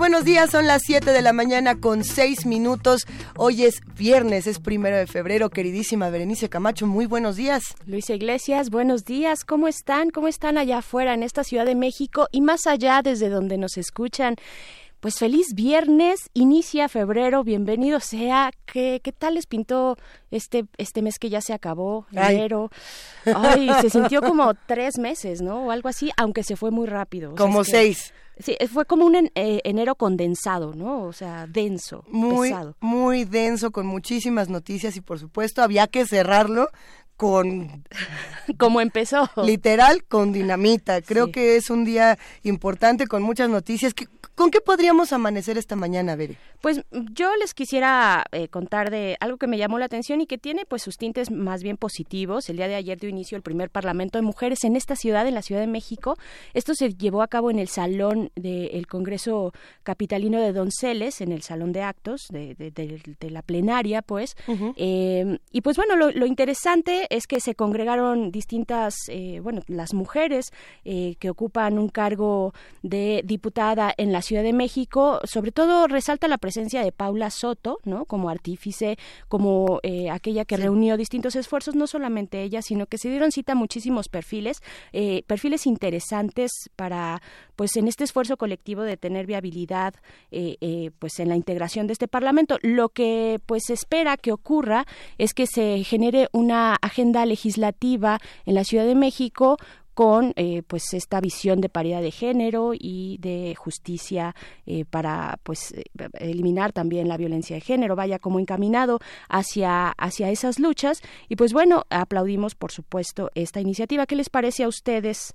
Buenos días, son las 7 de la mañana con 6 minutos. Hoy es viernes, es primero de febrero. Queridísima Berenice Camacho, muy buenos días. Luisa Iglesias, buenos días. ¿Cómo están? ¿Cómo están allá afuera en esta Ciudad de México y más allá desde donde nos escuchan? Pues feliz viernes, inicia febrero, bienvenido sea. ¿Qué, qué tal les pintó este, este mes que ya se acabó, enero? Ay, se sintió como tres meses, ¿no? O algo así, aunque se fue muy rápido. Como seis. Sí, fue como un eh, enero condensado, ¿no? O sea, denso, muy, pesado. Muy denso, con muchísimas noticias y por supuesto había que cerrarlo con... Como empezó. Literal, con dinamita. Creo que es un día importante con muchas noticias. ¿Con qué podríamos amanecer esta mañana, Bere? Pues yo les quisiera eh, contar de algo que me llamó la atención y que tiene pues sus tintes más bien positivos. El día de ayer dio inicio el primer Parlamento de Mujeres en esta ciudad, en la Ciudad de México. Esto se llevó a cabo en el salón del Congreso Capitalino de Donceles, en el salón de actos de, la plenaria, pues. Eh, y pues bueno, lo, interesante es que se congregaron distintas, eh, bueno, las mujeres que ocupan un cargo de diputada en la Ciudad de México. Sobre todo resalta la presencia de Paula Soto, ¿no? Como artífice, como eh, aquella que reunió distintos esfuerzos, no solamente ella, sino que se dieron cita muchísimos perfiles, eh, perfiles interesantes para, pues, en este esfuerzo colectivo de tener viabilidad, eh, pues, en la integración de este Parlamento. Lo que, pues, se espera que ocurra es que se genere una agenda legislativa en la Ciudad de México con eh, pues esta visión de paridad de género y de justicia eh, para pues eh, eliminar también la violencia de género vaya como encaminado hacia hacia esas luchas. Y pues bueno aplaudimos por supuesto esta iniciativa. Qué les parece a ustedes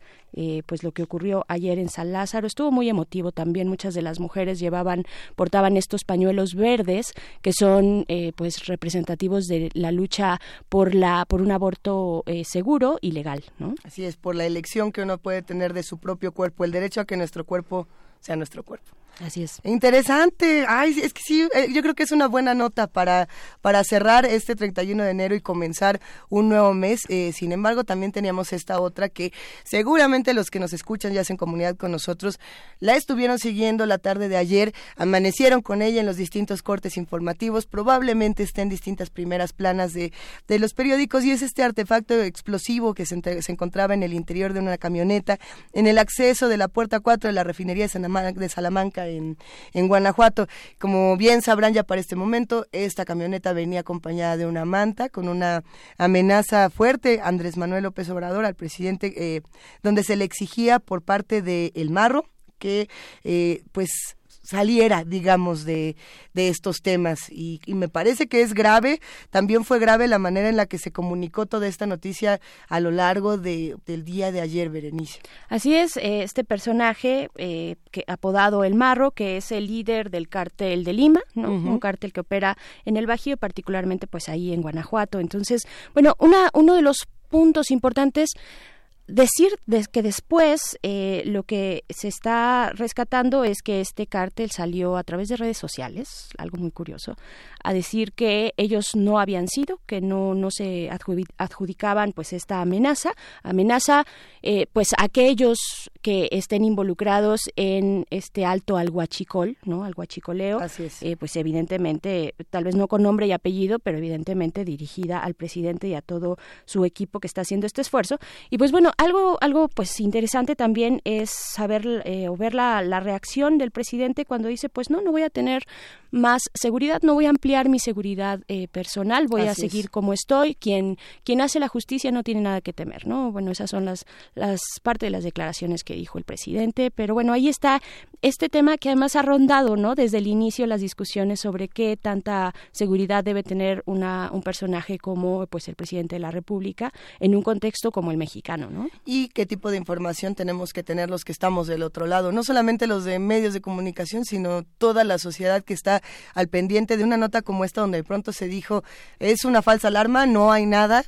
pues lo que ocurrió ayer en San Lázaro estuvo muy emotivo también. Muchas de las mujeres llevaban portaban estos pañuelos verdes que son pues representativos de la lucha por la por un aborto seguro y legal no así es por la elección que uno puede tener de su propio cuerpo, el derecho a que nuestro cuerpo sea nuestro cuerpo. Así es. Interesante. Ay, es que sí, eh, yo creo que es una buena nota para, para cerrar este 31 de enero y comenzar un nuevo mes. Eh, sin embargo, también teníamos esta otra que seguramente los que nos escuchan ya hacen comunidad con nosotros, la estuvieron siguiendo la tarde de ayer, amanecieron con ella en los distintos cortes informativos, probablemente esté en distintas primeras planas de, de los periódicos y es este artefacto explosivo que se, se, encontraba en el interior de una camioneta, en el acceso de la puerta 4 de la refinería de Salamanca en, Guanajuato. Como bien sabrán ya para este momento, esta camioneta venía acompañada de una manta con una amenaza fuerte Andrés Manuel López Obrador al presidente, eh, donde se le exigía por parte de El Marro que eh, pues saliera, digamos, de, de estos temas. Y, me parece que es grave, también fue grave la manera en la que se comunicó toda esta noticia a lo largo de, del día de ayer, Berenice. Así es, eh, este personaje eh, que apodado El Marro, que es el líder del cártel de Lima, ¿no? un cártel que opera en el Bajío, particularmente pues ahí en Guanajuato. Entonces, bueno, una, uno de los puntos importantes decir que después eh, lo que se está rescatando es que este cártel salió a través de redes sociales, algo muy curioso, a decir que ellos no habían sido, que no, no se adjudicaban pues esta amenaza, amenaza eh, pues aquellos que estén involucrados en este alto alguachicol, ¿no? Alguachicoleo, eh, pues evidentemente, tal vez no con nombre y apellido, pero evidentemente dirigida al presidente y a todo su equipo que está haciendo este esfuerzo. Y pues bueno, algo, algo pues interesante también es saber eh, o ver la, la reacción del presidente cuando dice, pues no, no voy a tener más seguridad. No voy a ampliar mi seguridad eh, personal, voy a seguir como estoy. Quien, quien hace la justicia no tiene nada que temer, ¿no? Bueno, esas son las, las parte de las declaraciones que dijo el presidente. Pero bueno, ahí está este tema que además ha rondado, ¿no? Desde el inicio las discusiones sobre qué tanta seguridad debe tener una, un personaje como pues el presidente de la República en un contexto como el mexicano, ¿no? Y qué tipo de información tenemos que tener los que estamos del otro lado, no solamente los de medios de comunicación, sino toda la sociedad que está al pendiente de una nota como esta donde de pronto se dijo es una falsa alarma, no hay nada,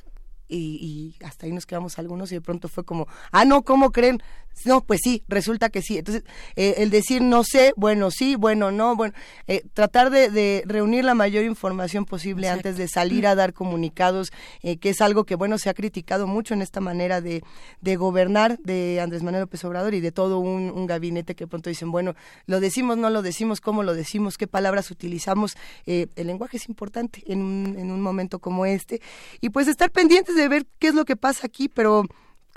y, hasta ahí nos quedamos algunos y de pronto fue como, ah, no, ¿cómo creen? No, pues sí, resulta que sí. Entonces, eh, el decir no sé, bueno, sí, bueno, no, bueno, eh, tratar de, reunir la mayor información posible antes de salir a dar comunicados, eh, que es algo que, bueno, se ha criticado mucho en esta manera de, de gobernar de Andrés Manuel López Obrador y de todo un, un, gabinete que pronto dicen, bueno, lo decimos, no lo decimos, cómo lo decimos, qué palabras utilizamos. el lenguaje es importante en un, en un momento como este. Y pues estar pendientes de ver qué es lo que pasa aquí, pero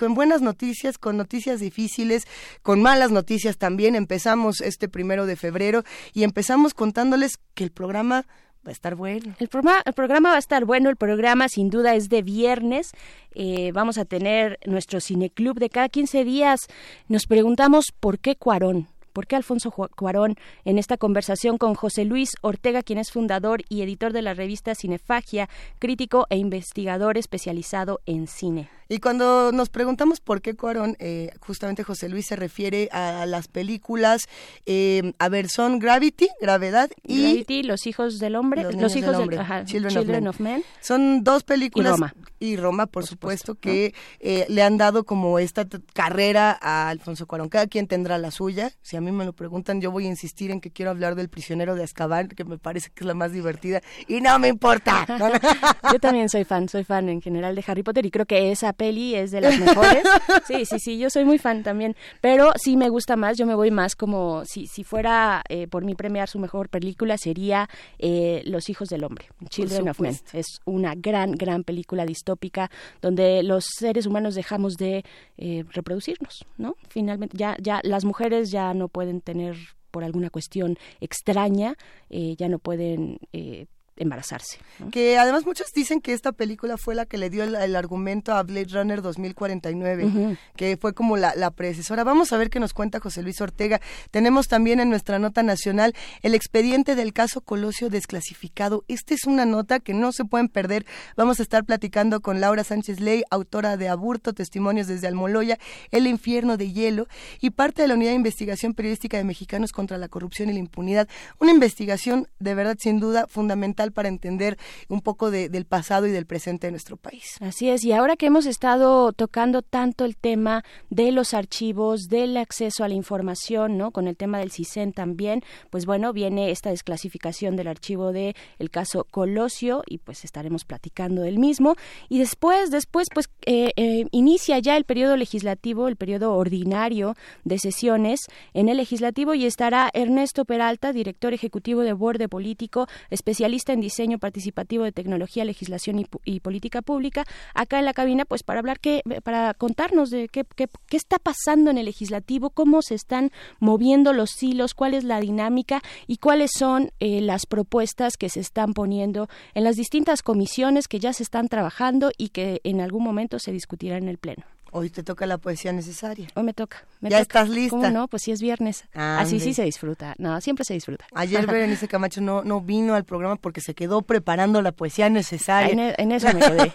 con buenas noticias, con noticias difíciles, con malas noticias también. Empezamos este primero de febrero y empezamos contándoles que el programa va a estar bueno. El programa, el programa va a estar bueno, el programa sin duda es de viernes. Eh, vamos a tener nuestro cineclub de cada 15 días. Nos preguntamos por qué Cuarón. ¿Por qué Alfonso Cuarón en esta conversación con José Luis Ortega, quien es fundador y editor de la revista Cinefagia, crítico e investigador especializado en cine? Y cuando nos preguntamos por qué Cuarón, eh, justamente José Luis se refiere a las películas, eh, a ver, son Gravity, Gravedad y... Gravity, Los Hijos del Hombre, Los, Hijos del Hombre, Children, of, Men. Son dos películas... Y Roma. Y Roma, por, supuesto, que eh, le han dado como esta carrera a Alfonso Cuarón. Cada quien tendrá la suya. Si a mí me lo preguntan, yo voy a insistir en que quiero hablar del prisionero de Azkaban, que me parece que es la más divertida. Y no me importa. yo también soy fan, soy fan en general de Harry Potter y creo que esa peli es de las mejores. Sí, sí, sí, yo soy muy fan también, pero sí me gusta más, yo me voy más como si, si fuera eh, por mí premiar su mejor película sería eh, Los hijos del hombre, Children of Men. Es una gran, gran película distópica donde los seres humanos dejamos de eh, reproducirnos, ¿no? Finalmente, ya, ya las mujeres ya no pueden tener por alguna cuestión extraña, ya no pueden embarazarse. Que además muchos dicen que esta película fue la que le dio el, argumento a Blade Runner 2049, que fue como la, la, predecesora. Vamos a ver qué nos cuenta José Luis Ortega. Tenemos también en nuestra nota nacional el expediente del caso Colosio desclasificado. Esta es una nota que no se pueden perder. Vamos a estar platicando con Laura Sánchez Ley, autora de Aburto, Testimonios desde Almoloya, El infierno de hielo y parte de la Unidad de Investigación Periodística de Mexicanos contra la Corrupción y la Impunidad. Una investigación de verdad sin duda fundamental para entender un poco del pasado y del presente de nuestro país. Así es, y ahora que hemos estado tocando tanto el tema de los archivos, del acceso a la información, ¿no? Con el tema del CISEN también, pues bueno, viene esta desclasificación del archivo de el caso Colosio y pues estaremos platicando del mismo. Y después, después, pues eh, eh, inicia ya el periodo legislativo, el periodo ordinario de sesiones en el legislativo y estará Ernesto Peralta, director ejecutivo de Borde Político, especialista en diseño participativo de tecnología, legislación y, política pública, acá en la cabina, pues para hablar para contarnos de qué, qué, qué está pasando en el legislativo, cómo se están moviendo los hilos, cuál es la dinámica y cuáles son eh, las propuestas que se están poniendo en las distintas comisiones que ya se están trabajando y que en algún momento se discutirán en el Pleno. Hoy te toca la poesía necesaria. Hoy me toca. ya estás lista. ¿Cómo no? Pues sí es viernes. Así sí se disfruta. No, siempre se disfruta. Ayer Berenice Camacho no, no vino al programa porque se quedó preparando la poesía necesaria. En, eso me quedé.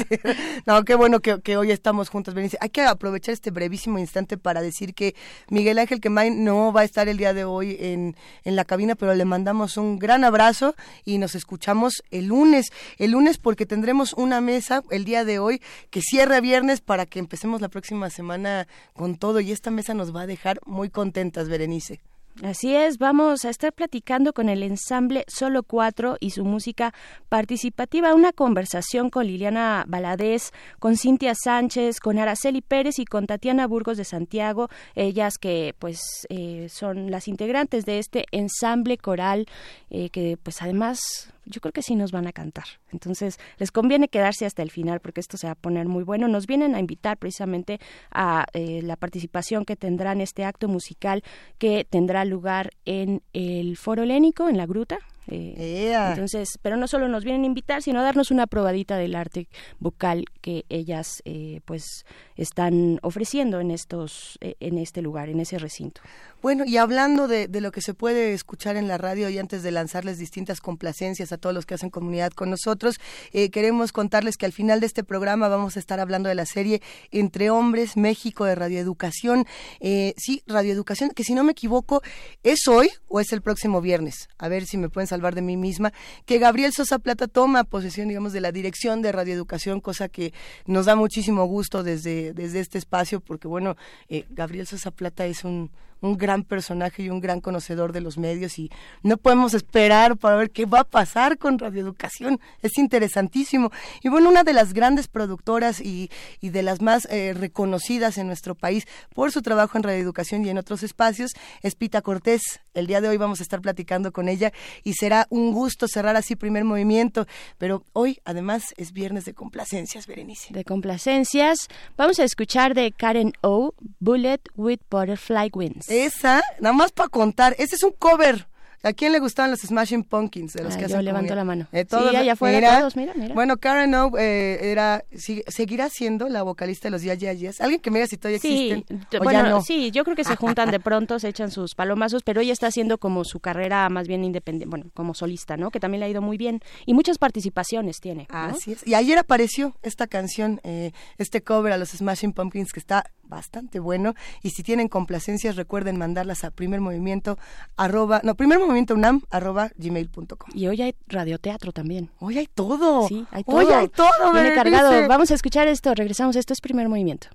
no, qué bueno que, hoy estamos juntos, Berenice. Hay que aprovechar este brevísimo instante para decir que Miguel Ángel Quemay no va a estar el día de hoy en, en la cabina, pero le mandamos un gran abrazo y nos escuchamos el lunes. El lunes porque tendremos una mesa el día de hoy que cierra viernes para que empecemos la próxima semana con todo y esta mesa nos va a dejar muy contentas, Berenice. Así es, vamos a estar platicando con el ensamble Solo Cuatro y su música participativa, una conversación con Liliana Baladés, con Cintia Sánchez, con Araceli Pérez y con Tatiana Burgos de Santiago, ellas que pues eh, son las integrantes de este ensamble coral eh, que pues además yo creo que sí nos van a cantar. Entonces, les conviene quedarse hasta el final porque esto se va a poner muy bueno. Nos vienen a invitar precisamente a eh, la participación que tendrá en este acto musical que tendrá lugar en el Foro Helénico, en la Gruta, eh, entonces, pero no solo nos vienen a invitar, sino a darnos una probadita del arte vocal que ellas eh, pues están ofreciendo en estos eh, en este lugar, en ese recinto. Bueno, y hablando de, lo que se puede escuchar en la radio y antes de lanzarles distintas complacencias a todos los que hacen comunidad con nosotros, queremos contarles que al final de este programa vamos a estar hablando de la serie Entre Hombres México de Radioeducación. sí, Radioeducación, que si no me equivoco, ¿es hoy o es el próximo viernes? A ver si me pueden salvar de mí misma, que Gabriel Sosa Plata toma posesión, digamos, de la dirección de radioeducación, cosa que nos da muchísimo gusto desde, desde este espacio, porque bueno, eh, Gabriel Sosa Plata es un, un gran personaje y un gran conocedor de los medios y no podemos esperar para ver qué va a pasar con radioeducación. Es interesantísimo. Y bueno, una de las grandes productoras y, y de las más eh, reconocidas en nuestro país por su trabajo en radioeducación y en otros espacios es Pita Cortés. El día de hoy vamos a estar platicando con ella y será un gusto cerrar así primer movimiento. Pero hoy además es viernes de complacencias, Berenice. De complacencias. Vamos a escuchar de Karen O, Bullet with Butterfly Wings. Esa, nada más para contar, ese es un cover ¿A quién le gustaban los Smashing Pumpkins? De los ah, que yo levanto la mano. Eh, todos, sí, allá todos, mira, mira. Bueno, Karen O eh, era, seguirá siendo la vocalista de los Yeah Yeah Alguien que me diga si todavía sí, existen bueno, Sí, yo creo que se juntan de pronto, se echan sus palomazos, pero ella está haciendo como su carrera más bien independiente, bueno, como solista, ¿no? Que también le ha ido muy bien. Y muchas participaciones tiene. Así es. Y ayer apareció esta canción, eh, este cover a los Smashing Pumpkins que está bastante bueno. Y si tienen complacencias, recuerden mandarlas a primer movimiento, arroba, no, primer movimiento unam, arroba gmail.com. Y hoy hay radioteatro también. Hoy hay todo. Sí, hay todo. Hoy hay todo. Viene cargado. Vamos a escuchar esto. Regresamos. Esto es primer movimiento.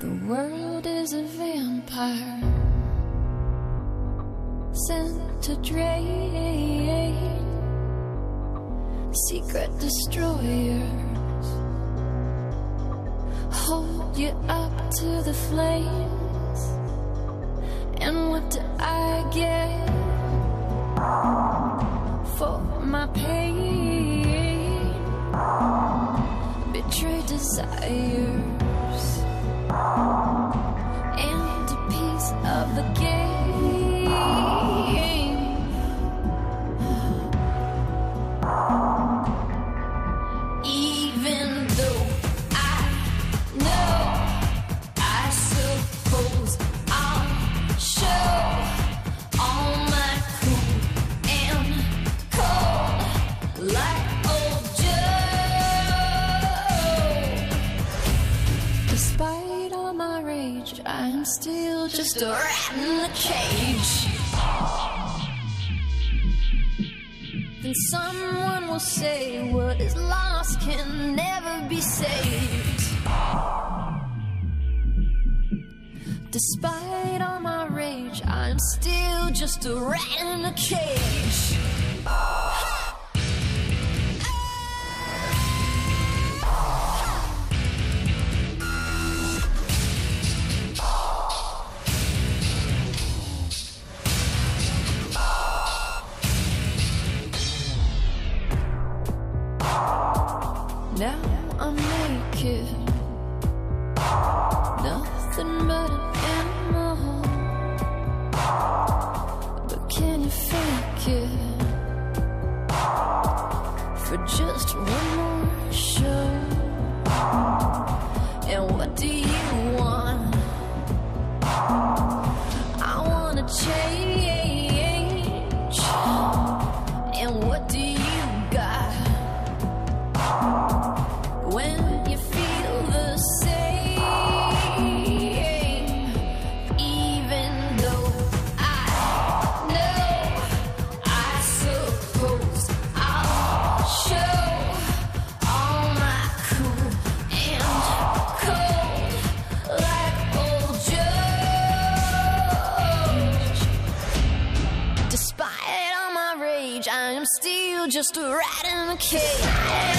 The world is a vampire sent to drain secret destroyer hold you up to the flames. And what do I get for my pain? Betrayed desires and a piece of the game. I'm still just a rat in the cage. Then someone will say what is lost can never be saved. Despite all my rage, I'm still just a rat in a cage. Now I'm naked, nothing but an animal. But can you fake it for just one more show? And what do you want? I wanna change. Just a rat in a cage.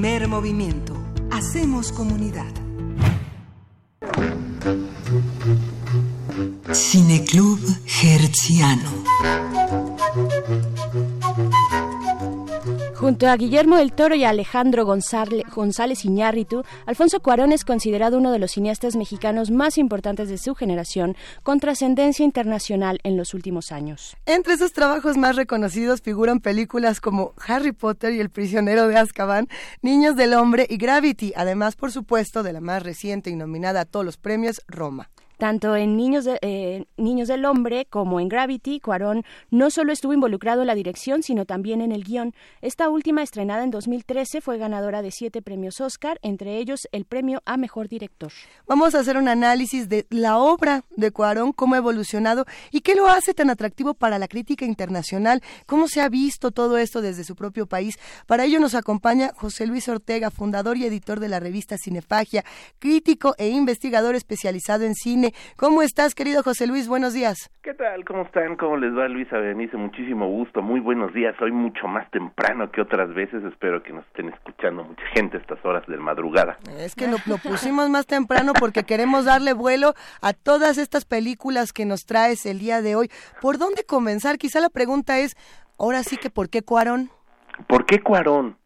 Primer movimiento. Hacemos comunidad. Cineclub Hertziano. Junto a Guillermo del Toro y Alejandro González, González Iñárritu, Alfonso Cuarón es considerado uno de los cineastas mexicanos más importantes de su generación, con trascendencia internacional en los últimos años. Entre sus trabajos más reconocidos figuran películas como Harry Potter y El prisionero de Azkaban, Niños del Hombre y Gravity, además, por supuesto, de la más reciente y nominada a todos los premios, Roma. Tanto en Niños, eh, Niños del Hombre como en Gravity, Cuarón no solo estuvo involucrado en la dirección, sino también en el guion. Esta última, estrenada en 2013, fue ganadora de siete premios Oscar, entre ellos el premio a Mejor Director. Vamos a hacer un análisis de la obra de Cuarón, cómo ha evolucionado y qué lo hace tan atractivo para la crítica internacional, cómo se ha visto todo esto desde su propio país. Para ello nos acompaña José Luis Ortega, fundador y editor de la revista Cinefagia, crítico e investigador especializado en cine. ¿Cómo estás, querido José Luis? Buenos días. ¿Qué tal? ¿Cómo están? ¿Cómo les va Luisa Berenice? Muchísimo gusto, muy buenos días. Hoy mucho más temprano que otras veces. Espero que nos estén escuchando mucha gente a estas horas de madrugada. Es que lo, lo pusimos más temprano porque queremos darle vuelo a todas estas películas que nos traes el día de hoy. ¿Por dónde comenzar? Quizá la pregunta es, ahora sí que ¿por qué Cuarón? ¿Por qué Cuarón?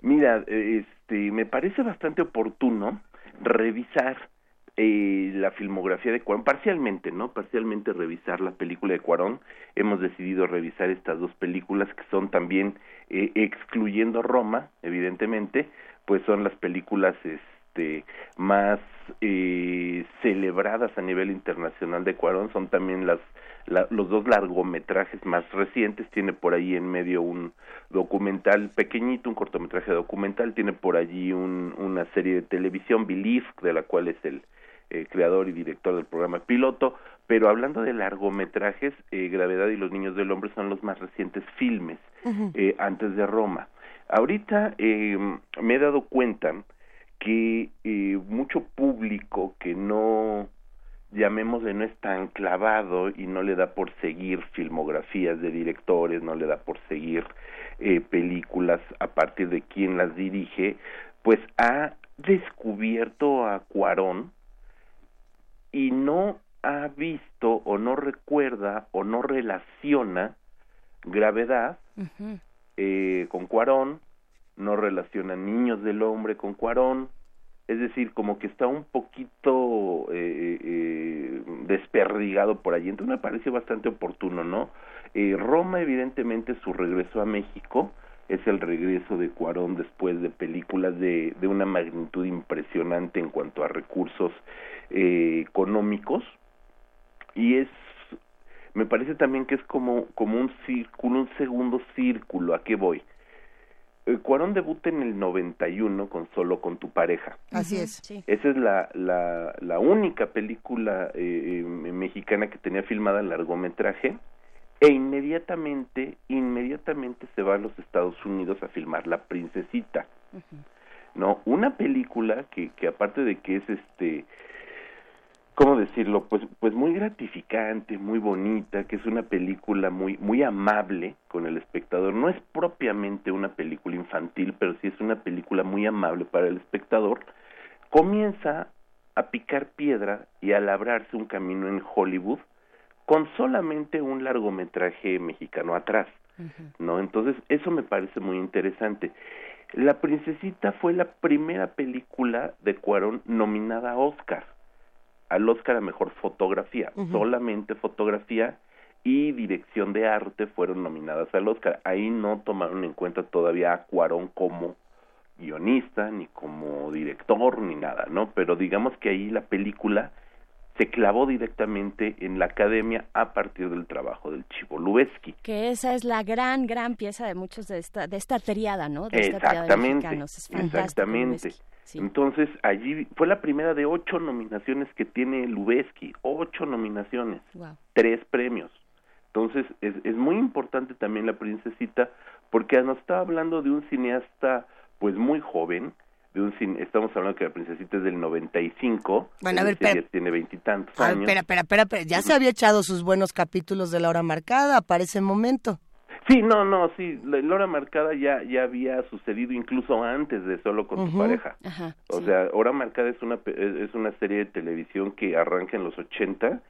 Mira, este, me parece bastante oportuno revisar eh, la filmografía de Cuarón, parcialmente, ¿no? Parcialmente revisar la película de Cuarón. Hemos decidido revisar estas dos películas que son también, eh, excluyendo Roma, evidentemente, pues son las películas este, más eh, celebradas a nivel internacional de Cuarón, son también las la- los dos largometrajes más recientes, tiene por ahí en medio un documental pequeñito, un cortometraje documental, tiene por allí un, una serie de televisión, Belief, de la cual es el eh, creador y director del programa piloto, pero hablando de largometrajes, eh, Gravedad y los Niños del Hombre son los más recientes filmes eh, antes de Roma. Ahorita eh, me he dado cuenta que eh, mucho público que no llamémosle no es tan clavado y no le da por seguir filmografías de directores, no le da por seguir eh, películas a partir de quién las dirige, pues ha descubierto a Cuarón y no ha visto o no recuerda o no relaciona gravedad eh, con Cuarón, no relaciona Niños del Hombre con Cuarón, es decir, como que está un poquito eh, eh, desperdigado por allí. Entonces me parece bastante oportuno, ¿no? Eh, Roma, evidentemente, su regreso a México es el regreso de Cuarón después de películas de, de una magnitud impresionante en cuanto a recursos eh, económicos y es me parece también que es como como un círculo un segundo círculo a qué voy Eh, Cuarón debuta en el 91 con Solo con tu pareja Así es. Sí. esa es la, la, la única película eh, eh, mexicana que tenía filmada en largometraje e inmediatamente, inmediatamente se va a los Estados Unidos a filmar La Princesita. No, una película que, que aparte de que es este, ¿cómo decirlo? Pues, pues muy gratificante, muy bonita, que es una película muy, muy amable con el espectador. No es propiamente una película infantil, pero sí es una película muy amable para el espectador. Comienza a picar piedra y a labrarse un camino en Hollywood con solamente un largometraje mexicano atrás, ¿no? Entonces, eso me parece muy interesante. La Princesita fue la primera película de Cuarón nominada a Oscar, al Oscar a Mejor Fotografía, solamente fotografía y dirección de arte fueron nominadas al Oscar. Ahí no tomaron en cuenta todavía a Cuarón como guionista, ni como director, ni nada, ¿no? Pero digamos que ahí la película se clavó directamente en la academia a partir del trabajo del Chivo Lubeski. Que esa es la gran, gran pieza de muchos de esta, de esta triada, ¿no? De esta triada de Exactamente, mexicanos. Es exactamente. Sí. Entonces allí fue la primera de ocho nominaciones que tiene Lubeski, ocho nominaciones, tres premios. Entonces es, es muy importante también la princesita porque nos está hablando de un cineasta pues muy joven, de un cine, estamos hablando que la princesita es del 95, Bueno, a ver, ya tiene veintitantos años. espera, espera, espera, espera, ya se había echado sus buenos capítulos de la hora marcada para ese momento. Sí, no, no, sí, la hora marcada ya ya había sucedido incluso antes de solo con tu pareja. Ajá. O sí. sea, Hora Marcada es una es una serie de televisión que arranca en los 80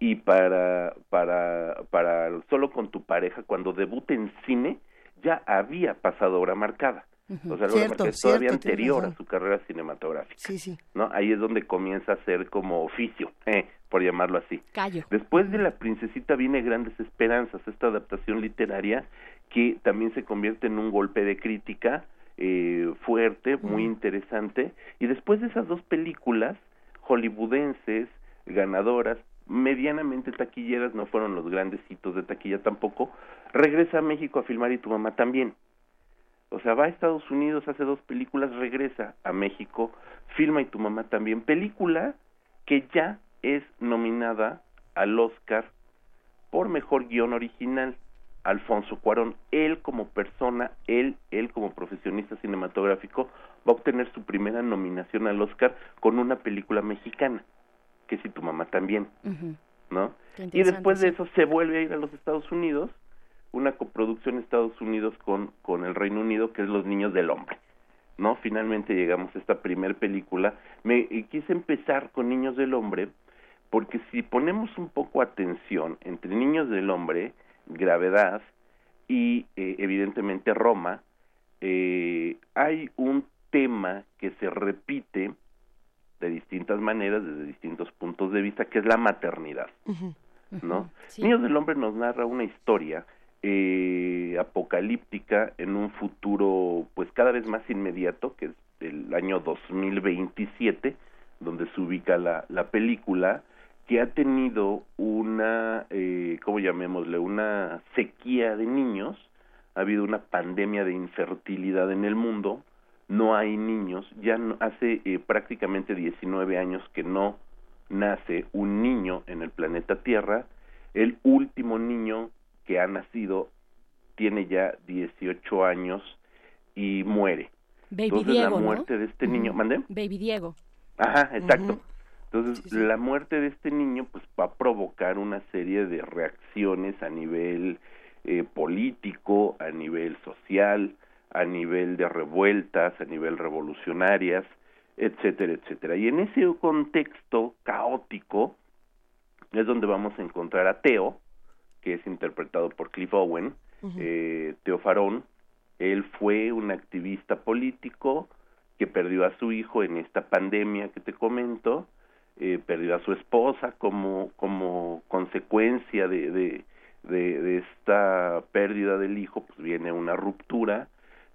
y para para para solo con tu pareja cuando debuta en cine ya había pasado Hora Marcada. O sea, la Hora Cierto, Marcada es todavía cierto, anterior a su carrera cinematográfica, Sí, sí. ¿no? Ahí es donde comienza a ser como oficio, eh, por llamarlo así. Callo. Después de La Princesita viene Grandes Esperanzas, esta adaptación literaria que también se convierte en un golpe de crítica eh, fuerte, muy interesante. Y después de esas dos películas hollywoodenses, ganadoras, medianamente taquilleras, no fueron los grandes hitos de taquilla tampoco, regresa a México a filmar y tu mamá también. O sea, va a Estados Unidos, hace dos películas, regresa a México, filma y tu mamá también. Película que ya es nominada al Oscar por mejor guion original. Alfonso Cuarón, él como persona, él, él como profesionista cinematográfico, va a obtener su primera nominación al Oscar con una película mexicana, que si tu mamá también. ¿no? Y después de eso se vuelve a ir a los Estados Unidos, una coproducción Estados Unidos con, con el Reino Unido, que es Los Niños del Hombre. ¿No? Finalmente llegamos a esta primer película. Me y quise empezar con Niños del Hombre, porque si ponemos un poco atención entre Niños del Hombre, Gravedad y eh, evidentemente Roma, eh, hay un tema que se repite de distintas maneras, desde distintos puntos de vista, que es la maternidad. ¿no? Sí. Niños del Hombre nos narra una historia eh, apocalíptica en un futuro pues cada vez más inmediato, que es el año 2027, donde se ubica la, la película, que ha tenido una, eh, ¿cómo llamémosle? Una sequía de niños, ha habido una pandemia de infertilidad en el mundo, no hay niños, ya no- hace eh, prácticamente 19 años que no nace un niño en el planeta Tierra, el último niño que ha nacido tiene ya 18 años y muere. Baby Entonces Diego, la ¿no? muerte de este niño, Ujú. ¿mandé? Baby Diego. Ajá, exacto. Entonces, Sí, sí. la muerte de este niño pues va a provocar una serie de reacciones a nivel eh, político, a nivel social, a nivel de revueltas, a nivel revolucionarias, etcétera, etcétera. Y en ese contexto caótico es donde vamos a encontrar a Teo, que es interpretado por Cliff Owen, eh, Teo Farón. Él fue un activista político que perdió a su hijo en esta pandemia que te comento, eh, perdió a su esposa como, como consecuencia de, de, de, esta pérdida del hijo, pues viene una ruptura,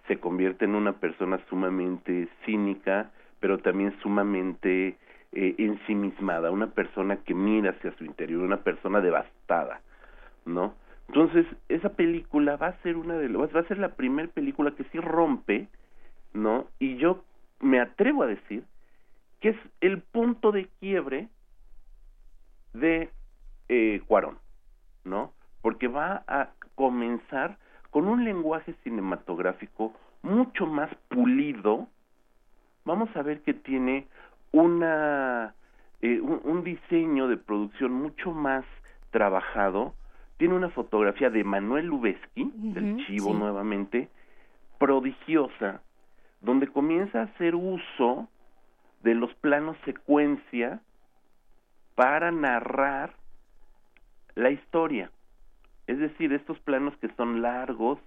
se convierte en una persona sumamente cínica, pero también sumamente eh, ensimismada, una persona que mira hacia su interior, una persona devastada, ¿no? Entonces, esa película va a ser una de va a ser la primera película que sí rompe, ¿no? Y yo me atrevo a decir que es el punto de quiebre de eh, Cuarón, ¿no? Porque va a comenzar con un lenguaje cinematográfico mucho más pulido. Vamos a ver que tiene una eh, un, un diseño de producción mucho más trabajado. Tiene una fotografía de Manuel Lubezki, del Chivo sí. nuevamente, prodigiosa, donde comienza a hacer uso de los planos secuencia para narrar la historia. Es decir, estos planos que son largos,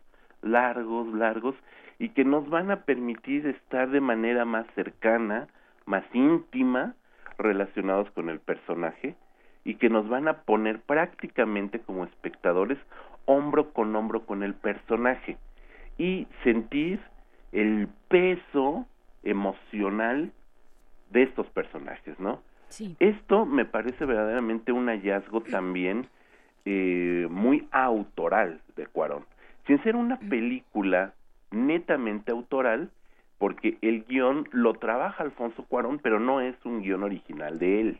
largos, largos, y que nos van a permitir estar de manera más cercana, más íntima, relacionados con el personaje, y que nos van a poner prácticamente como espectadores hombro con hombro con el personaje, y sentir el peso emocional de estos personajes, ¿no? Sí. Esto me parece verdaderamente un hallazgo también eh, muy autoral de Cuarón, sin ser una película netamente autoral, porque el guion lo trabaja Alfonso Cuarón, pero no es un guion original de él.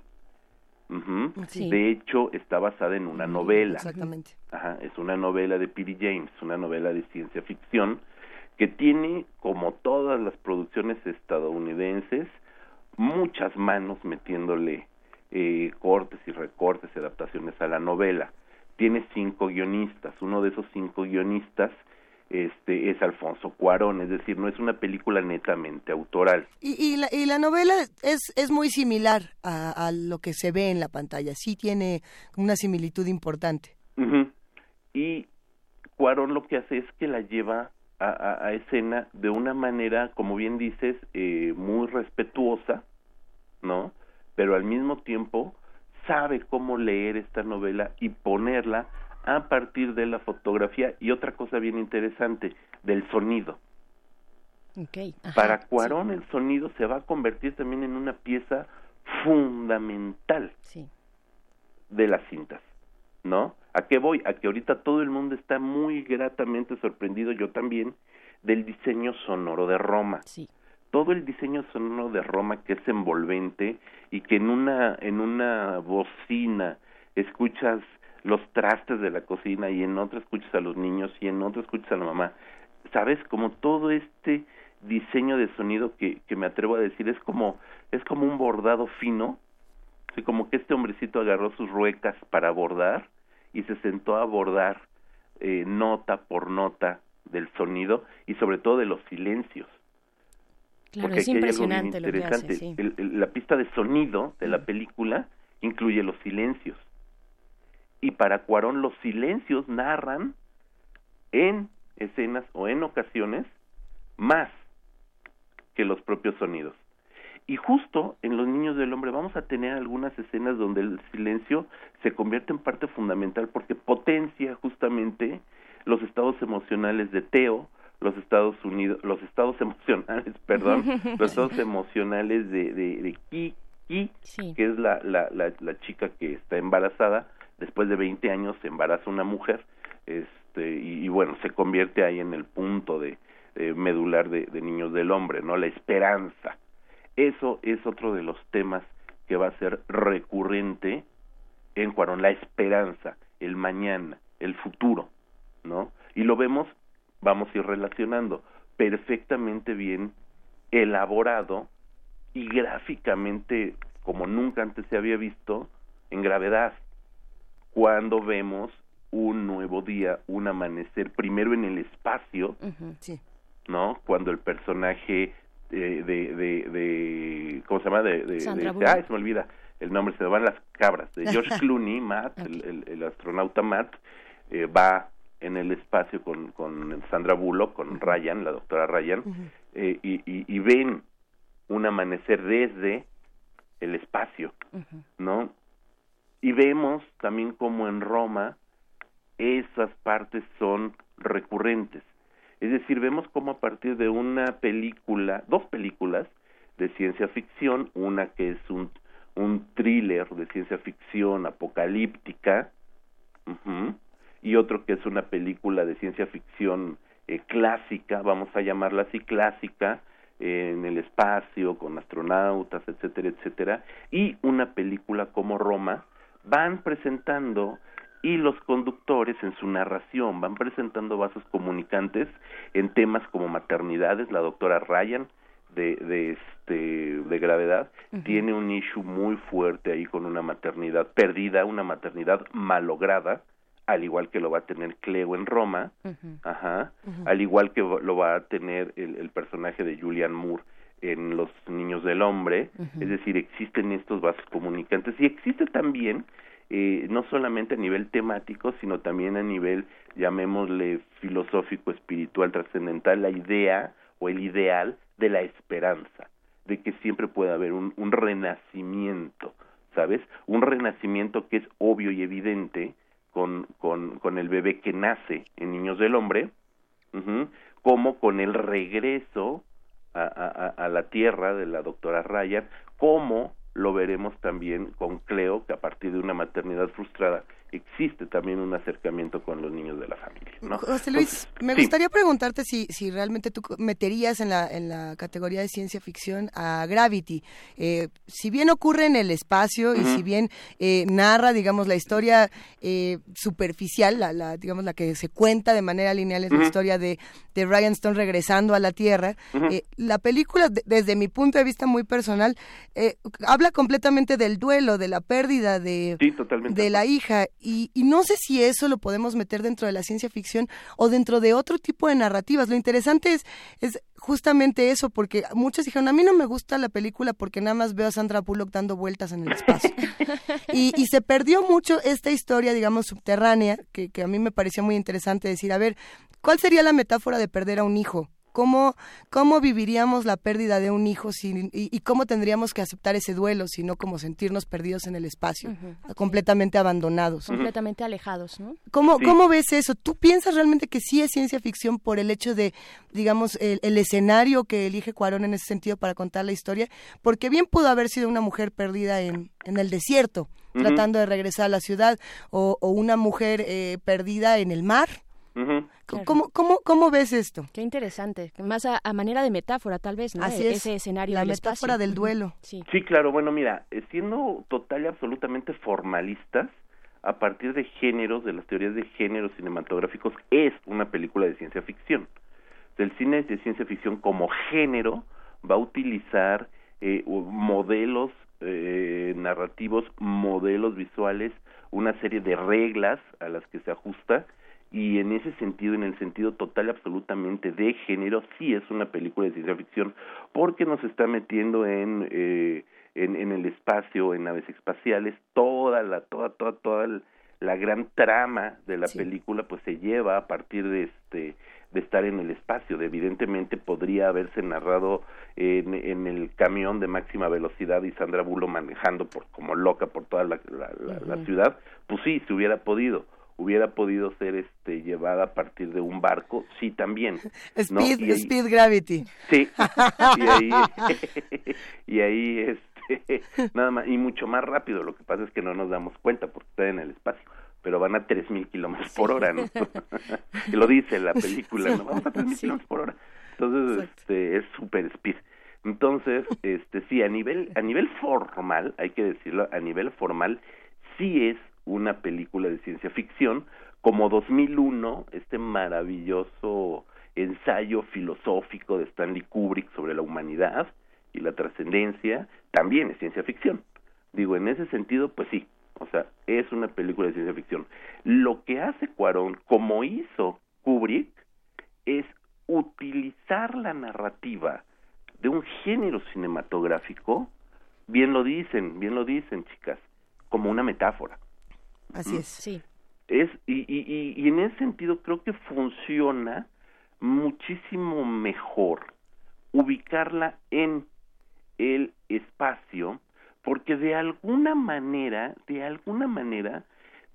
Sí. De hecho, está basada en una novela. Exactamente. Ajá, es una novela de P.D. James, una novela de ciencia ficción que tiene, como todas las producciones estadounidenses, muchas manos metiéndole eh, cortes y recortes y adaptaciones a la novela. tiene cinco guionistas. Uno de esos cinco guionistas este, es Alfonso Cuarón, es decir, no es una película netamente autoral. Y, y, la, y la novela es, es muy similar a, a lo que se ve en la pantalla, sí tiene una similitud importante. Y Cuarón lo que hace es que la lleva a, a- a escena de una manera, como bien dices, eh, muy respetuosa, ¿no? Pero al mismo tiempo sabe cómo leer esta novela y ponerla a partir de la fotografía y otra cosa bien interesante, del sonido. Ajá, Para sí, Cuarón el sonido se va a convertir también en una pieza fundamental sí. de las cintas, ¿no? ¿A qué voy? A que ahorita todo el mundo está muy gratamente sorprendido, yo también, del diseño sonoro de Roma. Sí. Todo el diseño sonoro de Roma que es envolvente y que en una en una bocina escuchas los trastes de la cocina y en otra escuchas a los niños y en otra escuchas a la mamá. ¿Sabes? Como todo este diseño de sonido que, que me atrevo a decir es como es como un bordado fino Sí, como que este hombrecito agarró sus ruecas para bordar y se sentó a bordar eh, nota por nota del sonido y sobre todo de los silencios. Claro, Porque es aquí hay algo bien impresionante lo que interesante. hace, sí. El- el- la pista de sonido de la película incluye los silencios. Y para Cuarón los silencios narran en escenas o en ocasiones más que los propios sonidos. Y justo en Los Niños del Hombre vamos a tener algunas escenas donde el silencio se convierte en parte fundamental porque potencia justamente los estados emocionales de Teo, los Estados Unidos, los estados emocionales, perdón, los estados emocionales de, de, de Ki, Ki, Sí. que es la, la, la, la chica que está embarazada, después de 20 años se embaraza una mujer, este, y, y bueno, se convierte ahí en el punto de, eh, medular de, de Niños del Hombre, ¿no? La esperanza. Eso es otro de los temas que va a ser recurrente en Cuarón, la esperanza, el mañana, el futuro, ¿no? Y lo vemos, vamos a ir relacionando, perfectamente bien elaborado y gráficamente como nunca antes se había visto en gravedad, cuando vemos un nuevo día, un amanecer, primero en el espacio. Sí. ¿no? Cuando el personaje eh, de, de, de, ¿cómo se llama? De, de, ay, se me olvida el nombre, se me van las cabras, de George Clooney, Matt, el, el- el astronauta Matt, eh, va en el espacio con, con Sandra Bullock, con Ryan, la doctora Ryan, eh, y, y, y ven un amanecer desde el espacio. ¿no? Y vemos también como en Roma esas partes son recurrentes. Es decir, vemos como a partir de una película, dos películas de ciencia ficción, una que es un, un thriller de ciencia ficción apocalíptica, y otro que es una película de ciencia ficción eh, clásica, vamos a llamarla así clásica, en el espacio, con astronautas, etcétera, etcétera, y una película como Roma, van presentando y los conductores en su narración van presentando vasos comunicantes en temas como maternidades, la doctora Ryan de, de este de gravedad tiene un issue muy fuerte ahí con una maternidad perdida, una maternidad malograda, al igual que lo va a tener Cleo en Roma. Ajá. Al igual que lo va a tener el, el personaje de Julian Moore en Los Niños del Hombre. Es decir, existen estos vasos comunicantes y existe también, eh, no solamente a nivel temático, sino también a nivel, llamémosle, filosófico, espiritual, trascendental, la idea o el ideal de la esperanza, de que siempre puede haber un, un renacimiento, ¿sabes? Un renacimiento que es obvio y evidente con, con, con el bebé que nace en Niños del Hombre, ujú, como con el regreso a, a- a la tierra de la doctora Ryan, como lo veremos también con Cleo, que a partir de una maternidad frustrada existe también un acercamiento con los niños de la familia. ¿no? José Luis, Entonces, me sí. gustaría preguntarte si, si realmente tú meterías en la, en la categoría de ciencia ficción a Gravity. Eh, si bien ocurre en el espacio y si bien eh, narra, digamos, la historia eh, superficial, la, la, digamos, la que se cuenta de manera lineal es la historia de, de Ryan Stone regresando a la Tierra, eh, la película, de- desde mi punto de vista muy personal, eh, habla completamente del duelo, de la pérdida de, Sí, de la hija y, y no sé si eso lo podemos meter dentro de la ciencia ficción o dentro de otro tipo de narrativas. Lo interesante es, es justamente eso, porque muchos dijeron, a mí no me gusta la película porque nada más veo a Sandra Bullock dando vueltas en el espacio. y, y se perdió mucho esta historia, digamos, subterránea, que, que a mí me parecía muy interesante decir, a ver, ¿cuál sería la metáfora de perder a un hijo? ¿Cómo, cómo viviríamos la pérdida de un hijo sin, y, y cómo tendríamos que aceptar ese duelo, sino como sentirnos perdidos en el espacio, completamente abandonados? completamente alejados, ¿no? ¿Cómo, Sí. ¿Cómo ves eso? ¿Tú piensas realmente que sí es ciencia ficción por el hecho de, digamos, el, el escenario que elige Cuarón en ese sentido para contar la historia? Porque bien pudo haber sido una mujer perdida en, en el desierto, tratando de regresar a la ciudad, o, o una mujer eh, perdida en el mar. Ujú. Claro. ¿Cómo, cómo, ¿Cómo ves esto? Qué interesante. Más a, a manera de metáfora, tal vez, ¿no? Así E- es, Ese escenario la del metáfora espacio. del duelo. Sí. Sí, claro, bueno, mira, eh, siendo total y absolutamente formalistas, a partir de géneros, de las teorías de géneros cinematográficos, es una película de ciencia ficción. El cine de ciencia ficción como género va a utilizar eh, modelos eh, narrativos, modelos visuales, una serie de reglas a las que se ajusta y en ese sentido, en el sentido total y absolutamente de género, sí es una película de ciencia ficción porque nos está metiendo en, eh, en, en el espacio, en naves espaciales, toda la, toda, toda, toda el- la gran trama de la Sí. película pues se lleva a partir de este de estar en el espacio, de evidentemente podría haberse narrado en, en el camión de máxima velocidad y Sandra Bullock manejando por como loca por toda la, la, la- la Ujú. ciudad, pues sí, se hubiera podido, hubiera podido ser este llevada a partir de un barco, sí también, ¿no? Speed, ahí- Speed Gravity. Sí, y ahí, y ahí este, nada más, y mucho más rápido, lo que pasa es que no nos damos cuenta porque está en el espacio, pero van a 3.000 kilómetros por hora, ¿no? que lo dice la película, ¿no? Vamos a 3.000 Sí. kilómetros por hora. Entonces, Exacto. este, es super speed. Entonces, este, sí, a nivel, a nivel formal, hay que decirlo, a nivel formal, sí es una película de ciencia ficción, como 2001, este maravilloso ensayo filosófico de Stanley Kubrick sobre la humanidad y la trascendencia, también es ciencia ficción. Digo, en ese sentido, pues sí, o sea, es una película de ciencia ficción. Lo que hace Cuarón, como hizo Kubrick, es utilizar la narrativa de un género cinematográfico, bien lo dicen, bien lo dicen, chicas, como una metáfora. Así es. Sí. Es, y, y, y, y en ese sentido creo que funciona muchísimo mejor ubicarla en el espacio, porque de alguna manera, de alguna manera,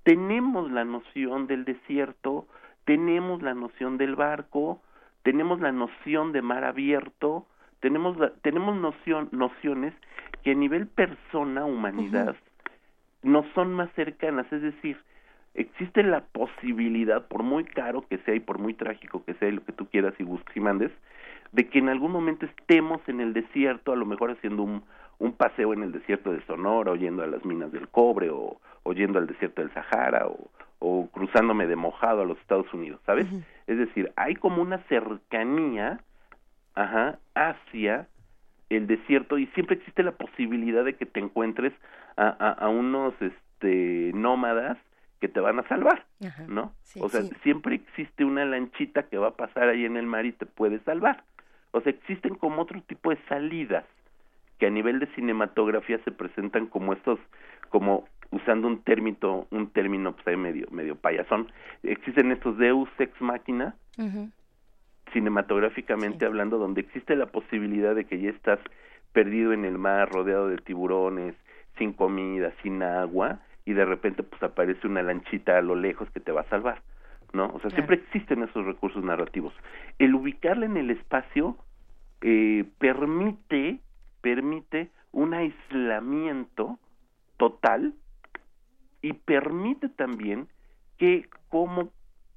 tenemos la noción del desierto, tenemos la noción del barco, tenemos la noción de mar abierto, tenemos la, tenemos noción, nociones que a nivel persona, humanidad, no son más cercanas, es decir, existe la posibilidad, por muy caro que sea y por muy trágico que sea y lo que tú quieras y busques y mandes, de que en algún momento estemos en el desierto, a lo mejor haciendo un, un paseo en el desierto de Sonora, o yendo a las minas del cobre, o, o yendo al desierto del Sahara, o, o cruzándome de mojado a los Estados Unidos, ¿sabes? Es decir, hay como una cercanía ajá, hacia el desierto y siempre existe la posibilidad de que te encuentres a, a, a unos este nómadas que te van a salvar, Ajá. ¿no? Sí, o sea, sí. siempre existe una lanchita que va a pasar ahí en el mar y te puede salvar. O sea, existen como otro tipo de salidas que a nivel de cinematografía se presentan como estos, como usando un término, un término pues, ahí medio, medio payasón, existen estos Deus ex machina, cinematográficamente Sí. hablando, donde existe la posibilidad de que ya estás perdido en el mar, rodeado de tiburones, sin comida, sin agua, y de repente pues aparece una lanchita a lo lejos que te va a salvar, ¿no? O sea, Claro. siempre existen esos recursos narrativos. El ubicarla en el espacio eh, permite, permite un aislamiento total y permite también que como,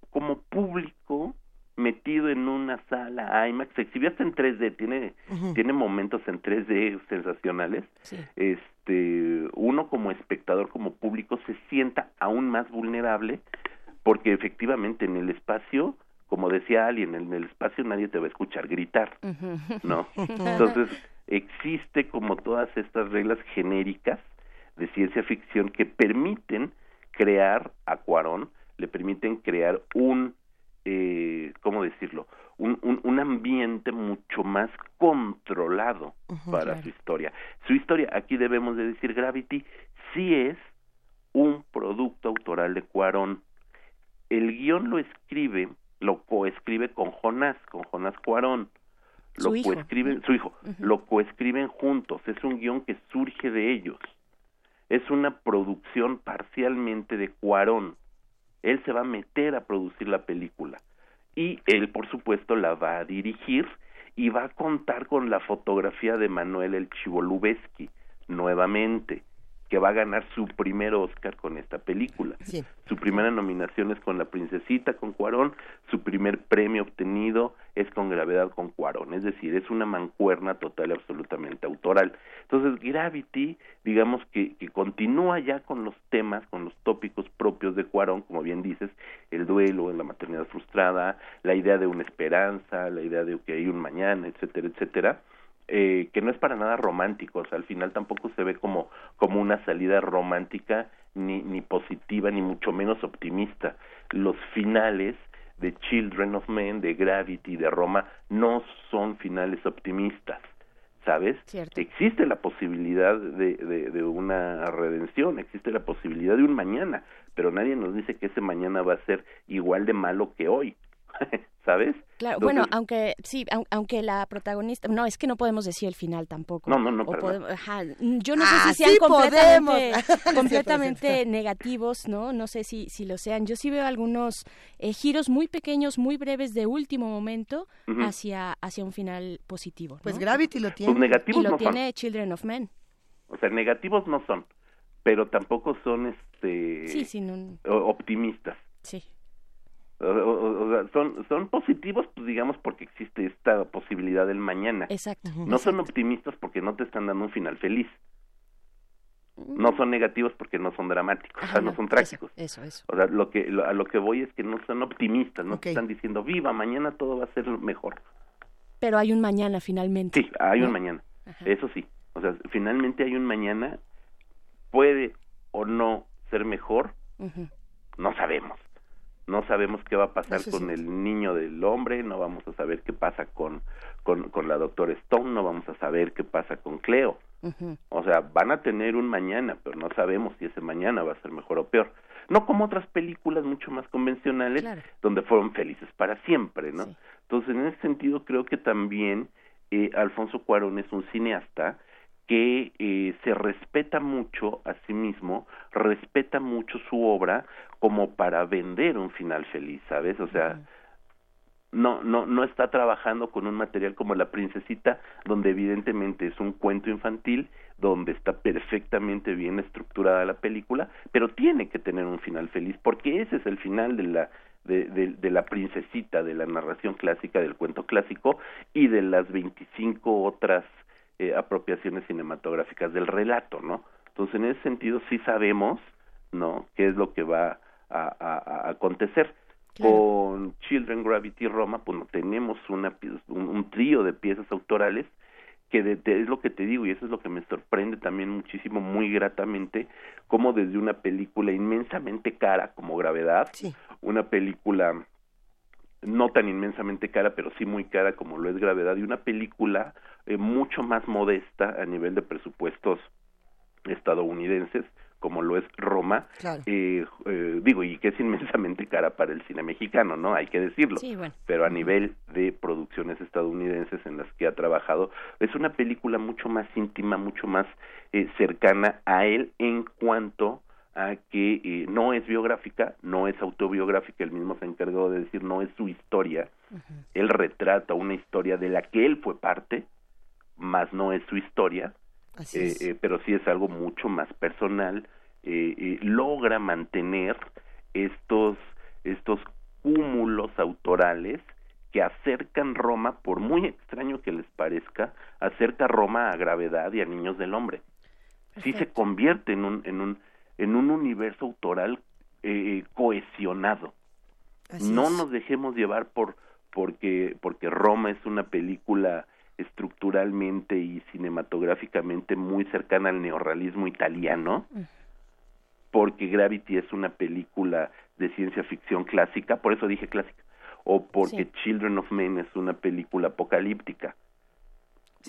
como público metido en una sala IMAX, se exhibió hasta en 3D, tiene, tiene momentos en 3D sensacionales, Sí. este, uno como espectador, como público, se sienta aún más vulnerable porque efectivamente en el espacio, como decía alguien, en el espacio nadie te va a escuchar gritar. ¿no? Entonces, existe como todas estas reglas genéricas de ciencia ficción que permiten crear a Cuarón, le permiten crear un, eh, ¿cómo decirlo? Un, un, un ambiente mucho más controlado para su historia. Su historia, aquí debemos de decir, Gravity sí es un producto autoral de Cuarón. El guion lo escribe, lo coescribe con Jonás, con Jonás Cuarón. Lo Su hijo. coescriben, su hijo, lo coescriben juntos, es un guion que surge de ellos. Es una producción parcialmente de Cuarón. Él se va a meter a producir la película. Y él, por supuesto, la va a dirigir y va a contar con la fotografía de Manuel El Chivolubeski nuevamente, que va a ganar su primer Oscar con esta película. Sí. Su primera nominación es con La Princesita, con Cuarón. Su primer premio obtenido es con Gravedad, con Cuarón. Es decir, es una mancuerna total y absolutamente autoral. Entonces, Gravity, digamos que, que continúa ya con los temas, con los tópicos propios de Cuarón, como bien dices, el duelo, la maternidad frustrada, la idea de una esperanza, la idea de que hay un mañana, etcétera, etcétera eh, que no es para nada romántico, o sea, al final tampoco se ve como, como una salida romántica, ni, ni positiva, ni mucho menos optimista. Los finales de Children of Men, de Gravity, de Roma, no son finales optimistas, ¿sabes? Cierto. Existe la posibilidad de, de, de una redención, existe la posibilidad de un mañana, pero nadie nos dice que ese mañana va a ser igual de malo que hoy, ¿sabes? Claro, Entonces, bueno, aunque sí, au- aunque la protagonista, no, es que no podemos decir el final tampoco. No, no, no, O podemos- ajá, yo no sé Ah, si sean sí completamente, completamente negativos, ¿no? No sé si, si lo sean. Yo sí veo algunos eh, giros muy pequeños, muy breves de último momento hacia, hacia un final positivo. Pues. Gravity lo tiene. Pues negativos Y lo no son. tiene Children of Men. O sea, negativos no son, pero tampoco son este Sí, sí, no- o- optimistas. sí. O, o- o sea, son son positivos, pues digamos porque existe esta posibilidad del mañana. Exacto. No son optimistas porque no te están dando un final feliz. No son negativos porque no son dramáticos, o sea, no no, son trágicos. Eso, eso. eso. O sea, lo que lo- a lo que voy es que no son optimistas, no están diciendo, "Viva, mañana todo va a ser mejor." Pero hay un mañana finalmente. Sí, hay ¿no? un mañana. Ajá. Eso sí. O sea, finalmente hay un mañana puede o no ser mejor, no sabemos. No sabemos qué va a pasar con el niño del hombre, no vamos a saber qué pasa con, con, con la doctora Stone, no vamos a saber qué pasa con Cleo. O sea, van a tener un mañana, pero no sabemos si ese mañana va a ser mejor o peor. No como otras películas mucho más convencionales, Claro. donde fueron felices para siempre, ¿no? Sí. Entonces, en ese sentido, creo que también eh, Alfonso Cuarón es un cineasta que eh, se respeta mucho a sí mismo, respeta mucho su obra como para vender un final feliz, ¿sabes? O sea, no, no, no está trabajando con un material como La Princesita, donde evidentemente es un cuento infantil, donde está perfectamente bien estructurada la película, pero tiene que tener un final feliz, porque ese es el final de la, de, de, de la princesita, de la narración clásica, del cuento clásico, y de las 25 otras eh, apropiaciones cinematográficas del relato, ¿no? Entonces, en ese sentido, sí sabemos, ¿no?, qué es lo que va a, a- a acontecer. Claro. Con Children Gravity Roma, pues no, tenemos una, un, un trío de piezas autorales que de- de- es lo que te digo y eso es lo que me sorprende también muchísimo, muy gratamente, como desde una película inmensamente cara como Gravedad, Sí. una película no tan inmensamente cara, pero sí muy cara como lo es Gravedad, y una película eh, mucho más modesta a nivel de presupuestos estadounidenses, como lo es Roma, Claro. eh, eh, digo, y que es inmensamente cara para el cine mexicano, ¿no? Hay que decirlo. Sí, bueno. Pero a nivel de producciones estadounidenses en las que ha trabajado, es una película mucho más íntima, mucho más eh, cercana a él en cuanto a que eh, no es biográfica, no es autobiográfica, él mismo se encargó de decir, no es su historia, él retrata una historia de la que él fue parte, más no es su historia, eh, eh, pero sí es algo mucho más personal, eh, eh, logra mantener estos, estos cúmulos autorales que acercan Roma, por muy extraño que les parezca, acerca Roma a gravedad y a niños del hombre. Sí se Perfecto. convierte en un, en un, en un universo autoral eh, cohesionado Así no es. nos dejemos llevar por porque porque Roma es una película estructuralmente y cinematográficamente muy cercana al neorrealismo italiano porque Gravity es una película de ciencia ficción clásica, por eso dije clásica, o porque Sí. Children of Men es una película apocalíptica.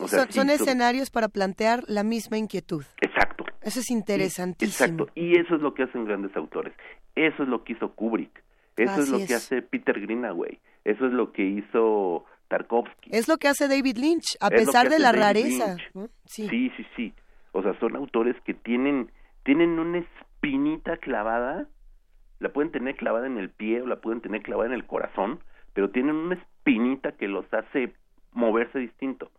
O sea, son, sí, son escenarios para plantear la misma inquietud. Exacto. Eso es interesantísimo. Exacto, y eso es lo que hacen grandes autores. Eso es lo que hizo Kubrick. Eso es lo es. que hace Peter Greenaway. Eso es lo que hizo Tarkovsky. Es lo que hace David Lynch, a Es pesar de la David rareza. Sí. Sí, sí, sí. O sea, son autores que tienen tienen una espinita clavada, la pueden tener clavada en el pie o la pueden tener clavada en el corazón, pero tienen una espinita que los hace moverse distinto.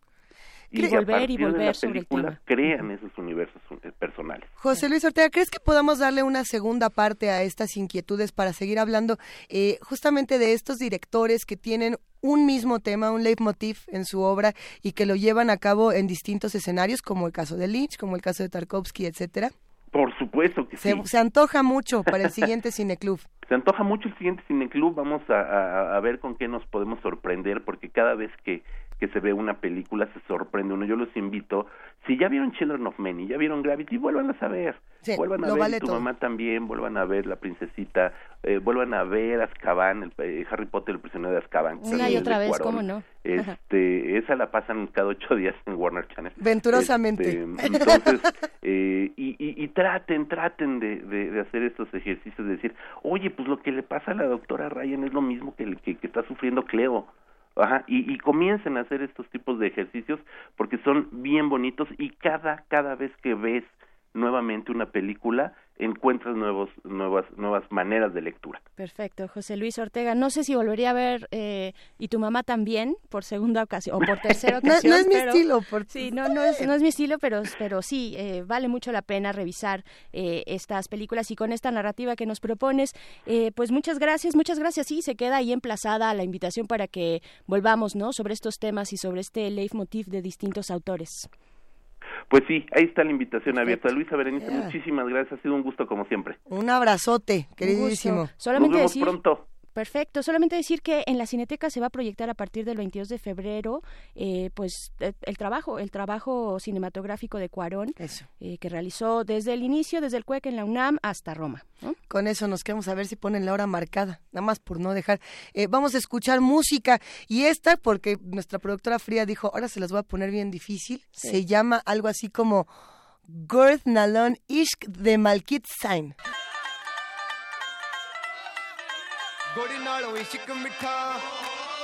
Y volver y de volver la sobre el película tema. crean esos universos eh, personales. José Luis Ortega, ¿crees que podamos darle una segunda parte a estas inquietudes para seguir hablando eh, justamente de estos directores que tienen un mismo tema, un leitmotiv en su obra y que lo llevan a cabo en distintos escenarios, como el caso de Lynch, como el caso de Tarkovsky, etcétera? Por supuesto que Se, sí. se antoja mucho para el siguiente cineclub. Se antoja mucho el siguiente cineclub, vamos a, a, a ver con qué nos podemos sorprender, porque cada vez que, que se ve una película se sorprende uno. Yo los invito, si ya vieron Children of Men y ya vieron Gravity, vuelvan a saber. Sí, vuelvan a ver vale tu todo. mamá también, vuelvan a ver La Princesita, eh, vuelvan a ver Azkaban, el, eh, Harry Potter, el prisionero de Azkaban. Una y otra vez, Cuarón. ¿cómo no? Este, esa la pasan cada ocho días en Warner Channel. Venturosamente. Este, entonces, eh, y, y, y traten, traten de, de, de hacer estos ejercicios, de decir, oye, pues lo que le pasa a la doctora Ryan es lo mismo que, el- que, que está sufriendo Cleo. Ajá, y, y comiencen a hacer estos tipos de ejercicios porque son bien bonitos y cada, cada vez que ves nuevamente una película encuentras nuevos, nuevas, nuevas maneras de lectura. Perfecto, José Luis Ortega. No sé si volvería a ver eh, y tu mamá también por segunda ocasión o por tercera ocasión. no es mi estilo, por... Sí, no, no es, no es mi estilo, pero, pero sí, eh, vale mucho la pena revisar eh, estas películas y con esta narrativa que nos propones, eh, pues muchas gracias, muchas gracias. Sí, se queda ahí emplazada la invitación para que volvamos, ¿no? Sobre estos temas y sobre este leitmotiv de distintos autores. Pues sí, ahí está la invitación Perfecto. abierta. Luisa Berenice, muchísimas gracias, ha sido un gusto como siempre. Un abrazote, queridísimo. Solamente Nos vemos decir, pronto. Perfecto, solamente decir que en la Cineteca se va a proyectar a partir del 22 de febrero, eh, pues eh, el trabajo, el trabajo cinematográfico de Cuarón eh, que realizó desde el inicio, desde el CUEC en la UNAM hasta Roma. ¿no? Con eso nos quedamos a ver si ponen la hora marcada, nada más por no dejar. Eh, vamos a escuchar música y esta, porque nuestra productora Fría dijo, ahora se las voy a poner bien difícil, Sí. se llama algo así como Girth Nalon Ishq de Malkit Sain. ਗੋੜੀ ਨਾਲੋਂ ਇਸ਼ਕ ਮਿੱਠਾ।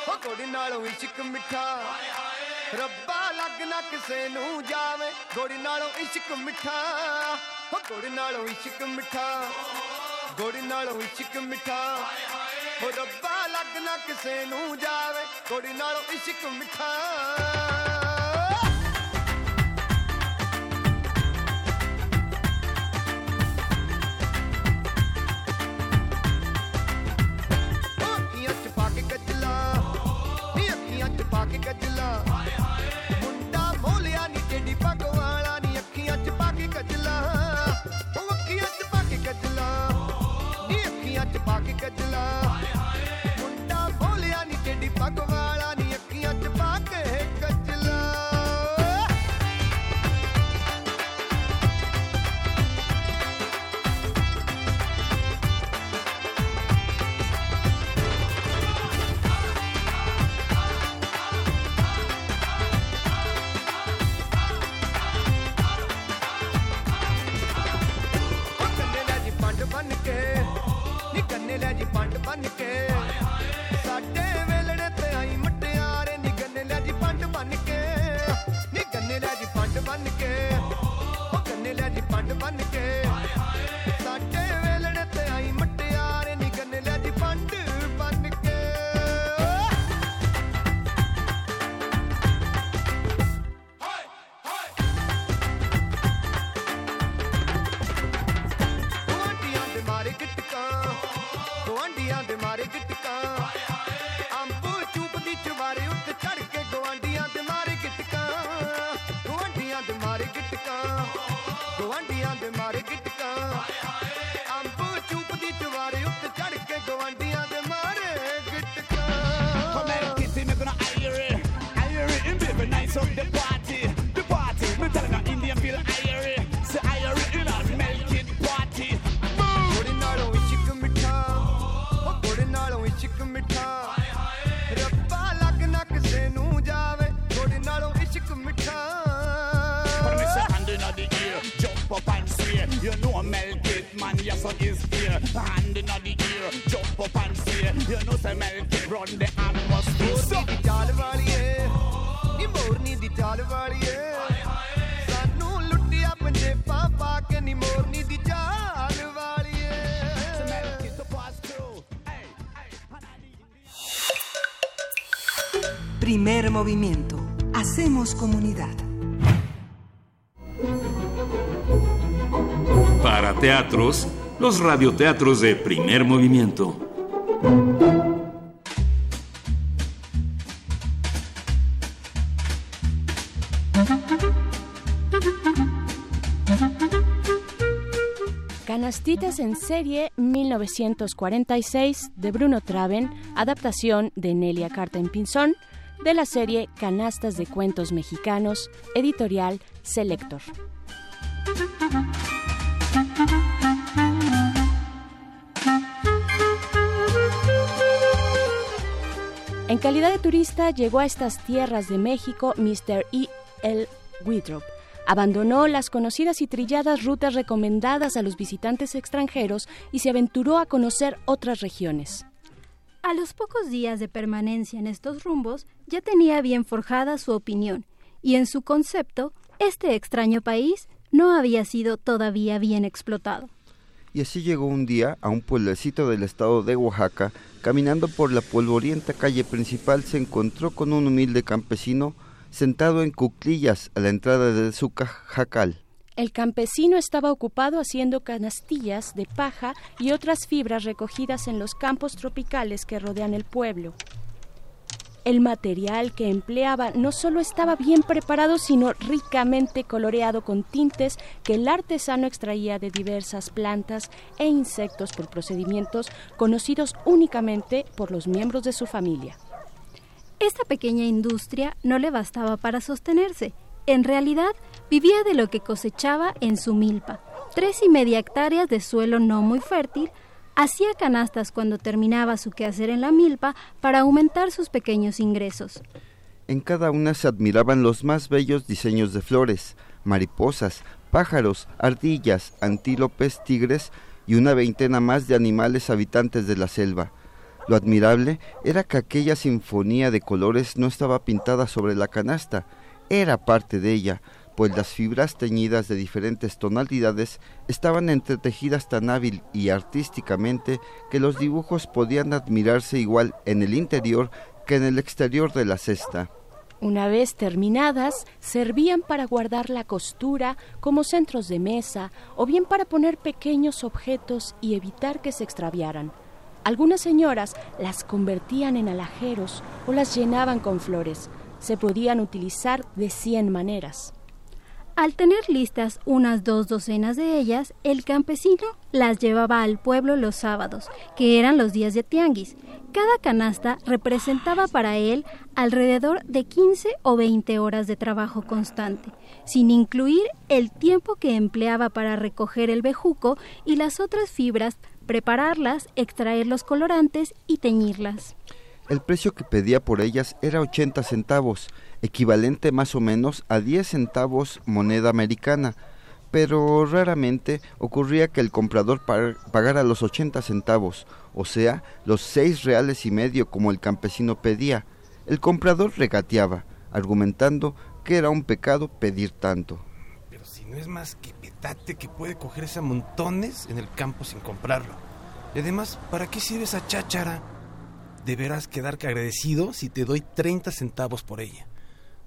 ਹੋ ਗੋੜੀ ਨਾਲੋਂ ਇਸ਼ਕ ਮਿੱਠਾ। ਰੱਬਾ ਲੱਗ ਨਾ ਕਿਸੇ ਨੂੰ ਜਾਵੇ। ਗੋੜੀ ਨਾਲੋਂ ਇਸ਼ਕ ਮਿੱਠਾ। ਹੋ ਗੋੜੀ ਨਾਲੋਂ ਇਸ਼ਕ ਮਿੱਠਾ। ਗੋੜੀ ਨਾਲੋਂ ਇਸ਼ਕ ਮਿੱਠਾ। ਹੋ ਰੱਬਾ ਲੱਗ ਨਾ ਕਿਸੇ ਨੂੰ ਜਾਵੇ। ਗੋੜੀ ਨਾਲੋਂ ਇਸ਼ਕ ਮਿੱਠਾ। बाकी के दिला Los radioteatros de primer movimiento. Canastitas en serie 1946 de Bruno Traven, adaptación de Nelia Carten Pinzón, de la serie Canastas de Cuentos Mexicanos, editorial Selector. En calidad de turista llegó a estas tierras de México Mr. E. L. Withrop. Abandonó las conocidas y trilladas rutas recomendadas a los visitantes extranjeros y se aventuró a conocer otras regiones. A los pocos días de permanencia en estos rumbos ya tenía bien forjada su opinión, y en su concepto, este extraño país no había sido todavía bien explotado. Y así llegó un día a un pueblecito del estado de Oaxaca. Caminando por la polvorienta calle principal se encontró con un humilde campesino sentado en cuclillas a la entrada de su ca- jacal. El campesino estaba ocupado haciendo canastillas de paja y otras fibras recogidas en los campos tropicales que rodean el pueblo. El material que empleaba no solo estaba bien preparado, sino ricamente coloreado con tintes que el artesano extraía de diversas plantas e insectos por procedimientos conocidos únicamente por los miembros de su familia. Esta pequeña industria no le bastaba para sostenerse. En realidad, vivía de lo que cosechaba en su milpa, tres y media hectáreas de suelo no muy fértil, hacía canastas cuando terminaba su quehacer en la milpa para aumentar sus pequeños ingresos. En cada una se admiraban los más bellos diseños de flores, mariposas, pájaros, ardillas, antílopes, tigres y una veintena más de animales habitantes de la selva. Lo admirable era que aquella sinfonía de colores no estaba pintada sobre la canasta, era parte de ella, pues las fibras teñidas de diferentes tonalidades estaban entretejidas tan hábil y artísticamente que los dibujos podían admirarse igual en el interior que en el exterior de la cesta. Una vez terminadas, servían para guardar la costura como centros de mesa o bien para poner pequeños objetos y evitar que se extraviaran. Algunas señoras las convertían en alajeros o las llenaban con flores. Se podían utilizar de cien maneras. Al tener listas unas dos docenas de ellas, el campesino las llevaba al pueblo los sábados, que eran los días de tianguis. Cada canasta representaba para él alrededor de 15 o 20 horas de trabajo constante, sin incluir el tiempo que empleaba para recoger el bejuco y las otras fibras, prepararlas, extraer los colorantes y teñirlas. El precio que pedía por ellas era 80 centavos, equivalente más o menos a 10 centavos moneda americana, pero raramente ocurría que el comprador pagara los 80 centavos, o sea, los 6 reales y medio como el campesino pedía. El comprador regateaba, argumentando que era un pecado pedir tanto. Pero si no es más que petate que puede cogerse a montones en el campo sin comprarlo. Y además, ¿para qué sirve esa cháchara? Deberás quedar agradecido si te doy 30 centavos por ella.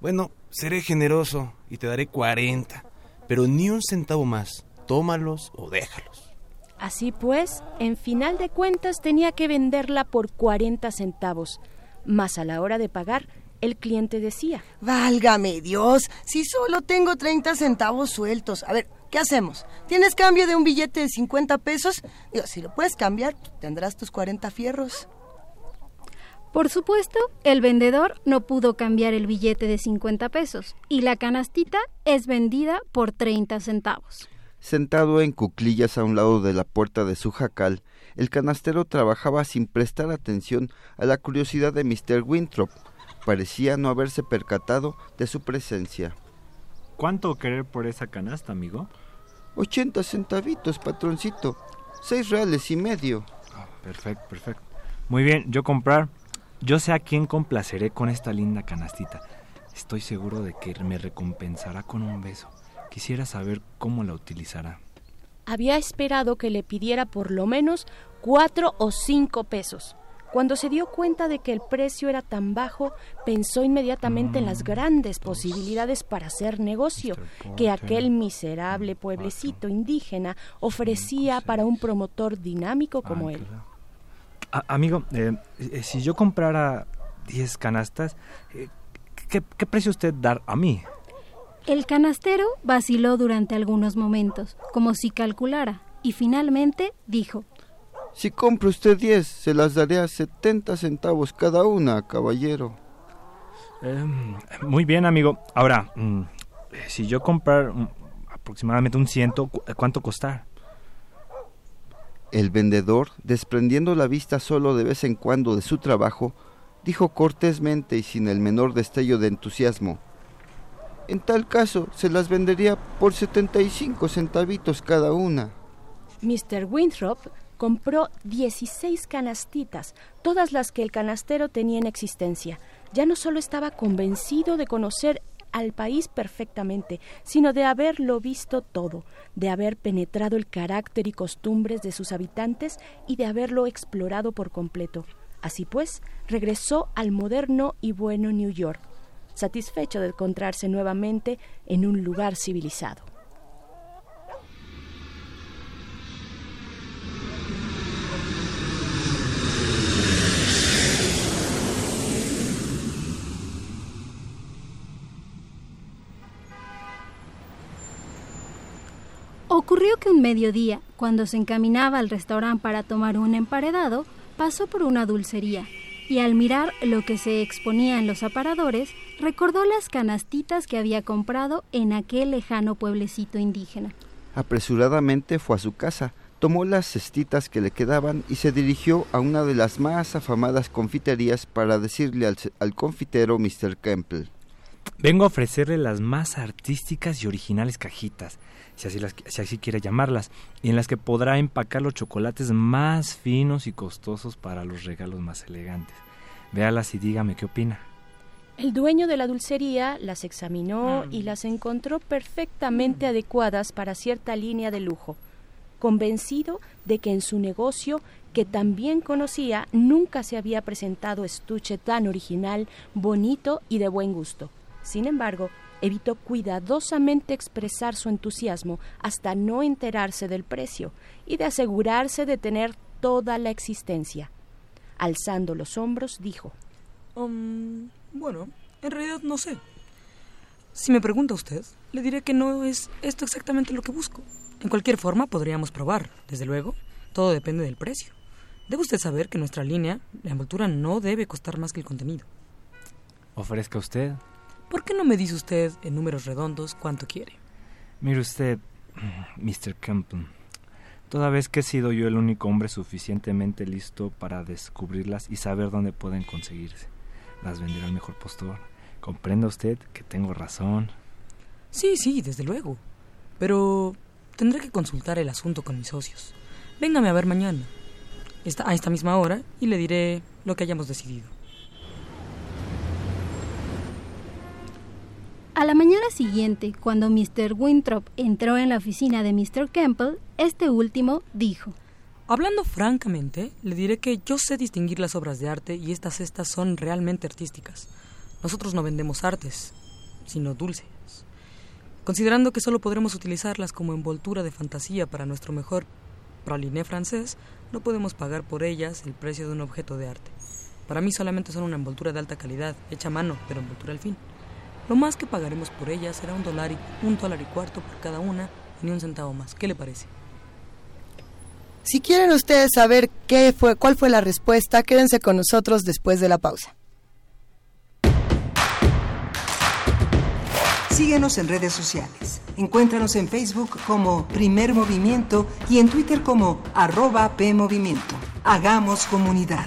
Bueno, seré generoso y te daré 40, pero ni un centavo más. Tómalos o déjalos. Así pues, en final de cuentas tenía que venderla por 40 centavos. Mas a la hora de pagar, el cliente decía, Válgame Dios, si solo tengo 30 centavos sueltos. A ver, ¿qué hacemos? ¿Tienes cambio de un billete de 50 pesos? Digo, si lo puedes cambiar, tendrás tus 40 fierros. Por supuesto, el vendedor no pudo cambiar el billete de 50 pesos y la canastita es vendida por 30 centavos. Sentado en cuclillas a un lado de la puerta de su jacal, el canastero trabajaba sin prestar atención a la curiosidad de Mr. Winthrop. Parecía no haberse percatado de su presencia. ¿Cuánto querer por esa canasta, amigo? 80 centavitos, patroncito. Seis reales y medio. Perfecto, perfecto. Muy bien, yo comprar. Yo sé a quién complaceré con esta linda canastita. Estoy seguro de que me recompensará con un beso. Quisiera saber cómo la utilizará. Había esperado que le pidiera por lo menos cuatro o cinco pesos. Cuando se dio cuenta de que el precio era tan bajo, pensó inmediatamente en las grandes posibilidades para hacer negocio que aquel miserable pueblecito indígena ofrecía para un promotor dinámico como él. A- amigo, eh, eh, si yo comprara 10 canastas, eh, ¿qué, qué precio usted dar a mí? El canastero vaciló durante algunos momentos, como si calculara, y finalmente dijo, Si compra usted 10, se las daré a 70 centavos cada una, caballero. Em, muy bien, amigo. Ahora, mm, si yo comprar mm, aproximadamente un ciento, ¿cu- ¿cuánto costar? El vendedor, desprendiendo la vista solo de vez en cuando de su trabajo, dijo cortésmente y sin el menor destello de entusiasmo, En tal caso, se las vendería por 75 centavitos cada una. Mr. Winthrop compró 16 canastitas, todas las que el canastero tenía en existencia. Ya no solo estaba convencido de conocer al país perfectamente, sino de haberlo visto todo, de haber penetrado el carácter y costumbres de sus habitantes y de haberlo explorado por completo. Así pues, regresó al moderno y bueno New York, satisfecho de encontrarse nuevamente en un lugar civilizado. Ocurrió que un mediodía, cuando se encaminaba al restaurante para tomar un emparedado, pasó por una dulcería y al mirar lo que se exponía en los aparadores, recordó las canastitas que había comprado en aquel lejano pueblecito indígena. Apresuradamente fue a su casa, tomó las cestitas que le quedaban y se dirigió a una de las más afamadas confiterías para decirle al, al confitero Mr. Campbell. Vengo a ofrecerle las más artísticas y originales cajitas, si así, las, si así quiere llamarlas, y en las que podrá empacar los chocolates más finos y costosos para los regalos más elegantes. Véalas y dígame qué opina. El dueño de la dulcería las examinó y las encontró perfectamente adecuadas para cierta línea de lujo, convencido de que en su negocio, que también conocía, nunca se había presentado estuche tan original, bonito y de buen gusto. Sin embargo, evitó cuidadosamente expresar su entusiasmo hasta no enterarse del precio y de asegurarse de tener toda la existencia. Alzando los hombros, dijo Um, bueno, en realidad no sé. Si me pregunta usted, le diré que no es esto exactamente lo que busco. En cualquier forma, podríamos probar. Desde luego, todo depende del precio. Debe usted saber que nuestra línea, la envoltura, no debe costar más que el contenido. Ofrezca usted. ¿Por qué no me dice usted en números redondos cuánto quiere? Mire usted, Mr. Campbell, toda vez que he sido yo el único hombre suficientemente listo para descubrirlas y saber dónde pueden conseguirse, las venderá al mejor postor. Comprenda usted que tengo razón. Sí, sí, desde luego. Pero tendré que consultar el asunto con mis socios. Véngame a ver mañana, a esta misma hora, y le diré lo que hayamos decidido. A la mañana siguiente, cuando Mr. Winthrop entró en la oficina de Mr. Campbell, este último dijo, Hablando francamente, le diré que yo sé distinguir las obras de arte y estas cestas son realmente artísticas. Nosotros no vendemos artes, sino dulces. Considerando que solo podremos utilizarlas como envoltura de fantasía para nuestro mejor praliné francés, no podemos pagar por ellas el precio de un objeto de arte. Para mí solamente son una envoltura de alta calidad, hecha mano, pero envoltura al fin. Lo más que pagaremos por ellas será un dólar y, un dólar y cuarto por cada una y ni un centavo más. ¿Qué le parece? Si quieren ustedes saber qué fue, cuál fue la respuesta, quédense con nosotros después de la pausa. Síguenos en redes sociales. Encuéntranos en Facebook como Primer Movimiento y en Twitter como arroba PMovimiento. Hagamos comunidad.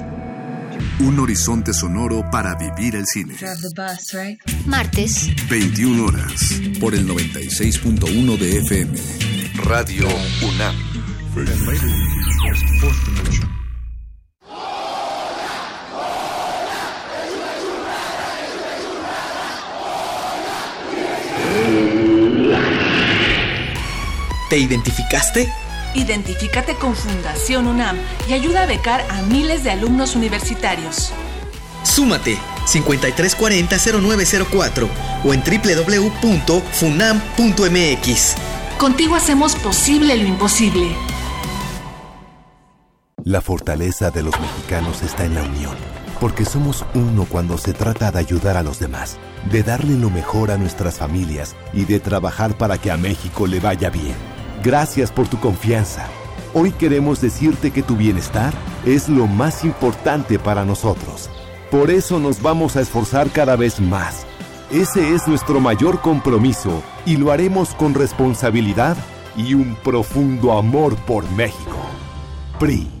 Un horizonte sonoro para vivir el cine. Martes, 21 horas. Por el 96.1 de FM. Radio UNAM. ¿Te identificaste? Identifícate con Fundación UNAM y ayuda a becar a miles de alumnos universitarios. Súmate 5340-0904 o en www.funam.mx. Contigo hacemos posible lo imposible. La fortaleza de los mexicanos está en la unión, porque somos uno cuando se trata de ayudar a los demás, de darle lo mejor a nuestras familias y de trabajar para que a México le vaya bien. Gracias por tu confianza. Hoy queremos decirte que tu bienestar es lo más importante para nosotros. Por eso nos vamos a esforzar cada vez más. Ese es nuestro mayor compromiso y lo haremos con responsabilidad y un profundo amor por México. PRI.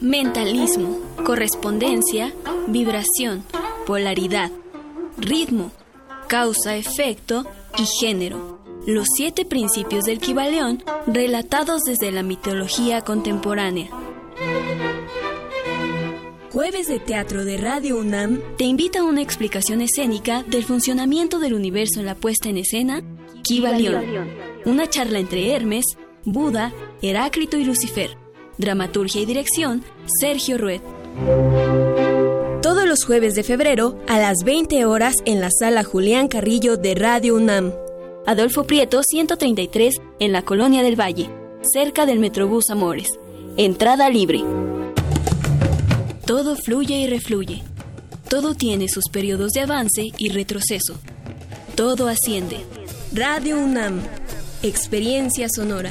Mentalismo, correspondencia, vibración, polaridad, ritmo, causa-efecto y género. Los siete principios del Kibaleón relatados desde la mitología contemporánea. Jueves de Teatro de Radio UNAM te invita a una explicación escénica del funcionamiento del universo en la puesta en escena Kibaleón. Una charla entre Hermes, Buda, Heráclito y Lucifer. Dramaturgia y dirección, Sergio Rued. Todos los jueves de febrero a las 20 horas en la sala Julián Carrillo de Radio UNAM. Adolfo Prieto 133 en la Colonia del Valle, cerca del Metrobús Amores. Entrada libre. Todo fluye y refluye. Todo tiene sus periodos de avance y retroceso. Todo asciende. Radio UNAM. Experiencia sonora.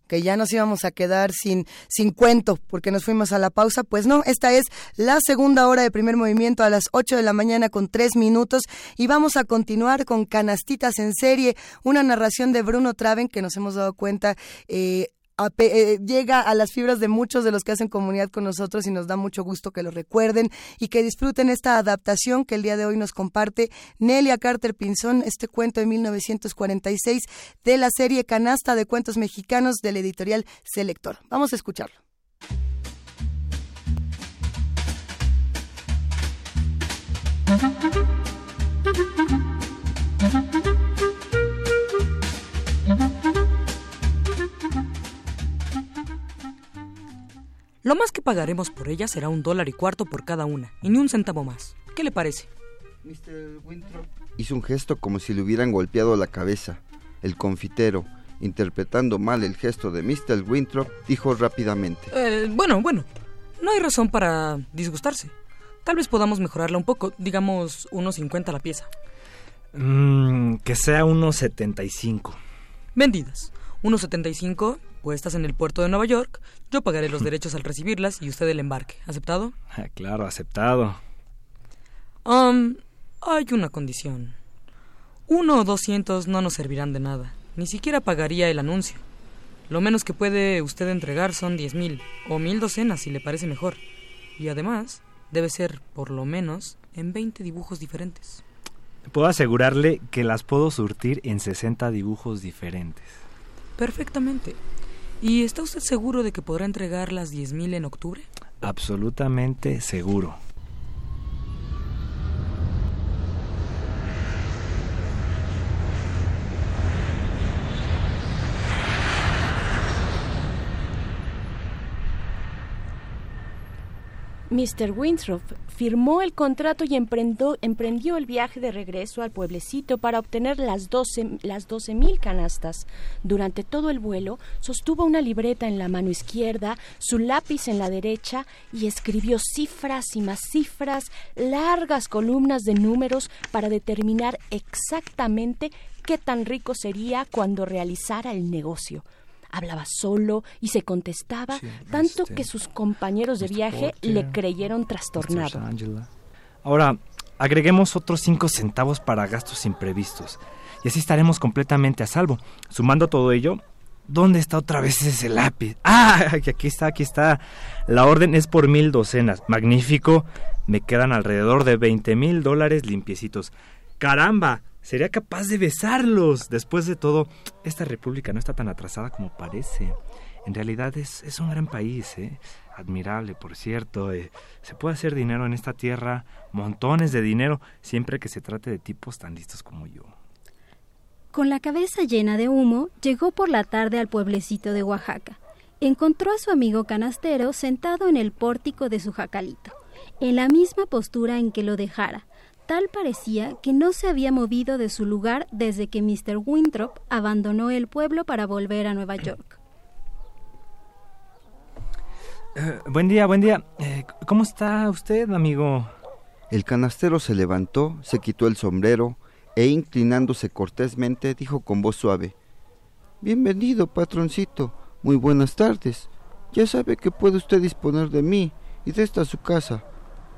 Que ya nos íbamos a quedar sin, cuento porque nos fuimos a la pausa. Pues no, esta es la segunda hora de primer movimiento a las 8 de la mañana con 3 minutos y vamos a continuar con Canastitas en serie, una narración de Bruno Traven que nos hemos dado cuenta. Eh, eh, llega a las fibras de muchos de los que hacen comunidad con nosotros y nos da mucho gusto que lo recuerden y que disfruten esta adaptación que el día de hoy nos comparte Nelia Carter Pinzón, este cuento de 1946 de la serie Canasta de Cuentos Mexicanos de la editorial Selector. Vamos a escucharlo. Lo más que pagaremos por ella será un dólar y cuarto por cada una, y ni un centavo más. ¿Qué le parece? Hizo un gesto como si le hubieran golpeado la cabeza. El confitero, interpretando mal el gesto de Mr. Winthrop, dijo rápidamente. Eh, bueno, bueno. No hay razón para disgustarse. Tal vez podamos mejorarla un poco, digamos unos 50 la pieza. Mm, que sea unos 75. Vendidas. Unos 75, puestas en el puerto de Nueva York. Yo pagaré los derechos al recibirlas y usted el embarque. ¿Aceptado? Ah, claro, aceptado. Um, hay una condición. Uno o doscientos no nos servirán de nada. Ni siquiera pagaría el anuncio. Lo menos que puede usted entregar son diez mil, o mil docenas si le parece mejor. Y además, Debe ser, por lo menos, en 20 dibujos diferentes. Puedo asegurarle que las puedo surtir en 60 dibujos diferentes. Perfectamente. ¿Y está usted seguro de que podrá entregar las 10.000 en octubre? Absolutamente seguro. Mr. Winthrop firmó el contrato y emprendió, el viaje de regreso al pueblecito para obtener las 12 las canastas. Durante todo el vuelo sostuvo una libreta en la mano izquierda, su lápiz en la derecha y escribió cifras y más cifras, largas columnas de números para determinar exactamente qué tan rico sería cuando realizara el negocio hablaba solo y se contestaba, tanto este, que sus compañeros de viaje le creyeron trastornado. Ahora, agreguemos otros cinco centavos para gastos imprevistos. Y así estaremos completamente a salvo. Sumando todo ello, ¿dónde está otra vez ese lápiz? Ah, aquí está, aquí está. La orden es por mil docenas. Magnífico. Me quedan alrededor de veinte mil dólares limpiecitos. ¡Caramba! Sería capaz de besarlos. Después de todo, esta república no está tan atrasada como parece. En realidad es, es un gran país, ¿eh? admirable, por cierto. Eh, se puede hacer dinero en esta tierra, montones de dinero, siempre que se trate de tipos tan listos como yo. Con la cabeza llena de humo, llegó por la tarde al pueblecito de Oaxaca. Encontró a su amigo canastero sentado en el pórtico de su jacalito, en la misma postura en que lo dejara, Tal parecía que no se había movido de su lugar desde que Mr. Winthrop abandonó el pueblo para volver a Nueva York. Eh, buen día, buen día. Eh, ¿Cómo está usted, amigo? El canastero se levantó, se quitó el sombrero e inclinándose cortésmente dijo con voz suave, Bienvenido, patroncito. Muy buenas tardes. Ya sabe que puede usted disponer de mí y de esta su casa.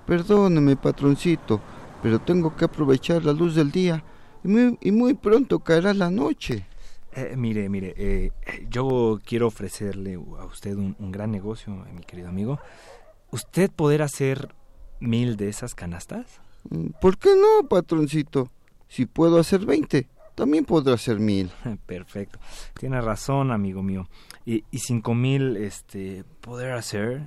Perdóneme, patroncito, pero tengo que aprovechar la luz del día y muy, pronto caerá la noche. Eh, mire, mire, eh, yo quiero ofrecerle a usted un, gran negocio, mi querido amigo. ¿Usted poder hacer mil de esas canastas? Mm, ¿Por qué no, patroncito? Si puedo hacer veinte, también podré hacer mil. Perfecto. Tiene razón, amigo mío. ¿Y, y cinco mil, este, poder hacer?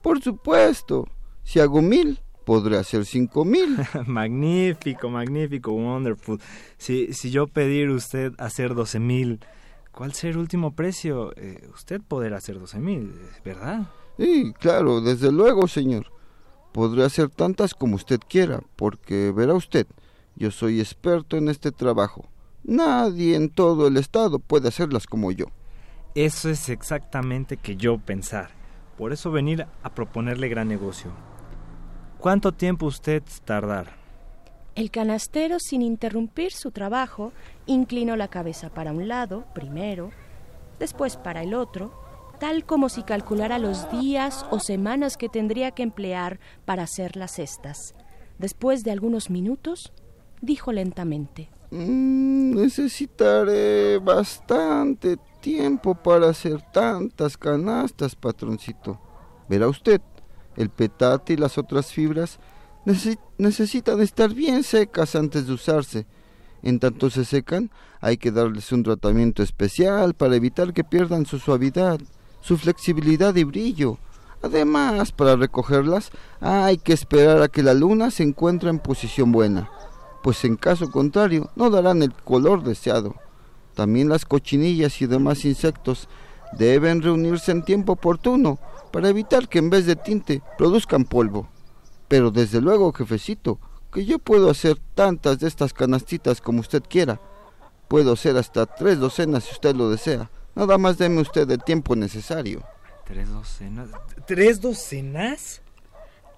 Por supuesto. Si hago mil, podré hacer cinco mil. magnífico, magnífico, wonderful. Si, si yo pedir usted hacer doce mil, ¿cuál será el último precio? Eh, usted podrá hacer doce mil, ¿verdad? Sí, claro, desde luego, señor. Podré hacer tantas como usted quiera, porque verá usted, yo soy experto en este trabajo. Nadie en todo el estado puede hacerlas como yo. Eso es exactamente que yo pensar. Por eso venir a proponerle gran negocio. ¿Cuánto tiempo usted tardar? El canastero, sin interrumpir su trabajo, inclinó la cabeza para un lado, primero, después para el otro, tal como si calculara los días o semanas que tendría que emplear para hacer las cestas. Después de algunos minutos, dijo lentamente. Mm, necesitaré bastante tiempo para hacer tantas canastas, patroncito. Verá usted, el petate y las otras fibras necesitan estar bien secas antes de usarse. En tanto se secan, hay que darles un tratamiento especial para evitar que pierdan su suavidad, su flexibilidad y brillo. Además, para recogerlas, hay que esperar a que la luna se encuentre en posición buena, pues en caso contrario no darán el color deseado. También las cochinillas y demás insectos deben reunirse en tiempo oportuno para evitar que en vez de tinte produzcan polvo. Pero desde luego, jefecito, que yo puedo hacer tantas de estas canastitas como usted quiera. Puedo hacer hasta tres docenas si usted lo desea. Nada más deme usted el tiempo necesario. ¿Tres docenas? ¿Tres docenas?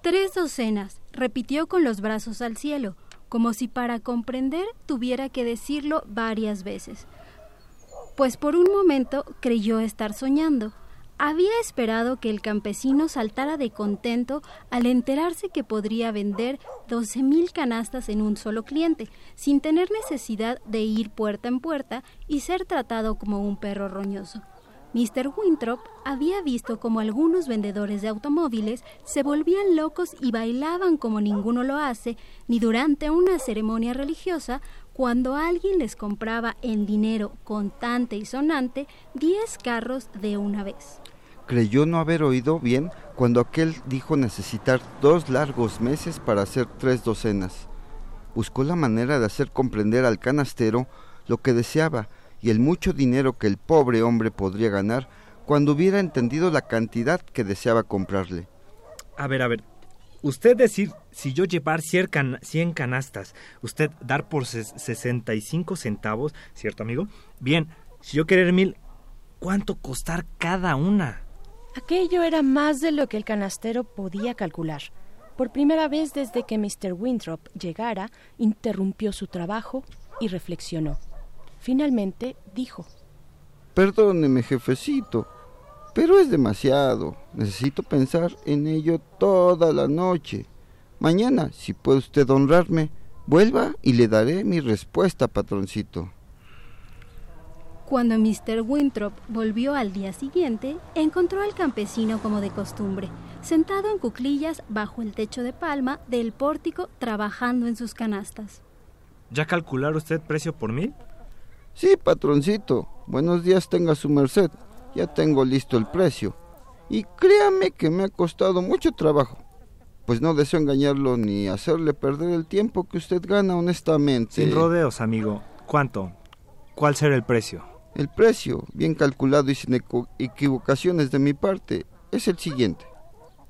Tres docenas, repitió con los brazos al cielo, como si para comprender tuviera que decirlo varias veces. Pues por un momento creyó estar soñando. Había esperado que el campesino saltara de contento al enterarse que podría vender doce mil canastas en un solo cliente, sin tener necesidad de ir puerta en puerta y ser tratado como un perro roñoso. Mr. Winthrop había visto como algunos vendedores de automóviles se volvían locos y bailaban como ninguno lo hace, ni durante una ceremonia religiosa, cuando alguien les compraba en dinero contante y sonante 10 carros de una vez. Creyó no haber oído bien cuando aquel dijo necesitar dos largos meses para hacer tres docenas. Buscó la manera de hacer comprender al canastero lo que deseaba y el mucho dinero que el pobre hombre podría ganar cuando hubiera entendido la cantidad que deseaba comprarle. A ver, a ver. Usted decir, si yo llevar 100 canastas, usted dar por 65 centavos, ¿cierto, amigo? Bien, si yo querer mil, ¿cuánto costar cada una? Aquello era más de lo que el canastero podía calcular. Por primera vez desde que Mr. Winthrop llegara, interrumpió su trabajo y reflexionó. Finalmente dijo, Perdóneme, jefecito, pero es demasiado. Necesito pensar en ello toda la noche. Mañana, si puede usted honrarme, vuelva y le daré mi respuesta, patroncito. Cuando Mr. Winthrop volvió al día siguiente, encontró al campesino como de costumbre, sentado en cuclillas bajo el techo de palma del pórtico trabajando en sus canastas. ¿Ya calcular usted precio por mil? Sí, patroncito. Buenos días tenga su merced. Ya tengo listo el precio. Y créame que me ha costado mucho trabajo. Pues no deseo engañarlo ni hacerle perder el tiempo que usted gana honestamente. Sin rodeos, amigo. ¿Cuánto? ¿Cuál será el precio? El precio, bien calculado y sin equivocaciones de mi parte, es el siguiente.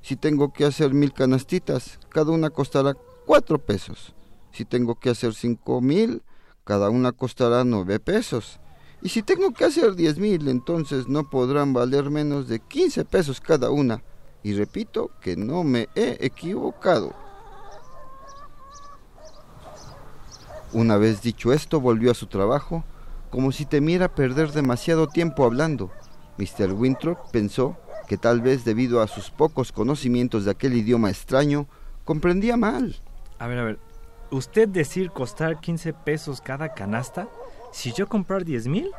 Si tengo que hacer mil canastitas, cada una costará cuatro pesos. Si tengo que hacer cinco mil, cada una costará nueve pesos. Y si tengo que hacer diez mil, entonces no podrán valer menos de quince pesos cada una. Y repito que no me he equivocado. Una vez dicho esto, volvió a su trabajo, como si temiera perder demasiado tiempo hablando. Mr. Winthrop pensó que tal vez debido a sus pocos conocimientos de aquel idioma extraño, comprendía mal. A ver, a ver, ¿usted decir costar 15 pesos cada canasta? Si yo comprar 10 mil?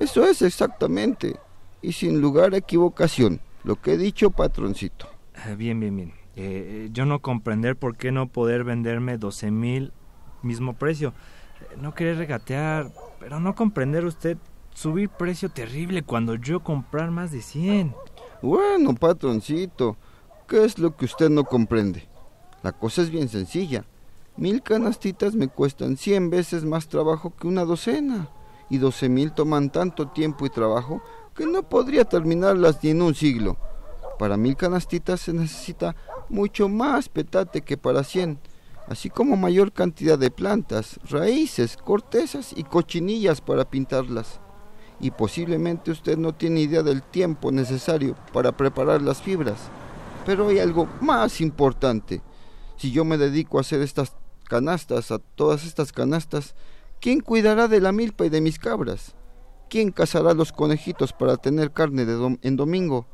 Eso es exactamente. Y sin lugar a equivocación, lo que he dicho, patroncito. Eh, bien, bien, bien. Eh, yo no comprender por qué no poder venderme 12 mil mismo precio. Eh, no querer regatear, pero no comprender usted subir precio terrible cuando yo comprar más de 100. Bueno, patroncito, ¿qué es lo que usted no comprende? La cosa es bien sencilla. Mil canastitas me cuestan cien veces más trabajo que una docena, y doce mil toman tanto tiempo y trabajo que no podría terminarlas ni en un siglo. Para mil canastitas se necesita mucho más petate que para cien, así como mayor cantidad de plantas, raíces, cortezas y cochinillas para pintarlas. Y posiblemente usted no tiene idea del tiempo necesario para preparar las fibras. Pero hay algo más importante. Si yo me dedico a hacer estas canastas, a todas estas canastas, ¿quién cuidará de la milpa y de mis cabras? ¿Quién cazará los conejitos para tener carne de en domingo?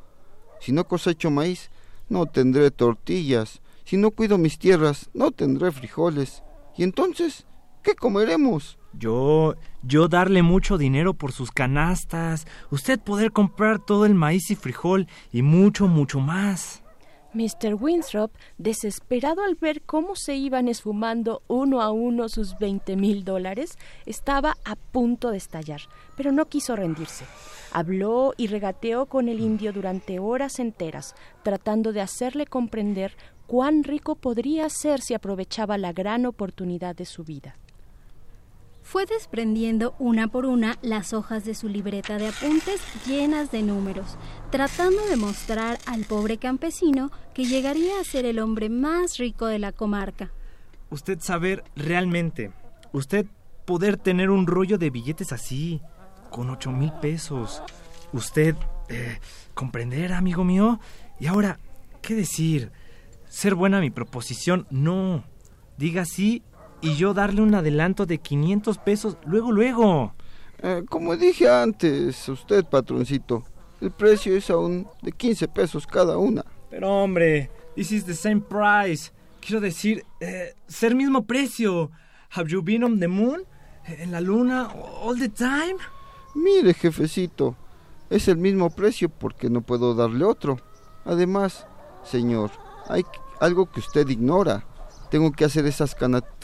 Si no cosecho maíz, no tendré tortillas. Si no cuido mis tierras, no tendré frijoles. ¿Y entonces qué comeremos? Yo, yo darle mucho dinero por sus canastas, usted poder comprar todo el maíz y frijol y mucho, mucho más. Mr. Winthrop, desesperado al ver cómo se iban esfumando uno a uno sus veinte mil dólares, estaba a punto de estallar, pero no quiso rendirse. Habló y regateó con el indio durante horas enteras, tratando de hacerle comprender cuán rico podría ser si aprovechaba la gran oportunidad de su vida. Fue desprendiendo una por una las hojas de su libreta de apuntes llenas de números, tratando de mostrar al pobre campesino que llegaría a ser el hombre más rico de la comarca. Usted saber realmente, usted poder tener un rollo de billetes así, con ocho mil pesos. Usted eh, comprender, amigo mío. Y ahora, ¿qué decir? Ser buena mi proposición, no. Diga sí y yo darle un adelanto de 500 pesos luego, luego. Eh, como dije antes, usted, patroncito, el precio es aún de 15 pesos cada una. Pero hombre, this is the same price. Quiero decir, eh, ser mismo precio. Have you been on the moon? ¿En la luna all the time? Mire, jefecito, Es el mismo precio porque no puedo darle otro. Además, señor, hay algo que usted ignora. Tengo que hacer esas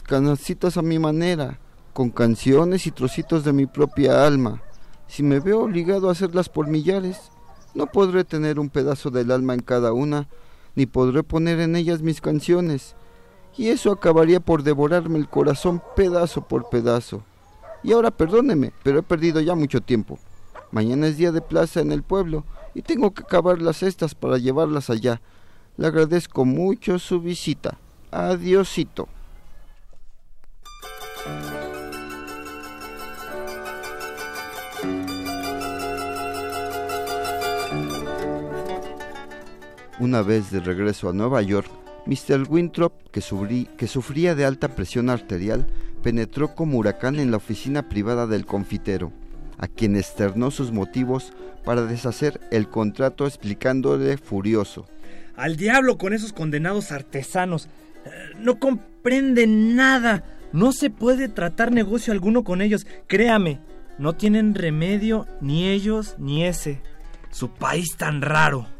cana canastitas a mi manera, con canciones y trocitos de mi propia alma. Si me veo obligado a hacerlas por millares, no podré tener un pedazo del alma en cada una, ni podré poner en ellas mis canciones. Y eso acabaría por devorarme el corazón pedazo por pedazo. Y ahora perdóneme, pero he perdido ya mucho tiempo. Mañana es día de plaza en el pueblo y tengo que acabar las cestas para llevarlas allá. Le agradezco mucho su visita. Adiosito. Una vez de regreso a Nueva York, Mr. Winthrop, que, sufría de alta presión arterial, penetró como huracán en la oficina privada del confitero, a quien externó sus motivos para deshacer el contrato explicándole furioso. Al diablo con esos condenados artesanos. No comprenden nada. No se puede tratar negocio alguno con ellos. Créame, no tienen remedio ni ellos ni ese. Su país tan raro.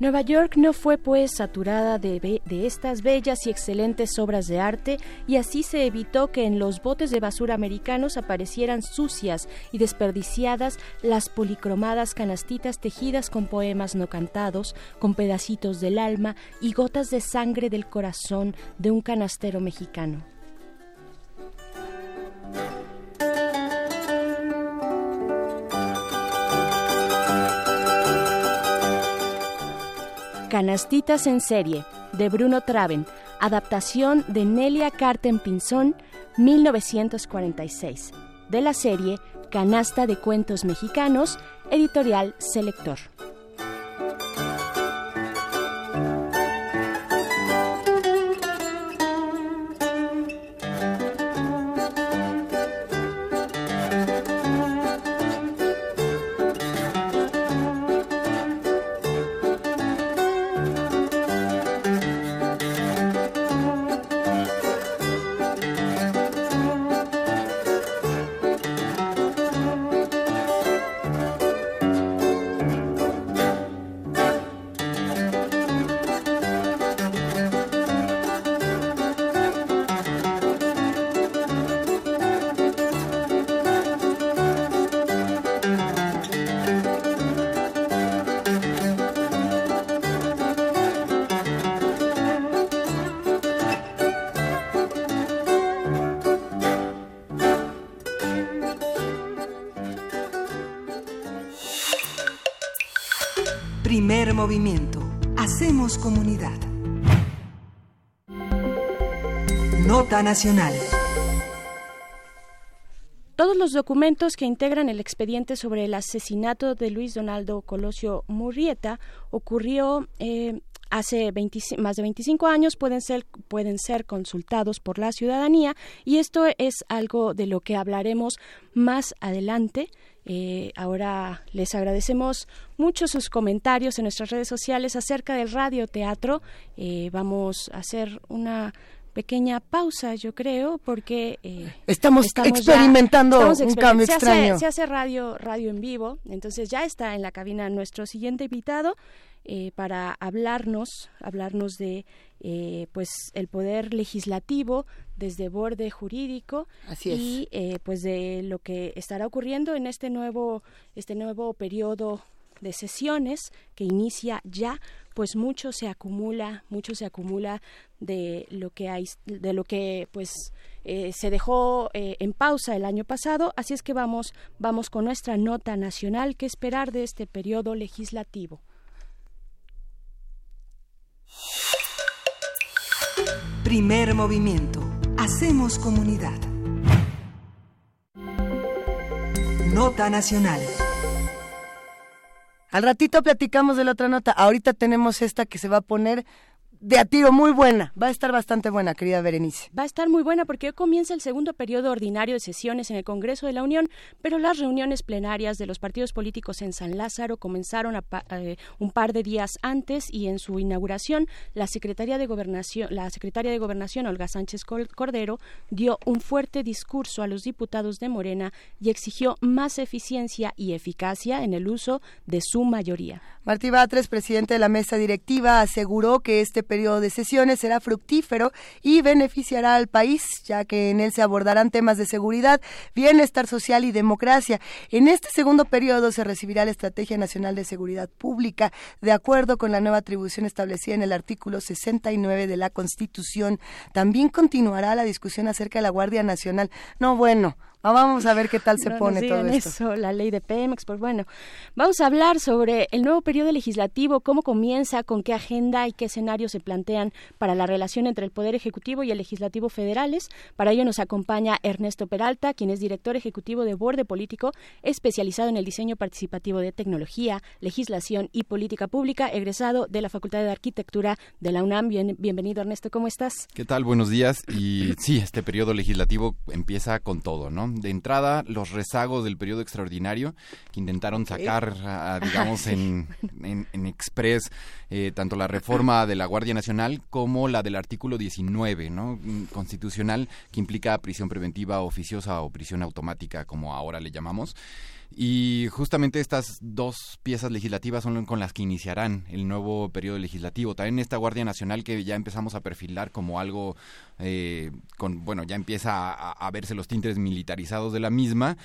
Nueva York no fue pues saturada de, de, estas bellas y excelentes obras de arte y así se evitó que en los botes de basura americanos aparecieran sucias y desperdiciadas las policromadas canastitas tejidas con poemas no cantados, con pedacitos del alma y gotas de sangre del corazón de un canastero mexicano. Canastitas en serie, de Bruno Traven, adaptación de Nelia Carten Pinzón, 1946, de la serie Canasta de Cuentos Mexicanos, editorial Selector. Nacional. Todos los documentos que integran el expediente sobre el asesinato de Luis Donaldo Colosio Murrieta ocurrió eh, hace más de 25 años pueden ser, pueden ser consultados por la ciudadanía y esto es algo de lo que hablaremos más adelante. Eh, ahora les agradecemos mucho sus comentarios en nuestras redes sociales acerca del radioteatro. Eh, vamos a hacer una pequeña pausa, yo creo, porque eh, estamos, experimentando un cambio se extraño. Hace, se hace radio, radio en vivo, entonces ya está en la cabina nuestro siguiente invitado eh, para hablarnos, hablarnos de eh, pues el poder legislativo desde borde jurídico y eh, pues de lo que estará ocurriendo en este nuevo este nuevo periodo de sesiones que inicia ya pues mucho se acumula mucho se acumula de lo que hay de lo que pues se dejó en pausa el año pasado así es que vamos vamos con nuestra nota nacional que esperar de este periodo legislativo Primer movimiento. Hacemos comunidad. Nota nacional. Al ratito platicamos de la otra nota. Ahorita tenemos esta que se va a poner de a tiro muy buena. Va a estar bastante buena, querida Berenice. Va a estar muy buena porque hoy comienza el segundo periodo ordinario de sesiones en el Congreso de la Unión, pero las reuniones plenarias de los partidos políticos en San Lázaro comenzaron a eh, un par de días antes y en su inauguración la Secretaría de Gobernación, la secretaria de Gobernación Olga Sánchez Cordero dio un fuerte discurso a los diputados de Morena y exigió más eficiencia y eficacia en el uso de su mayoría. Martí Batres, presidente de la mesa directiva, aseguró que este periodo de sesiones será fructífero y beneficiará al país, ya que en él se abordarán temas de seguridad, bienestar social y democracia. En este segundo periodo se recibirá la Estrategia Nacional de Seguridad Pública, de acuerdo con la nueva atribución establecida en el artículo 69 de la Constitución. También continuará la discusión acerca de la Guardia Nacional. No, bueno, vamos a ver qué tal se pone todo esto. Eso, la ley de Pemex, pues bueno, vamos a hablar sobre el nuevo periodo legislativo, cómo comienza, con qué agenda y qué escenarios se plantean para la relación entre el Poder Ejecutivo y el Legislativo federales. Para ello nos acompaña Ernesto Peralta, quien es director ejecutivo de Borde Político, especializado en el diseño participativo de tecnología, legislación y política pública, egresado de la Facultad de Arquitectura de la UNAM. bienvenido, Ernesto, ¿cómo estás? ¿Qué tal? Buenos días. Y sí, este periodo legislativo empieza con todo, ¿no? De entrada, los rezagos del periodo extraordinario que intentaron sacar, digamos, en, en, Express, eh, tanto la reforma de la Guardia Nacional como la del artículo 19, ¿no? Constitucional, que implica prisión preventiva oficiosa o prisión automática, como ahora le llamamos. Y justamente estas dos piezas legislativas son con las que iniciarán el nuevo periodo legislativo. También esta Guardia Nacional que ya empezamos a perfilar como algo eh, con, bueno, ya empieza a, verse los tintes militarizados de la misma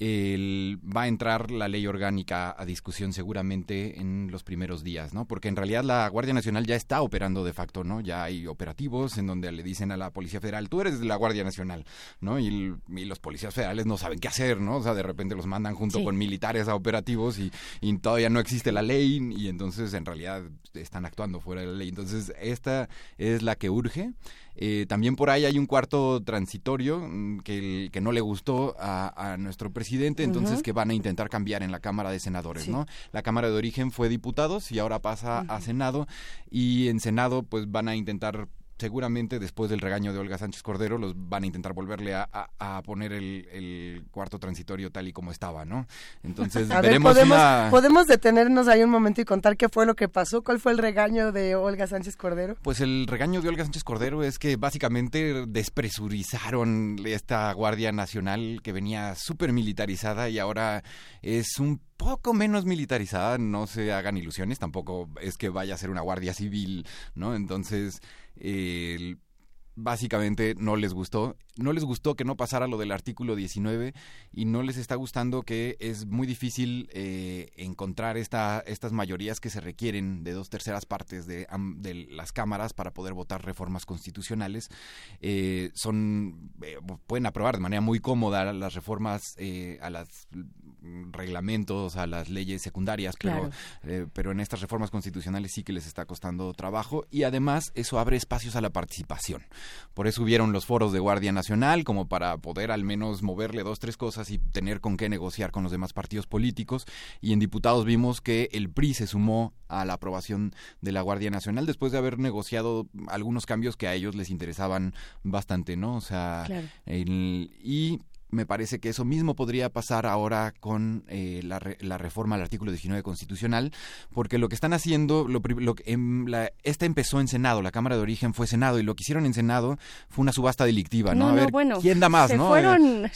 va a entrar la ley orgánica a discusión seguramente en los primeros días, ¿no? Porque en realidad la Guardia Nacional ya está operando de facto, ¿no? Ya hay operativos en donde le dicen a la Policía Federal, tú eres de la Guardia Nacional, ¿no? Y, los policías federales no saben qué hacer, ¿no? O sea, de repente los mandan junto con militares a operativos y, y todavía no existe la ley y entonces en realidad están actuando fuera de la ley. Entonces, esta es la que urge. Eh, también por ahí hay un cuarto transitorio mm, que, que no le gustó a, nuestro presidente, entonces que van a intentar cambiar en la Cámara de Senadores, ¿no? La Cámara de Origen fue diputados y ahora pasa a Senado y en Senado pues van a intentar seguramente después del regaño de Olga Sánchez Cordero los van a intentar volverle a, poner el, cuarto transitorio tal y como estaba, ¿no? Entonces veremos ¿podemos, ¿podemos detenernos ahí un momento y contar qué fue lo que pasó? ¿Cuál fue el regaño de Olga Sánchez Cordero? Pues el regaño de Olga Sánchez Cordero es que básicamente despresurizaron esta Guardia Nacional que venía súper militarizada y ahora es un poco menos militarizada, no se hagan ilusiones, tampoco es que vaya a ser una guardia civil, ¿no? Entonces, básicamente no les gustó. No les gustó que no pasara lo del artículo 19 y no les está gustando que es muy difícil eh, encontrar esta, estas mayorías que se requieren de dos terceras partes de, las cámaras para poder votar reformas constitucionales. Eh, son eh, pueden aprobar de manera muy cómoda las reformas a los reglamentos, a las leyes secundarias, pero, pero en estas reformas constitucionales sí que les está costando trabajo y además eso abre espacios a la participación. Por eso hubieron los foros de Guardia Nacional, como para poder al menos moverle dos, tres cosas y tener con qué negociar con los demás partidos políticos. Y en diputados vimos que el PRI se sumó a la aprobación de la Guardia Nacional después de haber negociado algunos cambios que a ellos les interesaban bastante, ¿no? O sea, y me parece que eso mismo podría pasar ahora con eh, la, la, reforma al artículo 19 constitucional, porque lo que están haciendo, lo, lo em, la, esta empezó en Senado, la Cámara de Origen fue Senado, y lo que hicieron en Senado fue una subasta delictiva, ¿no? a ver, ¿quién da más, no?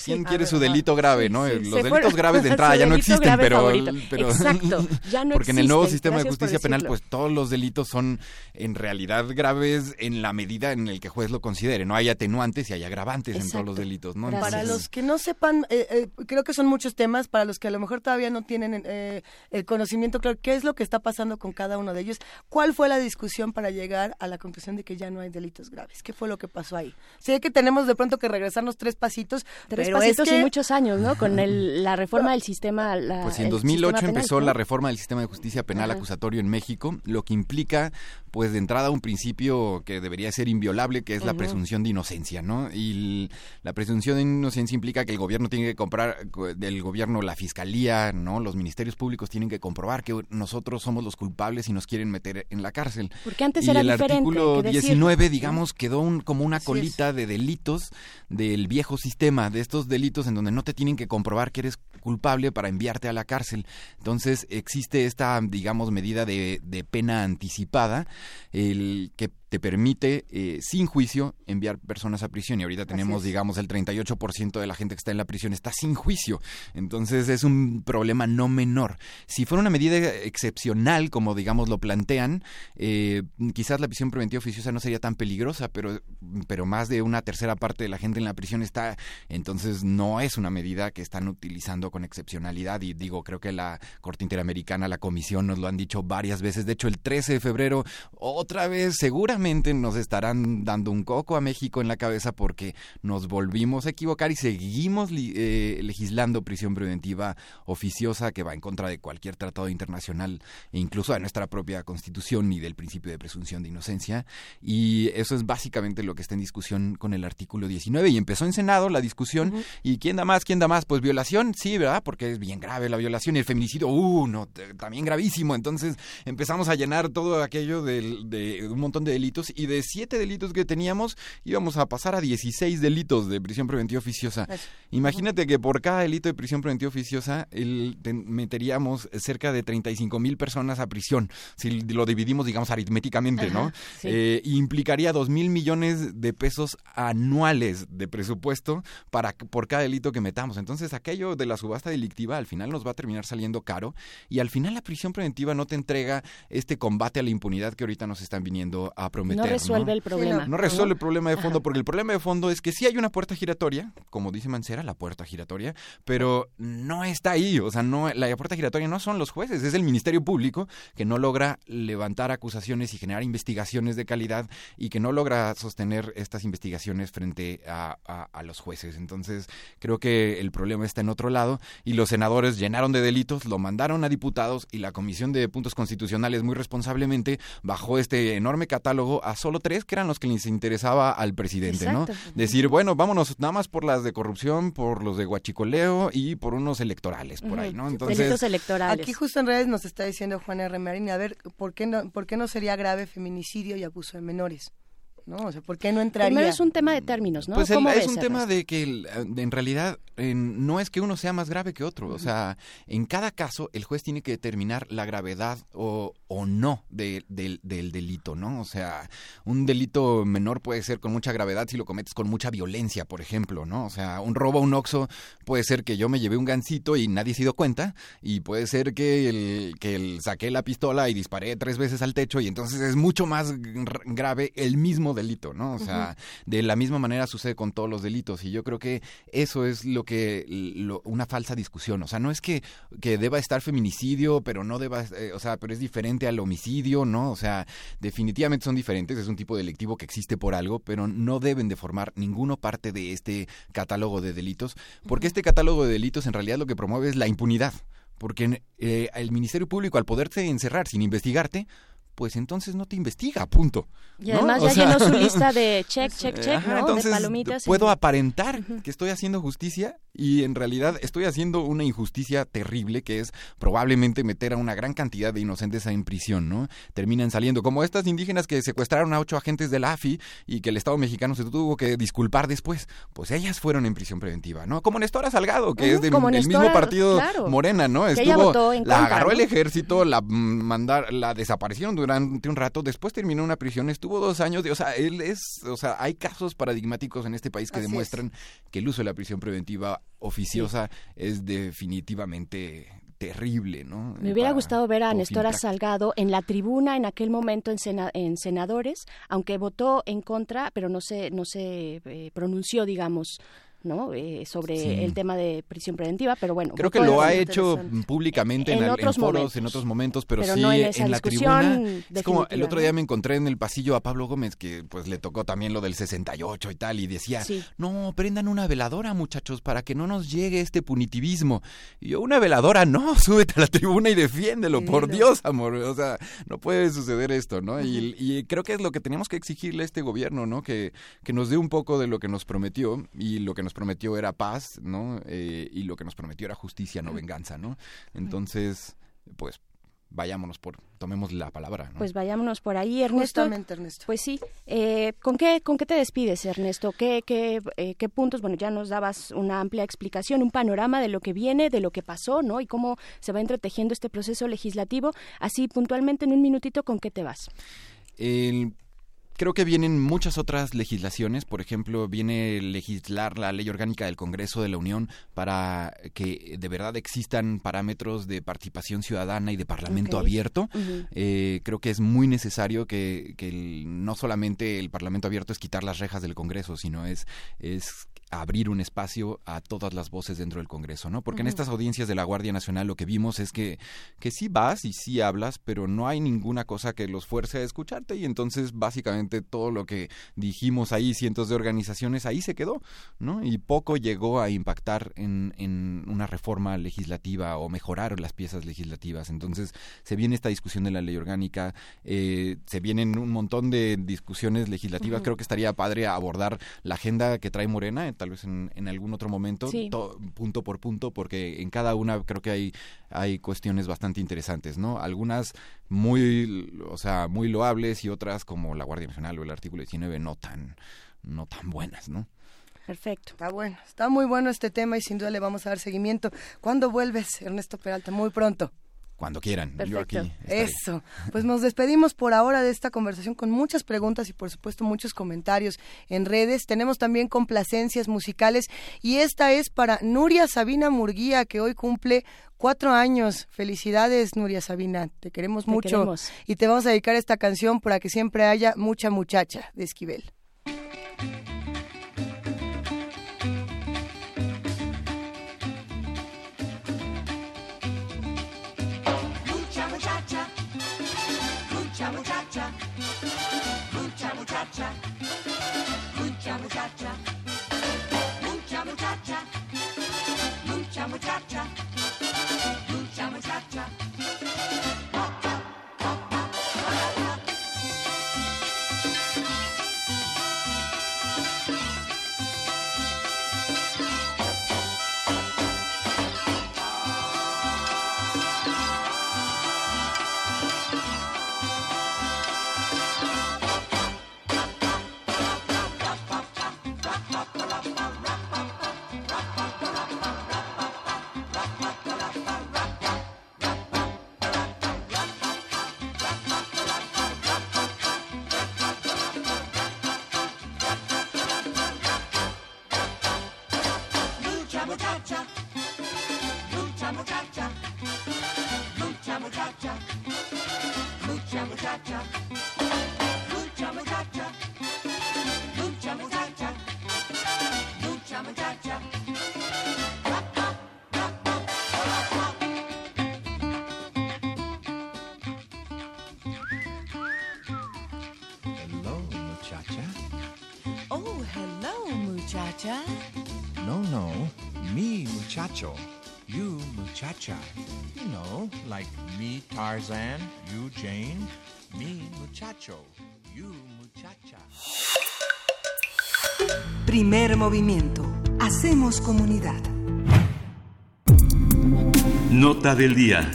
¿Quién quiere su delito grave, no? Los delitos graves de entrada ya no existen, pero, pero Exacto, ya no Porque en el nuevo sistema de justicia penal, pues todos los delitos son en realidad graves en la medida en el que juez lo considere, no hay atenuantes y hay agravantes en todos los delitos, ¿no? Para los que no sepan, eh, eh, creo que son muchos temas para los que a lo mejor todavía no tienen eh, el conocimiento claro, qué es lo que está pasando con cada uno de ellos. ¿Cuál fue la discusión para llegar a la conclusión de que ya no hay delitos graves? ¿Qué fue lo que pasó ahí? Sé que tenemos de pronto que regresarnos tres pasitos, tres pasitos y muchos años, ¿no? Con la reforma del sistema. pues en 2008 empezó la reforma del sistema de justicia penal acusatorio en México, lo que implica pues de entrada un principio que debería ser inviolable, que es la presunción de inocencia, ¿no? Y la presunción de inocencia implica que el gobierno tiene que comprar, el gobierno, la fiscalía, no, los ministerios públicos tienen que comprobar que nosotros somos los culpables y nos quieren meter en la cárcel. Porque antes y era el diferente, artículo hay que decir. 19, digamos, quedó un- como una colita de delitos del viejo sistema, de estos delitos en donde no te tienen que comprobar que eres culpable para enviarte a la cárcel. Entonces existe esta, digamos, medida de, de pena anticipada, el que te permite, eh, sin juicio, enviar personas a prisión. Y ahorita tenemos, digamos, el 38% de la gente que está en la prisión está sin juicio. Entonces es un problema no menor. Si fuera una medida excepcional, como digamos lo plantean, eh, quizás la prisión preventiva oficiosa no sería tan peligrosa, pero, pero más de una tercera parte de la gente en la prisión está, entonces no es una medida que están utilizando con excepcionalidad. Y digo, creo que la Corte Interamericana, la Comisión nos lo han dicho varias veces. De hecho, el 13 de febrero, otra vez, seguramente nos estarán dando un coco a México en la cabeza porque nos volvimos a equivocar y seguimos eh, legislando prisión preventiva oficiosa que va en contra de cualquier tratado internacional e incluso de nuestra propia constitución y del principio de presunción de inocencia. Y eso es básicamente lo que está en discusión con el artículo 19. Y empezó en Senado la discusión. ¿Y quién da más? ¿Quién da más? Pues violación, sí, ¿verdad? Porque es bien grave la violación y el feminicidio, uh, no, también gravísimo. Entonces empezamos a llenar todo aquello de, un montón de delitos y de siete delitos que teníamos íbamos a pasar a 16 delitos de prisión preventiva oficiosa. Imagínate que por cada delito de prisión preventiva oficiosa el, te- meteríamos cerca de 35 mil personas a prisión, si lo dividimos, digamos, aritméticamente, ¿no? Sí. Eh, implicaría 2 mil millones de pesos anuales de presupuesto para por cada delito que metamos. Entonces, aquello de la subasta delictiva al final nos va a terminar saliendo caro y al final la prisión preventiva no te entrega este combate a la impunidad que ahorita nos están viniendo a prometer. No resuelve el problema. No resuelve el problema de fondo, Ajá. porque el problema de fondo es que sí hay una puerta giratoria, como dice Mancera, la puerta giratoria, pero no está ahí. O sea, no, la puerta giratoria no son los jueces, es el Ministerio Público que no logra levantar acusaciones y generar investigaciones de calidad y que no logra sostener estas investigaciones frente a, a- a los jueces. Entonces, creo que el problema está en otro lado y los senadores llenaron de delitos, lo mandaron a diputados y la Comisión de Puntos Constitucionales muy responsablemente bajó este enorme catálogo a solo tres que eran los que les interesaba al presidente, ¿no? Decir, bueno, vámonos nada más por las de corrupción, por los de guachicoleo y por unos electorales por ahí, ¿no? Entonces, electorales. Aquí justo en redes nos está diciendo Juan R. Marín, a ver, ¿por qué no, por qué no sería grave feminicidio y abuso de menores? ¿No? O sea, ¿por qué no entraría? Primero es un tema de términos, ¿no? Pues el- ¿Cómo es ves, un tema de que el- en realidad en- no es que uno sea más grave que otro. O sea, en cada caso el juez tiene que determinar la gravedad o, o no de- del- del delito, ¿no? O sea, un delito menor puede ser con mucha gravedad si lo cometes con mucha violencia, por ejemplo, ¿no? O sea, un robo a un oxo puede ser que yo me llevé un gancito y nadie se dio cuenta y puede ser que el, que el saqué la pistola y disparé tres veces al techo y entonces es mucho más gr- grave el mismo delito, ¿no? O sea, de la misma manera sucede con todos los delitos y yo creo que eso es lo que lo- una falsa discusión, o sea, no es que, que deba estar feminicidio, pero no deba, eh, o sea, pero es diferente al homicidio, ¿no? O sea, definitivamente son diferentes, es un tipo delictivo que existe por algo, pero no deben de formar ninguno parte de este catálogo de delitos, porque este catálogo de delitos en realidad lo que promueve es la impunidad. Porque eh, el Ministerio Público, al poderte encerrar sin investigarte, pues entonces no te investiga, punto. Y ¿no? además O ya sea, llenó su lista de check, check, check, Ajá, ¿no? entonces, de palomitas. Puedo aparentar que estoy haciendo justicia y en realidad estoy haciendo una injusticia terrible que es probablemente meter a una gran cantidad de inocentes en prisión, ¿no? Terminan saliendo como estas indígenas que secuestraron a ocho agentes de la AFI y que el Estado mexicano se tuvo que disculpar después. Pues ellas fueron en prisión preventiva, ¿no? Como Nestora Salgado, que es del mismo partido claro. Morena, ¿no? Estuvo, votó en la contra, agarró el ejército, la mandar, la desaparecieron durante un rato, después terminó en una prisión, estuvo dos años, de, o sea, él es, o sea, hay casos paradigmáticos en este país que Así es. demuestran que el uso de la prisión preventiva oficiosa es definitivamente terrible, ¿no? Me hubiera Para gustado ver a Nestora. Salgado en la tribuna en aquel momento en, sena- en senadores, aunque votó en contra, pero no se no se eh, pronunció, digamos, ¿no? Eh, sobre Sí. el tema de prisión preventiva, pero bueno. Creo que lo ha hecho públicamente en, En al- en otros foros, momentos. en otros momentos, pero, Pero sí no en la tribuna. Es como el otro día me encontré en el pasillo a Pablo Gómez que pues le tocó también lo del 68 y tal y decía, Sí. no, prendan una veladora muchachos para que no nos llegue este punitivismo. Y yo, una veladora, no, súbete a la tribuna y defiéndelo, por Dilo. Dios, amor. O sea, no puede suceder esto, ¿no? y, y creo que es lo que tenemos que exigirle a este gobierno, ¿no? Que, que nos dé un poco de lo que nos prometió y lo que nos prometió era paz, ¿no? Eh, y lo que nos prometió era justicia, no venganza, ¿no? Entonces, pues vayámonos por, tomemos la palabra. ¿no? Pues vayámonos por ahí, Ernesto. Justamente, Ernesto. Pues sí. Eh, ¿con, qué, ¿Con qué te despides, Ernesto? ¿Qué, qué, eh, ¿Qué puntos? Bueno, ya nos dabas una amplia explicación, un panorama de lo que viene, de lo que pasó, ¿no? Y cómo se va entretejiendo este proceso legislativo. Así, puntualmente, en un minutito, ¿con qué te vas? El Creo que vienen muchas otras legislaciones, por ejemplo, viene legislar la ley orgánica del Congreso de la Unión para que de verdad existan parámetros de participación ciudadana y de parlamento abierto. Eh, creo que es muy necesario que, que el- no solamente el parlamento abierto es quitar las rejas del Congreso, sino es, es abrir un espacio a todas las voces dentro del Congreso, ¿no? Porque en estas audiencias de la Guardia Nacional lo que vimos es que, que sí vas y sí hablas, pero no hay ninguna cosa que los fuerce a escucharte y entonces básicamente todo lo que dijimos ahí, cientos de organizaciones, ahí se quedó, ¿no? Y poco llegó a impactar en, en una reforma legislativa o mejorar las piezas legislativas. Entonces se viene esta discusión de la ley orgánica, eh, se vienen un montón de discusiones legislativas. Creo que estaría padre abordar la agenda que trae Morena, tal vez en, en algún otro momento, Sí. to- punto por punto, porque en cada una creo que hay, hay cuestiones bastante interesantes, ¿no? Algunas muy, o sea, muy loables y otras como la Guardia Nacional o el artículo 19 no tan, no tan buenas, ¿no? Perfecto. Está bueno, está muy bueno este tema y sin duda le vamos a dar seguimiento. ¿Cuándo vuelves, Ernesto Peralta? Muy pronto. Cuando quieran. Yo aquí estaré. Eso. Pues nos despedimos por ahora de esta conversación con muchas preguntas y por supuesto muchos comentarios en redes. Tenemos también complacencias musicales y esta es para Nuria Sabina Murguía que hoy cumple cuatro años. Felicidades Nuria Sabina, te queremos Te mucho queremos. y te vamos a dedicar esta canción para que siempre haya mucha muchacha de Esquivel. You, muchacha. You know, like me, Tarzan, you, Jane. Me, muchacho. You, muchacha. Primer movimiento. Hacemos comunidad. Nota del día.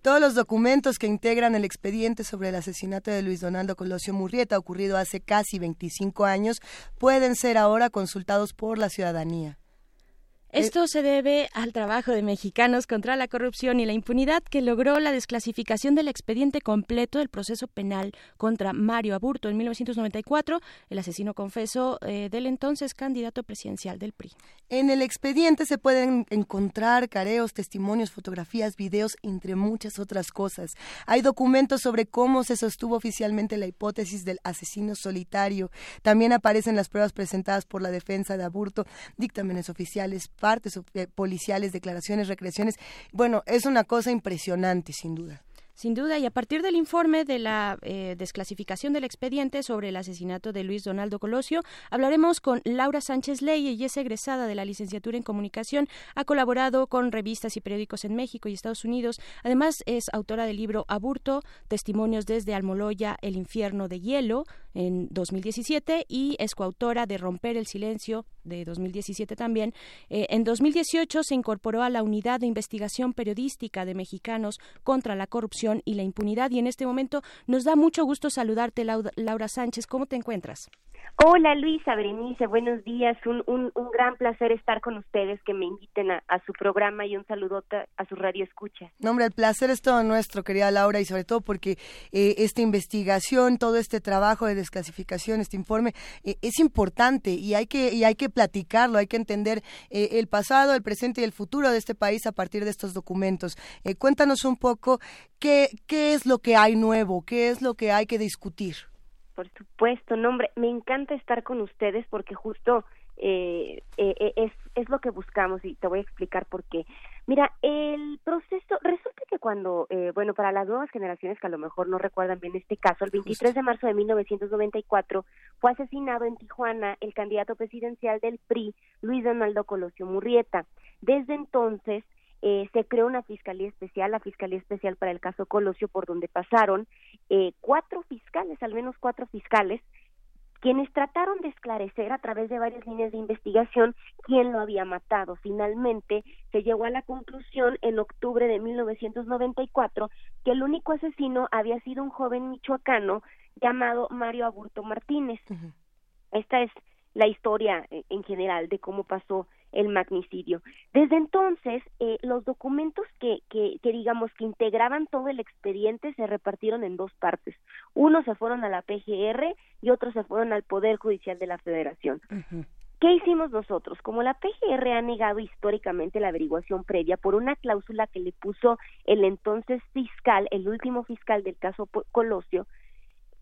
Todos los documentos que integran el expediente sobre el asesinato de Luis Donaldo Colosio Murrieta, ocurrido hace casi 25 años, pueden ser ahora consultados por la ciudadanía. Esto se debe al trabajo de Mexicanos contra la Corrupción y la Impunidad que logró la desclasificación del expediente completo del proceso penal contra Mario Aburto en 1994, el asesino confeso eh, del entonces candidato presidencial del PRI. En el expediente se pueden encontrar careos, testimonios, fotografías, videos, entre muchas otras cosas. Hay documentos sobre cómo se sostuvo oficialmente la hipótesis del asesino solitario. También aparecen las pruebas presentadas por la defensa de Aburto, dictámenes oficiales, partes eh, policiales, declaraciones, recreaciones. Bueno, es una cosa impresionante, sin duda. Sin duda, y a partir del informe de la eh, desclasificación del expediente sobre el asesinato de Luis Donaldo Colosio, hablaremos con Laura Sánchez Ley, ella es egresada de la licenciatura en comunicación, ha colaborado con revistas y periódicos en México y Estados Unidos, además es autora del libro Aburto, Testimonios desde Almoloya, El infierno de hielo, en 2017 y es coautora de Romper el Silencio de 2017 también. Eh, en 2018 se incorporó a la Unidad de Investigación Periodística de Mexicanos contra la Corrupción y la Impunidad y en este momento nos da mucho gusto saludarte, Laura Sánchez. ¿Cómo te encuentras? Hola Luisa, Berenice, buenos días. Un, un, un, gran placer estar con ustedes, que me inviten a, a su programa y un saludote a su radio escucha. No, hombre, el placer es todo nuestro, querida Laura, y sobre todo porque eh, esta investigación, todo este trabajo de desclasificación, este informe, eh, es importante y hay que, y hay que platicarlo, hay que entender eh, el pasado, el presente y el futuro de este país a partir de estos documentos. cuéntanos un poco qué, qué es lo que hay nuevo, qué es lo que hay que discutir. Por supuesto, no, hombre, me encanta estar con ustedes porque justo eh, eh, es, es lo que buscamos y te voy a explicar por qué. Mira, el proceso, resulta que cuando, eh, bueno, para las nuevas generaciones que a lo mejor no recuerdan bien este caso, el 23 de marzo de 1994 fue asesinado en Tijuana el candidato presidencial del PRI, Luis Donaldo Colosio Murrieta. Desde entonces, eh, se creó una fiscalía especial, la Fiscalía Especial para el caso Colosio, por donde pasaron eh, cuatro fiscales, al menos cuatro fiscales, quienes trataron de esclarecer a través de varias líneas de investigación quién lo había matado. Finalmente se llegó a la conclusión en octubre de 1994 que el único asesino había sido un joven michoacano llamado Mario Aburto Martínez. Esta es la historia eh, en general de cómo pasó el magnicidio. Desde entonces, eh, los documentos que, que, que, digamos que integraban todo el expediente se repartieron en dos partes. Unos se fueron a la PGR y otros se fueron al Poder Judicial de la Federación. ¿Qué hicimos nosotros? Como la PGR ha negado históricamente la averiguación previa por una cláusula que le puso el entonces fiscal, el último fiscal del caso Colosio,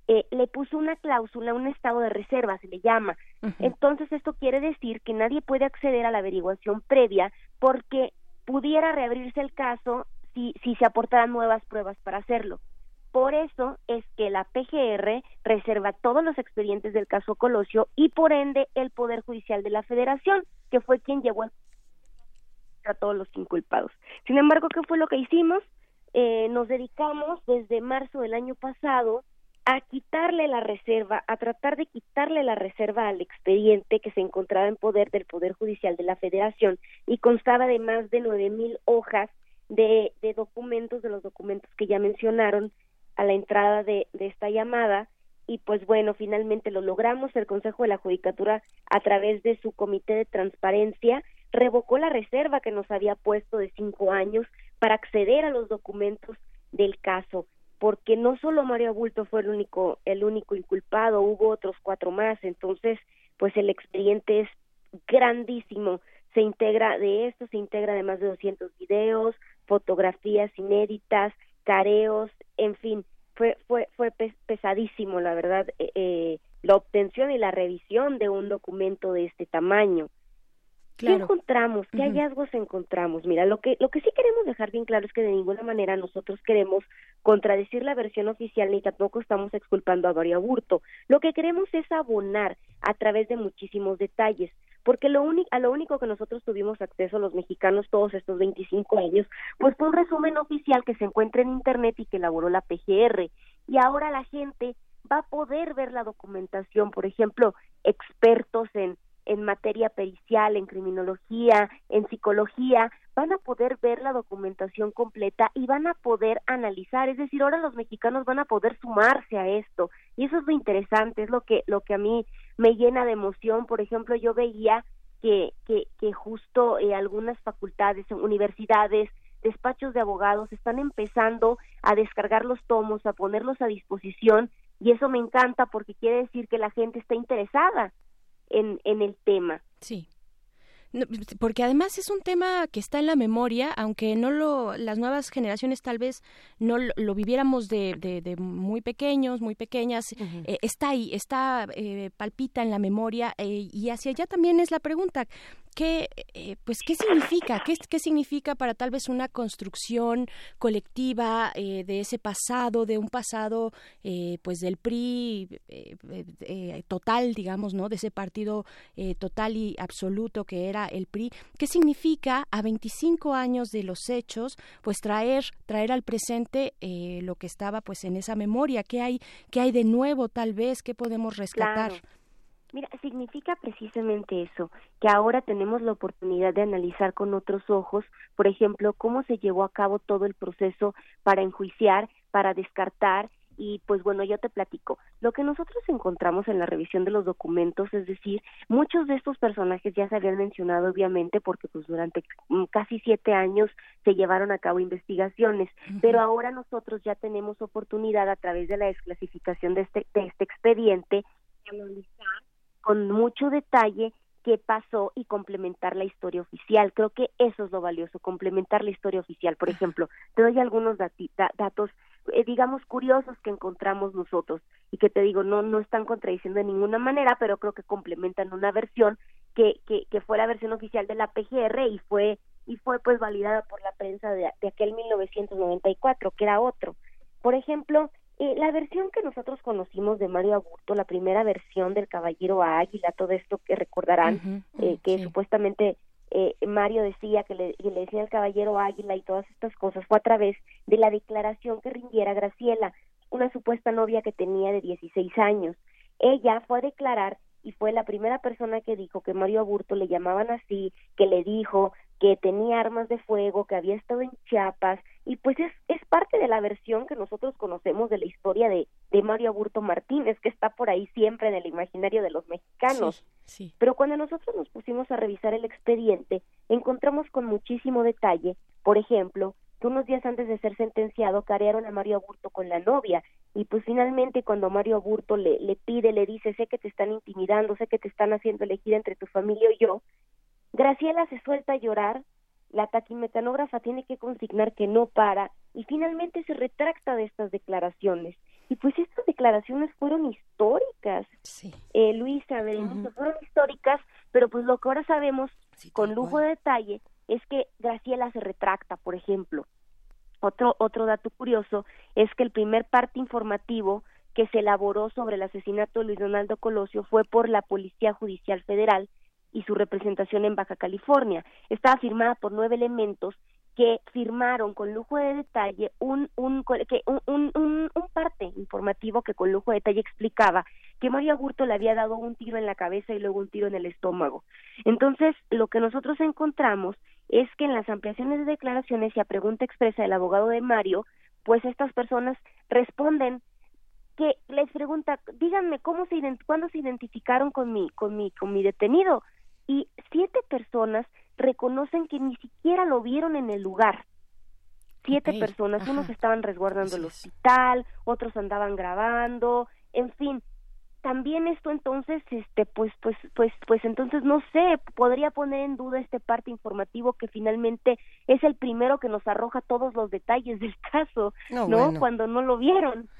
eh, le puso una cláusula, un estado de reserva, se le llama. Entonces, esto quiere decir que nadie puede acceder a la averiguación previa porque pudiera reabrirse el caso si, si se aportaran nuevas pruebas para hacerlo. Por eso es que la PGR reserva todos los expedientes del caso Colosio y por ende el Poder Judicial de la Federación, que fue quien llevó a todos los inculpados. Sin embargo, ¿qué fue lo que hicimos? Eh, nos dedicamos desde marzo del año pasado a quitarle la reserva, a tratar de quitarle la reserva al expediente que se encontraba en poder del Poder Judicial de la Federación y constaba de más de nueve mil hojas de, documentos, de los documentos que ya mencionaron a la entrada de esta llamada. Y pues bueno, finalmente lo logramos. El Consejo de la Judicatura, a través de su Comité de Transparencia, revocó la reserva que nos había puesto de cinco años para acceder a los documentos del caso porque no solo Mario Abulto fue el único el único inculpado, hubo otros cuatro más, entonces pues el expediente es grandísimo, se integra de esto se integra de más de 200 videos, fotografías inéditas, careos, en fin, fue fue fue pesadísimo la verdad eh, eh, la obtención y la revisión de un documento de este tamaño. ¿Qué encontramos? ¿Qué hallazgos encontramos? Mira, lo que, lo que sí queremos dejar bien claro es que de ninguna manera nosotros queremos contradecir la versión oficial ni tampoco estamos exculpando a Mario Aburto. Lo que queremos es abonar a través de muchísimos detalles, porque lo a lo único que nosotros tuvimos acceso los mexicanos todos estos 25 años, pues fue un resumen oficial que se encuentra en Internet y que elaboró la PGR. Y ahora la gente va a poder ver la documentación, por ejemplo, expertos en en materia pericial, en criminología, en psicología, van a poder ver la documentación completa y van a poder analizar, es decir, ahora los mexicanos van a poder sumarse a esto. Y eso es lo interesante, es lo que lo que a mí me llena de emoción, por ejemplo, yo veía que que, que justo eh, algunas facultades, universidades, despachos de abogados están empezando a descargar los tomos, a ponerlos a disposición y eso me encanta porque quiere decir que la gente está interesada en, en el tema. Sí. Porque además es un tema que está en la memoria, aunque no lo, las nuevas generaciones tal vez no lo, lo viviéramos de, de, de muy pequeños, muy pequeñas, eh, está ahí, está eh, palpita en la memoria eh, y hacia allá también es la pregunta. ¿Qué, eh, pues, ¿qué significa? ¿Qué, ¿Qué significa para tal vez una construcción colectiva eh, de ese pasado, de un pasado eh, pues del PRI total, digamos, ¿no? De ese partido eh, total y absoluto que era el PRI. ¿Qué significa a 25 años de los hechos, pues traer, traer al presente eh, lo que estaba pues en esa memoria? ¿Qué hay, qué hay de nuevo tal vez? ¿Qué podemos rescatar? Mira, significa precisamente eso, que ahora tenemos la oportunidad de analizar con otros ojos, por ejemplo, cómo se llevó a cabo todo el proceso para enjuiciar, para descartar y pues bueno, yo te platico. Lo que nosotros encontramos en la revisión de los documentos, es decir, muchos de estos personajes ya se habían mencionado obviamente porque pues durante mm, casi siete años se llevaron a cabo investigaciones, pero ahora nosotros ya tenemos oportunidad a través de la desclasificación de este, de este expediente de analizar con mucho detalle qué pasó y complementar la historia oficial. Creo que eso es lo valioso, complementar la historia oficial. Por ejemplo, te doy algunos dati- da- datos, eh, digamos, curiosos que encontramos nosotros. Y que te digo, no, no están contradiciendo de ninguna manera, pero creo que complementan una versión que, que, que fue la versión oficial de la PGR y fue y fue pues validada por la prensa de, de aquel 1994, que era otro. Por ejemplo, eh, la versión que nosotros conocimos de Mario Aburto, la primera versión del Caballero Águila, todo esto que recordarán, eh, que supuestamente eh, Mario decía que le, que le decía al Caballero Águila y todas estas cosas, fue a través de la declaración que rindiera Graciela, una supuesta novia que tenía de 16 años. Ella fue a declarar y fue la primera persona que dijo que Mario Aburto le llamaban así, que le dijo que tenía armas de fuego, que había estado en Chiapas, y pues es, es parte de la versión que nosotros conocemos de la historia de, de Mario Aburto Martínez, que está por ahí siempre en el imaginario de los mexicanos. Sí. Pero cuando nosotros nos pusimos a revisar el expediente, encontramos con muchísimo detalle, por ejemplo, que unos días antes de ser sentenciado carearon a Mario Aburto con la novia y pues finalmente cuando Mario Aburto le, le pide, le dice, sé que te están intimidando, sé que te están haciendo elegir entre tu familia y yo, Graciela se suelta a llorar, la taquimecanógrafa tiene que consignar que no para y finalmente se retracta de estas declaraciones. Y pues estas declaraciones fueron históricas, eh, Luisa, fueron históricas, pero pues lo que ahora sabemos con lujo de detalle es que Graciela se retracta, por ejemplo. Otro, otro dato curioso es que el primer parte informativo que se elaboró sobre el asesinato de Luis Donaldo Colosio fue por la Policía Judicial Federal y su representación en Baja California. Estaba firmada por nueve elementos que firmaron con lujo de detalle un, un, que un, un, un, parte informativo que con lujo de detalle explicaba que Mario Agurto le había dado un tiro en la cabeza y luego un tiro en el estómago. Entonces, lo que nosotros encontramos es que en las ampliaciones de declaraciones y a pregunta expresa del abogado de Mario, pues estas personas responden que les pregunta, díganme cómo se cuándo se identificaron con mi con mi con mi detenido y siete personas reconocen que ni siquiera lo vieron en el lugar. Siete personas, ajá. unos estaban resguardando el hospital, otros andaban grabando, en fin. También esto entonces, este, pues, pues, pues, pues, entonces no sé, podría poner en duda este parte informativo que finalmente es el primero que nos arroja todos los detalles del caso, No, ¿no? bueno. Cuando no lo vieron.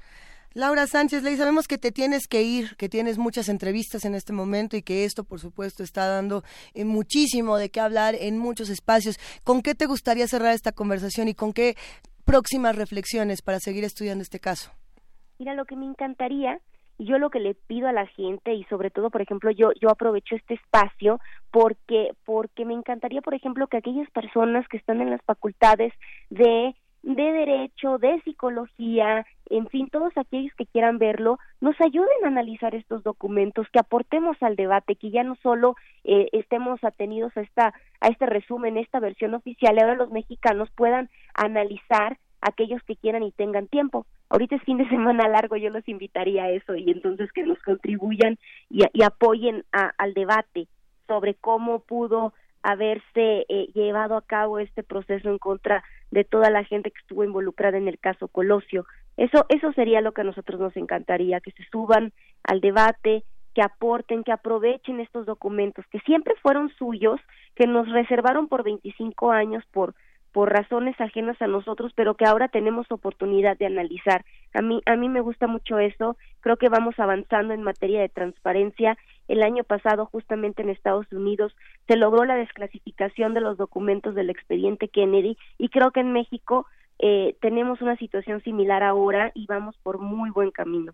Laura Sánchez, Ley, sabemos que te tienes que ir, que tienes muchas entrevistas en este momento y que esto, por supuesto, está dando eh, muchísimo de qué hablar en muchos espacios. ¿Con qué te gustaría cerrar esta conversación y con qué próximas reflexiones para seguir estudiando este caso? Mira, lo que me encantaría, y yo lo que le pido a la gente, y sobre todo, por ejemplo, yo, yo aprovecho este espacio porque, porque me encantaría, por ejemplo, que aquellas personas que están en las facultades de de derecho, de psicología, en fin, todos aquellos que quieran verlo, nos ayuden a analizar estos documentos, que aportemos al debate, que ya no solo eh, estemos atenidos a esta a este resumen, esta versión oficial, y ahora los mexicanos puedan analizar aquellos que quieran y tengan tiempo. Ahorita es fin de semana largo, yo los invitaría a eso y entonces que nos contribuyan y, y apoyen a- al debate sobre cómo pudo haberse eh, llevado a cabo este proceso en contra de toda la gente que estuvo involucrada en el caso Colosio. Eso, eso sería lo que a nosotros nos encantaría, que se suban al debate, que aporten, que aprovechen estos documentos, que siempre fueron suyos, que nos reservaron por 25 años por por razones ajenas a nosotros, pero que ahora tenemos oportunidad de analizar. A mí a mí me gusta mucho eso. Creo que vamos avanzando en materia de transparencia. El año pasado, justamente en Estados Unidos, se logró la desclasificación de los documentos del expediente Kennedy y creo que en México eh, tenemos una situación similar ahora y vamos por muy buen camino.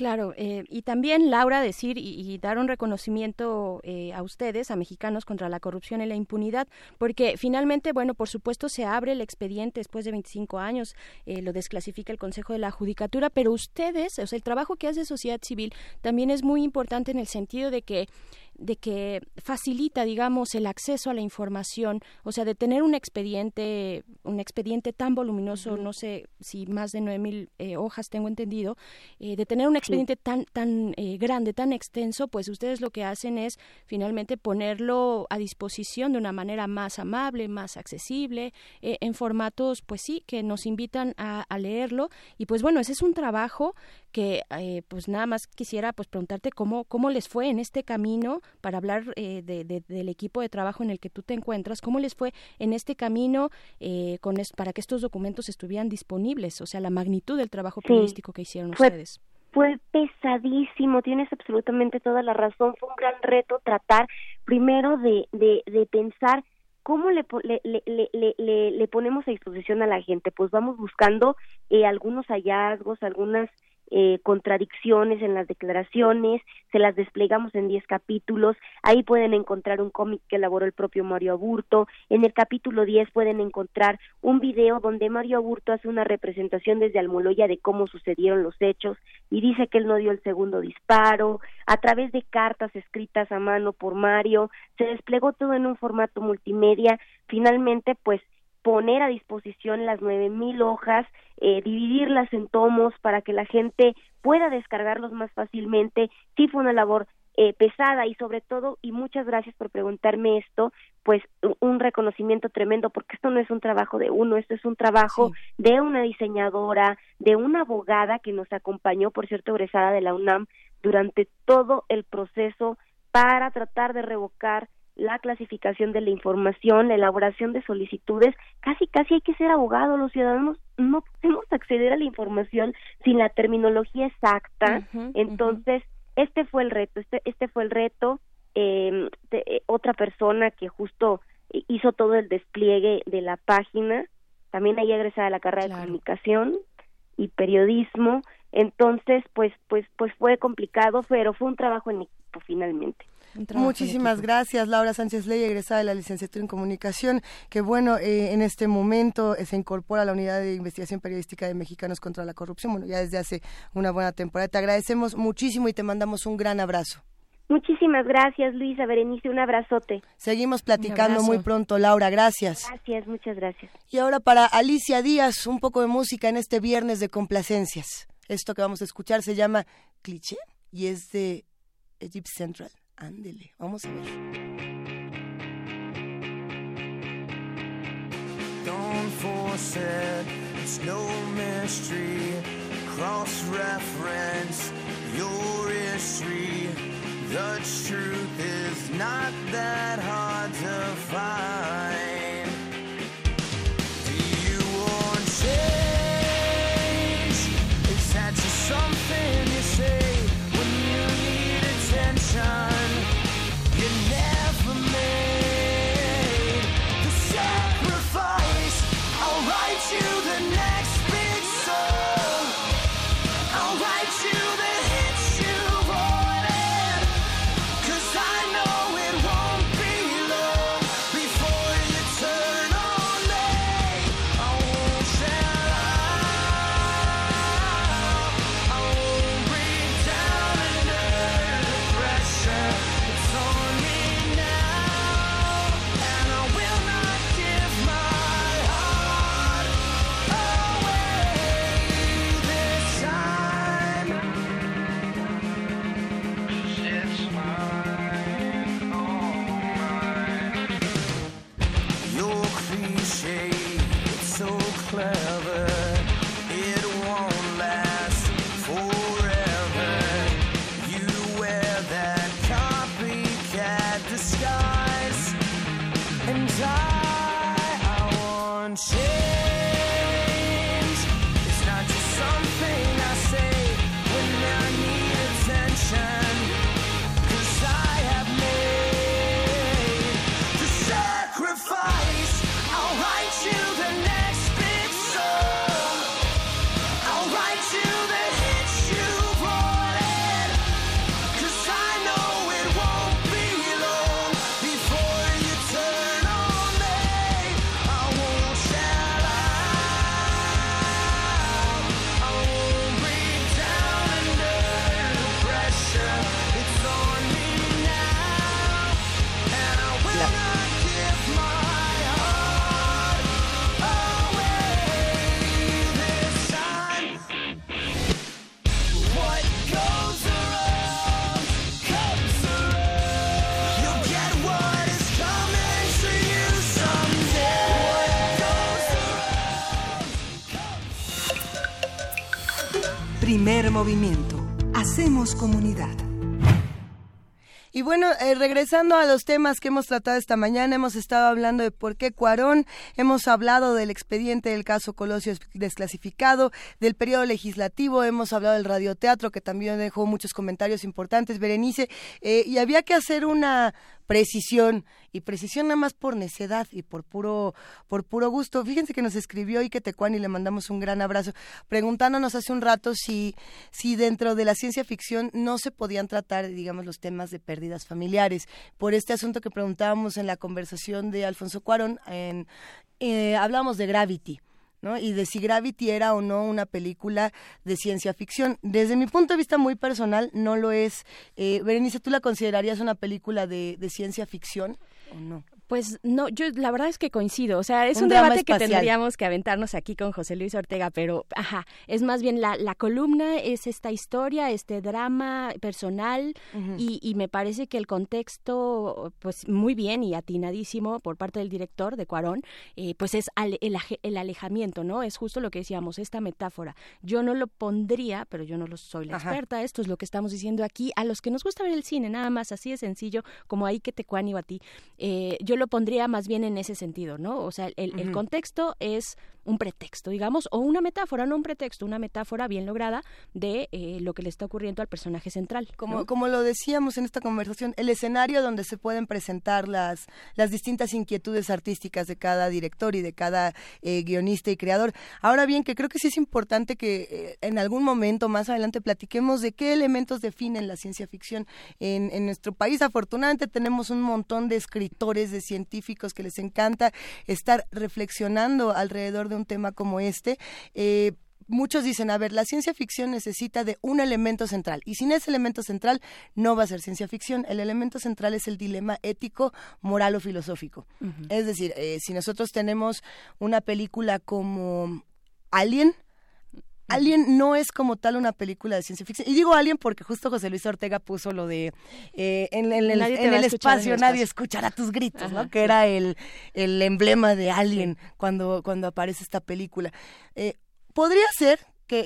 Claro, eh, y también Laura decir y, dar un reconocimiento eh, a ustedes, a mexicanos, contra la corrupción y la impunidad, porque finalmente, bueno, por supuesto se abre el expediente después de 25 años, eh, lo desclasifica el Consejo de la Judicatura, pero ustedes, o sea, el trabajo que hace sociedad civil también es muy importante en el sentido de que de que facilita, digamos, el acceso a la información, o sea, de tener un expediente, un expediente tan voluminoso, no sé si más de nueve mil eh, hojas tengo entendido, eh, de tener un expediente tan tan eh, grande, tan extenso, pues ustedes lo que hacen es finalmente ponerlo a disposición de una manera más amable, más accesible, en formatos, pues sí, que nos invitan a, a leerlo. Y pues bueno, ese es un trabajo que eh, pues nada más quisiera pues preguntarte cómo, cómo les fue en este camino para hablar eh, de, del equipo de trabajo en el que tú te encuentras, cómo les fue en este camino eh, con para que estos documentos estuvieran disponibles, o sea, la magnitud del trabajo periodístico que hicieron ustedes. Fue pesadísimo, tienes absolutamente toda la razón, fue un gran reto tratar primero de, de, de pensar ¿cómo le, le, le, le, le, ponemos a disposición a la gente? Pues vamos buscando eh, algunos hallazgos, algunas eh, contradicciones en las declaraciones, se las desplegamos en 10 capítulos, ahí pueden encontrar un cómic que elaboró el propio Mario Aburto, en el capítulo 10 pueden encontrar un video donde Mario Aburto hace una representación desde Almoloya de cómo sucedieron los hechos y dice que él no dio el segundo disparo, a través de cartas escritas a mano por Mario, se desplegó todo en un formato multimedia, finalmente pues poner a disposición las nueve mil hojas, eh, dividirlas en tomos para que la gente pueda descargarlos más fácilmente. Sí fue una labor eh, pesada y sobre todo, y muchas gracias por preguntarme esto, pues un reconocimiento tremendo, porque esto no es un trabajo de uno, esto es un trabajo de una diseñadora, de una abogada que nos acompañó, por cierto, egresada de la UNAM, durante todo el proceso para tratar de revocar la clasificación de la información, la elaboración de solicitudes, casi casi hay que ser abogado, los ciudadanos no podemos acceder a la información sin la terminología exacta, entonces este fue el reto, este, este fue el reto, em, eh, otra persona que justo hizo todo el despliegue de la página, también ahí egresada a la carrera de comunicación y periodismo, entonces pues pues pues fue complicado, pero fue un trabajo en equipo finalmente. Muchísimas gracias, Laura Sánchez Ley, egresada de la licenciatura en comunicación, que bueno, eh, en este momento eh, se incorpora a la unidad de investigación periodística de Mexicanos contra la Corrupción, bueno, ya desde hace una buena temporada. Te agradecemos muchísimo y te mandamos un gran abrazo. Muchísimas gracias, Luisa Berenice, un abrazote. Seguimos platicando muy pronto, Laura, gracias. Gracias, muchas gracias. Y ahora para Alicia Díaz, un poco de música en este viernes de complacencias. Esto que vamos a escuchar se llama Cliché y es de Egypt Central. Ándele, vamos a ver. Don't force it, it's no mystery. Cross reference your history. The truth is not that hard to find. Movimiento. Hacemos comunidad. Y bueno, eh, regresando a los temas que hemos tratado esta mañana, hemos estado hablando de por qué Cuarón, hemos hablado del expediente del caso Colosio desclasificado, del periodo legislativo, hemos hablado del radioteatro, que también dejó muchos comentarios importantes, Berenice, eh, y había que hacer una precisión y precisión nada más por necedad y por puro por puro gusto. Fíjense que nos escribió Ike Tecuán y le mandamos un gran abrazo preguntándonos hace un rato si si dentro de la ciencia ficción no se podían tratar, digamos, los temas de pérdidas familiares. Por este asunto que preguntábamos en la conversación de Alfonso Cuarón, en, eh, hablamos de Gravity. ¿No? Y de si Gravity era o no una película de ciencia ficción. Desde mi punto de vista muy personal, no lo es. Eh, Berenice, ¿tú la considerarías una película de, de ciencia ficción o no? Pues no, yo la verdad es que coincido. O sea, es Un debate que tendríamos que aventarnos aquí con José Luis Ortega, pero ajá, es más bien la, la columna, es esta historia, este drama personal, y, y me parece que el contexto, pues muy bien y atinadísimo por parte del director de Cuarón, eh, pues es al- el, el alejamiento, ¿no? Es justo lo que decíamos, esta metáfora. Yo no lo pondría, pero yo no lo soy la Ajá. experta, esto es lo que estamos diciendo aquí, a los que nos gusta ver el cine, nada más así de sencillo, como ahí que te cuani o a ti, eh, yo lo pondría más bien en ese sentido, ¿no? O sea, el, el contexto es un pretexto, digamos, o una metáfora, no un pretexto, una metáfora bien lograda de eh, lo que le está ocurriendo al personaje central. Como, como lo decíamos en esta conversación, el escenario donde se pueden presentar las, las distintas inquietudes artísticas de cada director y de cada eh, guionista y creador. Ahora bien, que creo que sí es importante que eh, en algún momento más adelante platiquemos de qué elementos definen la ciencia ficción. En, en nuestro país, afortunadamente, tenemos un montón de escritores, de científicos que les encanta estar reflexionando alrededor de un tema como este. Eh, muchos dicen, a ver, la ciencia ficción necesita de un elemento central y sin ese elemento central no va a ser ciencia ficción. El elemento central es el dilema ético, moral o filosófico. Es decir, eh, si nosotros tenemos una película como Alien, Alien no es como tal una película de ciencia ficción. Y digo Alien porque justo José Luis Ortega puso lo de eh, en, en el, en espacio nadie escuchará tus gritos, Ajá, ¿no? Que sí. era el, el emblema de Alien cuando, cuando aparece esta película. Eh, podría ser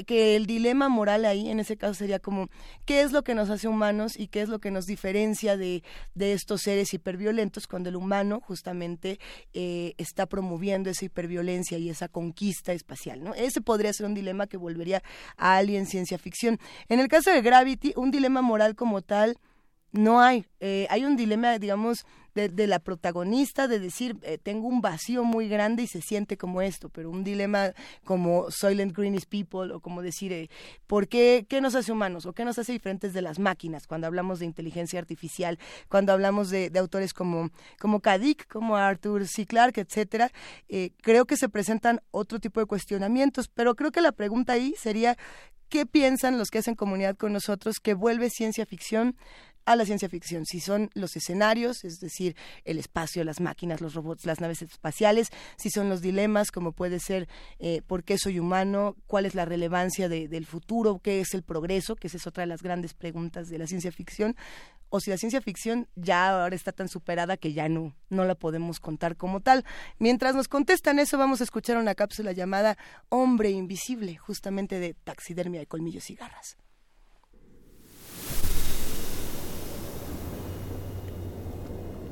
que, el dilema moral ahí, en ese caso, sería como, ¿qué es lo que nos hace humanos y qué es lo que nos diferencia de, de estos seres hiperviolentos cuando el humano justamente eh, está promoviendo esa hiperviolencia y esa conquista espacial? ¿no? Ese podría ser un dilema que volvería a Alien ciencia ficción. En el caso de Gravity, un dilema moral como tal, no hay. Eh, hay un dilema, digamos, de, de la protagonista de decir, eh, tengo un vacío muy grande y se siente como esto, pero un dilema como Soylent Green is People o como decir, eh, ¿por qué, qué nos hace humanos o qué nos hace diferentes de las máquinas cuando hablamos de inteligencia artificial, cuando hablamos de, de autores como, como Kadik, como Arthur C. Clarke, etcétera? Creo que se presentan otro tipo de cuestionamientos, pero creo que la pregunta ahí sería, ¿qué piensan los que hacen comunidad con nosotros que vuelve ciencia ficción a la ciencia ficción, si son los escenarios, es decir, el espacio, las máquinas, los robots, las naves espaciales, si son los dilemas, como puede ser eh, por qué soy humano, cuál es la relevancia de- del futuro, qué es el progreso, que esa es otra de las grandes preguntas de la ciencia ficción, o si la ciencia ficción ya ahora está tan superada que ya no, no la podemos contar como tal. Mientras nos contestan eso, vamos a escuchar una cápsula llamada Hombre Invisible, justamente de taxidermia de colmillos y garras.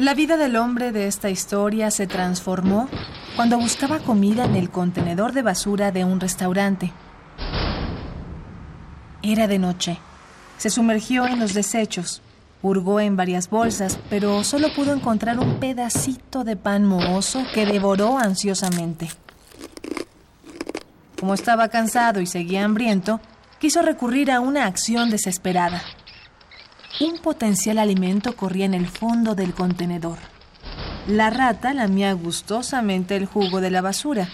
La vida del hombre de esta historia se transformó cuando buscaba comida en el contenedor de basura de un restaurante. Era de noche. Se sumergió en los desechos, hurgó en varias bolsas, pero solo pudo encontrar un pedacito de pan mohoso que devoró ansiosamente. Como estaba cansado y seguía hambriento, quiso recurrir a una acción desesperada. Un potencial alimento corría en el fondo del contenedor. La rata lamía gustosamente el jugo de la basura,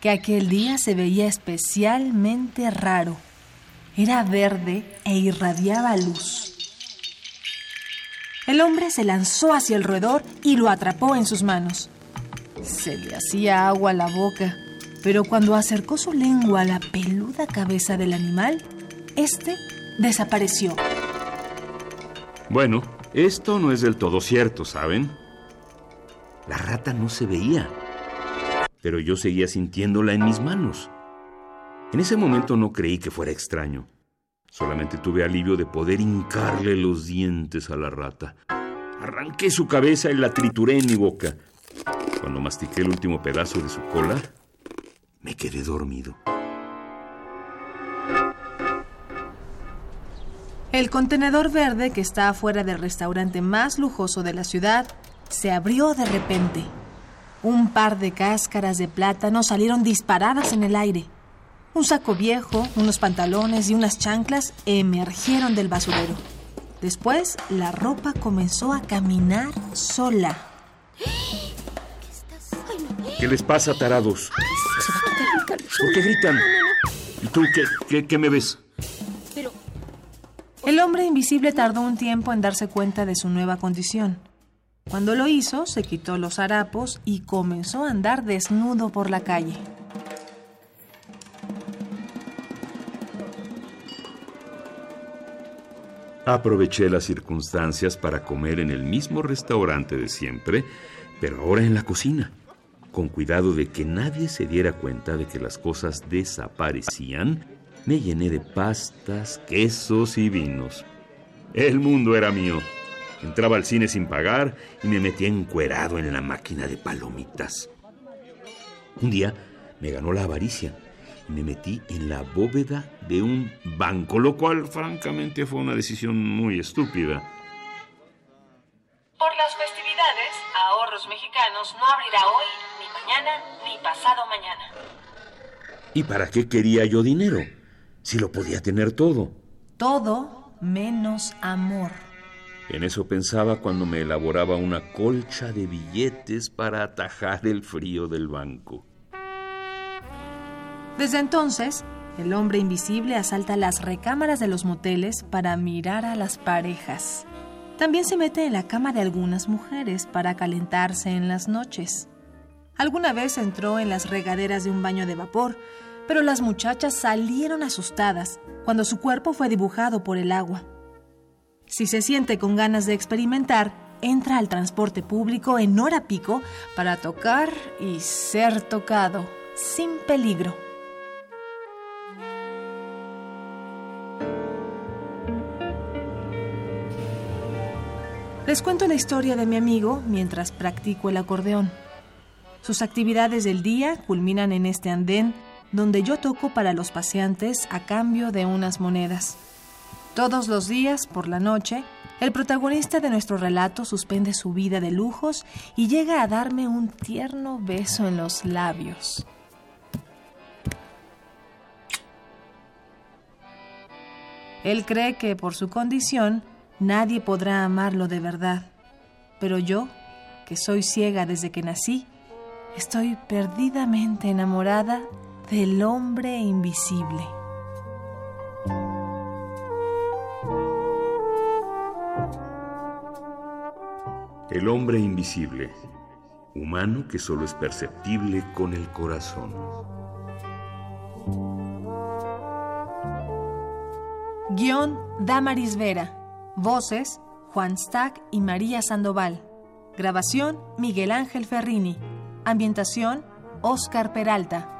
que aquel día se veía especialmente raro. Era verde e irradiaba luz. El hombre se lanzó hacia el roedor y lo atrapó en sus manos. Se le hacía agua a la boca, pero cuando acercó su lengua a la peluda cabeza del animal, este desapareció. Bueno, esto no es del todo cierto, ¿saben? La rata no se veía, pero yo seguía sintiéndola en mis manos. En ese momento no creí que fuera extraño. Solamente tuve alivio de poder hincarle los dientes a la rata. Arranqué su cabeza y la trituré en mi boca. Cuando mastiqué el último pedazo de su cola, me quedé dormido. El contenedor verde que está afuera del restaurante más lujoso de la ciudad se abrió de repente. Un par de cáscaras de plátano salieron disparadas en el aire. Un saco viejo, unos pantalones y unas chanclas emergieron del basurero. Después, la ropa comenzó a caminar sola. ¿Qué les pasa, tarados? ¿Por qué gritan? ¿Y tú qué, qué, qué me ves? El hombre invisible tardó un tiempo en darse cuenta de su nueva condición. Cuando lo hizo, se quitó los harapos y comenzó a andar desnudo por la calle. Aproveché las circunstancias para comer en el mismo restaurante de siempre, pero ahora en la cocina, con cuidado de que nadie se diera cuenta de que las cosas desaparecían, me llené de pastas, quesos y vinos. El mundo era mío. Entraba al cine sin pagar y me metía encuerado en la máquina de palomitas. Un día me ganó la avaricia y me metí en la bóveda de un banco, lo cual francamente fue una decisión muy estúpida. Por las festividades, Ahorros Mexicanos no abrirá hoy, ni mañana, ni pasado mañana. ¿Y para qué quería yo dinero? Si lo podía tener todo. Todo menos amor. En eso pensaba cuando me elaboraba una colcha de billetes para atajar el frío del banco. Desde entonces, el hombre invisible asalta las recámaras de los moteles para mirar a las parejas. También se mete en la cama de algunas mujeres para calentarse en las noches. Alguna vez entró en las regaderas de un baño de vapor, pero las muchachas salieron asustadas cuando su cuerpo fue dibujado por el agua. Si se siente con ganas de experimentar, entra al transporte público en hora pico para tocar y ser tocado, sin peligro. Les cuento la historia de mi amigo mientras practico el acordeón. Sus actividades del día culminan en este andén donde yo toco para los paseantes a cambio de unas monedas. Todos los días, por la noche, el protagonista de nuestro relato suspende su vida de lujos y llega a darme un tierno beso en los labios. Él cree que por su condición nadie podrá amarlo de verdad, pero yo, que soy ciega desde que nací, estoy perdidamente enamorada del hombre invisible. El hombre invisible, humano que solo es perceptible con el corazón. Guión Damaris Vera. Voces Juan Stack y María Sandoval. Grabación Miguel Ángel Ferrini. Ambientación Oscar Peralta.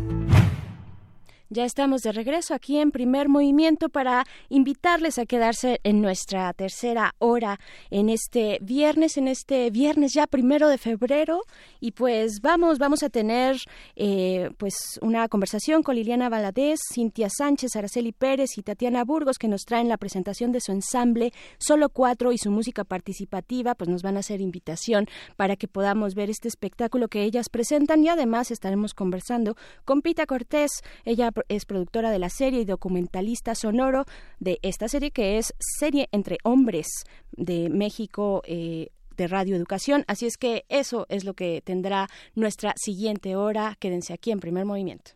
Ya estamos de regreso aquí en primer movimiento para invitarles a quedarse en nuestra tercera hora en este viernes, en este viernes ya primero de febrero. Y pues vamos, vamos a tener eh, pues una conversación con Liliana Valadez, Cintia Sánchez, Araceli Pérez y Tatiana Burgos que nos traen la presentación de su ensamble Solo Cuatro y su música participativa. Pues nos van a hacer invitación para que podamos ver este espectáculo que ellas presentan y además estaremos conversando con Pita Cortés. Ella es productora de la serie y documentalista sonoro de esta serie que es Serie entre Hombres de México. Eh, de Radio Educación. Así es que eso es lo que tendrá nuestra siguiente hora. Quédense aquí en primer movimiento.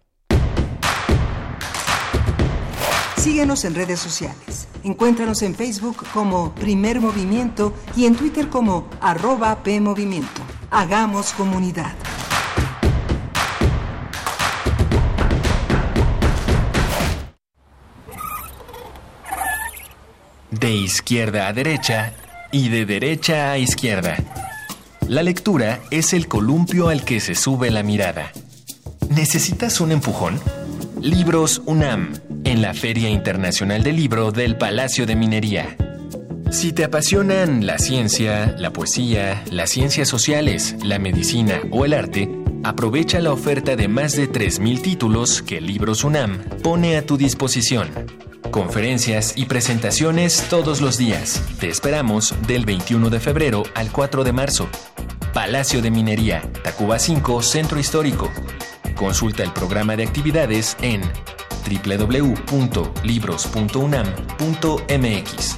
Síguenos en redes sociales. Encuéntranos en Facebook como Primer Movimiento y en Twitter como arroba PMovimiento. Hagamos comunidad. De izquierda a derecha y de derecha a izquierda. La lectura es el columpio al que se sube la mirada. ¿Necesitas un empujón? Libros UNAM, en la Feria Internacional del Libro del Palacio de Minería. Si te apasionan la ciencia, la poesía, las ciencias sociales, la medicina o el arte, aprovecha la oferta de más de 3.000 títulos que Libros UNAM pone a tu disposición. Conferencias y presentaciones todos los días. Te esperamos del 21 de febrero al 4 de marzo. Palacio de Minería, Tacuba 5, Centro Histórico. Consulta el programa de actividades en www.libros.unam.mx.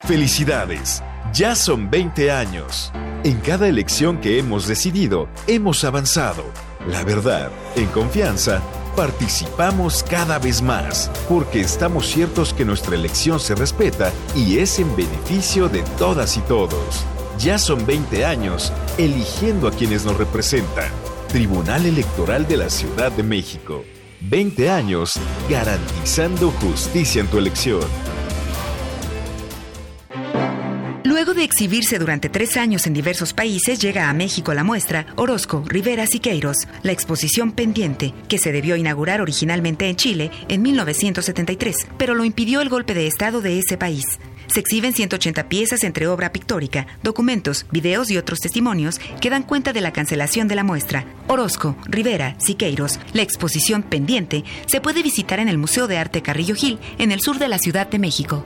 Felicidades, ya son 20 años. En cada elección que hemos decidido, hemos avanzado. La verdad, en confianza, participamos cada vez más, porque estamos ciertos que nuestra elección se respeta y es en beneficio de todas y todos. Ya son 20 años eligiendo a quienes nos representan. Tribunal Electoral de la Ciudad de México. 20 años garantizando justicia en tu elección. Luego de exhibirse durante tres años en diversos países, llega a México la muestra Orozco, Rivera Siqueiros, la exposición pendiente, que se debió inaugurar originalmente en Chile en 1973, pero lo impidió el golpe de Estado de ese país. Se exhiben 180 piezas entre obra pictórica, documentos, videos y otros testimonios que dan cuenta de la cancelación de la muestra. Orozco, Rivera, Siqueiros, la exposición pendiente, se puede visitar en el Museo de Arte Carrillo Gil, en el sur de la Ciudad de México.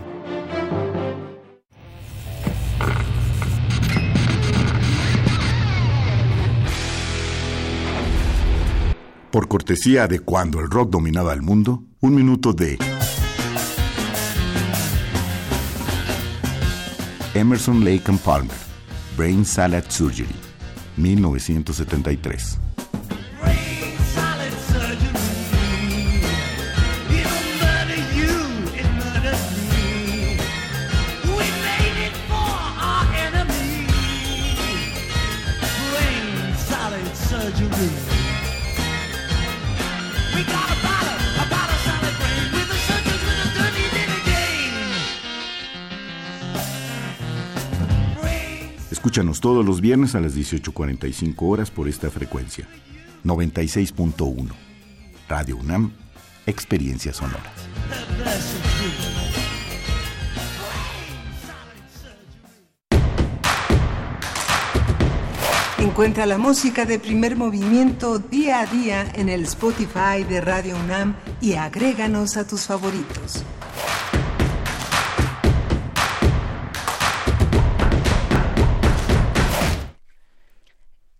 Por cortesía de cuando el rock dominaba el mundo, un minuto de Emerson Lake and Palmer, Brain Salad Surgery, 1973. Escúchanos todos los viernes a las 18.45 horas por esta frecuencia. 96.1. Radio UNAM, Experiencia Sonora. Encuentra la música de primer movimiento día a día en el Spotify de Radio UNAM y agréganos a tus favoritos.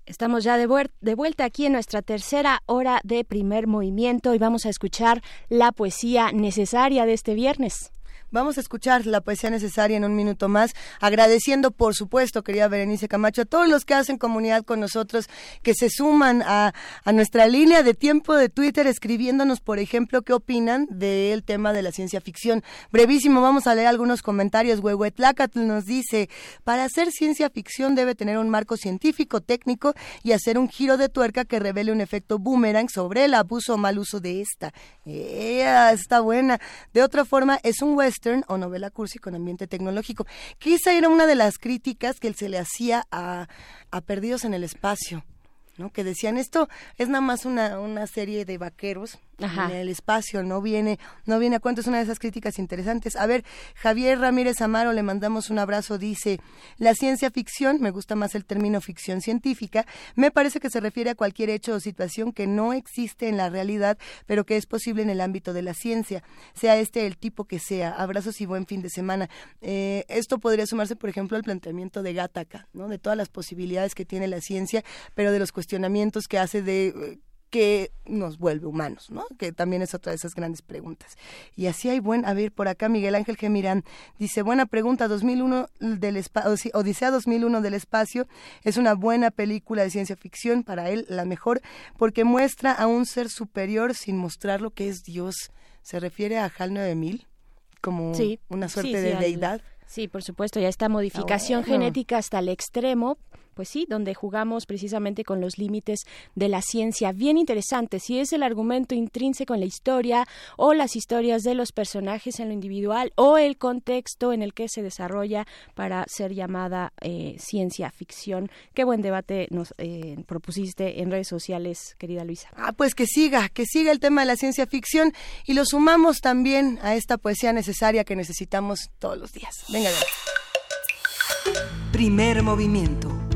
Estamos ya de, de vuelta aquí en nuestra tercera hora de primer movimiento y vamos a escuchar la poesía necesaria de este viernes. Vamos a escuchar la poesía necesaria en un minuto más, agradeciendo, por supuesto, querida Berenice Camacho, a todos los que hacen comunidad con nosotros, que se suman a, a nuestra línea de tiempo de Twitter, escribiéndonos, por ejemplo, qué opinan del tema de la ciencia ficción. Brevísimo, vamos a leer algunos comentarios. Huehuetlacatl nos dice, para hacer ciencia ficción debe tener un marco científico, técnico y hacer un giro de tuerca que revele un efecto boomerang sobre el abuso o mal uso de esta. ¡Ea! está buena. De otra forma, es un o novela cursi con ambiente tecnológico. Que esa era una de las críticas que se le hacía a, a Perdidos en el Espacio. ¿no? que decían esto es nada más una, una serie de vaqueros Ajá. en el espacio, no viene, no viene a cuento, es una de esas críticas interesantes. A ver, Javier Ramírez Amaro, le mandamos un abrazo, dice, la ciencia ficción, me gusta más el término ficción científica, me parece que se refiere a cualquier hecho o situación que no existe en la realidad, pero que es posible en el ámbito de la ciencia, sea este el tipo que sea. Abrazos y buen fin de semana. Eh, esto podría sumarse, por ejemplo, al planteamiento de Gattaca, ¿no? De todas las posibilidades que tiene la ciencia, pero de los cuestionamientos que hace de eh, que nos vuelve humanos, ¿no? Que también es otra de esas grandes preguntas. Y así hay buen, a ver, por acá Miguel Ángel Gemirán dice, buena pregunta, 2001 del espacio, Odisea 2001 del espacio es una buena película de ciencia ficción, para él la mejor, porque muestra a un ser superior sin mostrar lo que es Dios. Se refiere a HAL 9000 como Sí, una suerte sí, sí, de al- deidad. Sí, por supuesto, ya esta modificación bueno. genética hasta el extremo, pues sí, donde jugamos precisamente con los límites de la ciencia. Bien interesante, si es el argumento intrínseco en la historia o las historias de los personajes en lo individual o el contexto en el que se desarrolla para ser llamada eh, ciencia ficción. Qué buen debate nos eh, propusiste en redes sociales, querida Luisa. Ah, pues que siga, que siga el tema de la ciencia ficción y lo sumamos también a esta poesía necesaria que necesitamos todos los días. Venga, venga. Primer movimiento.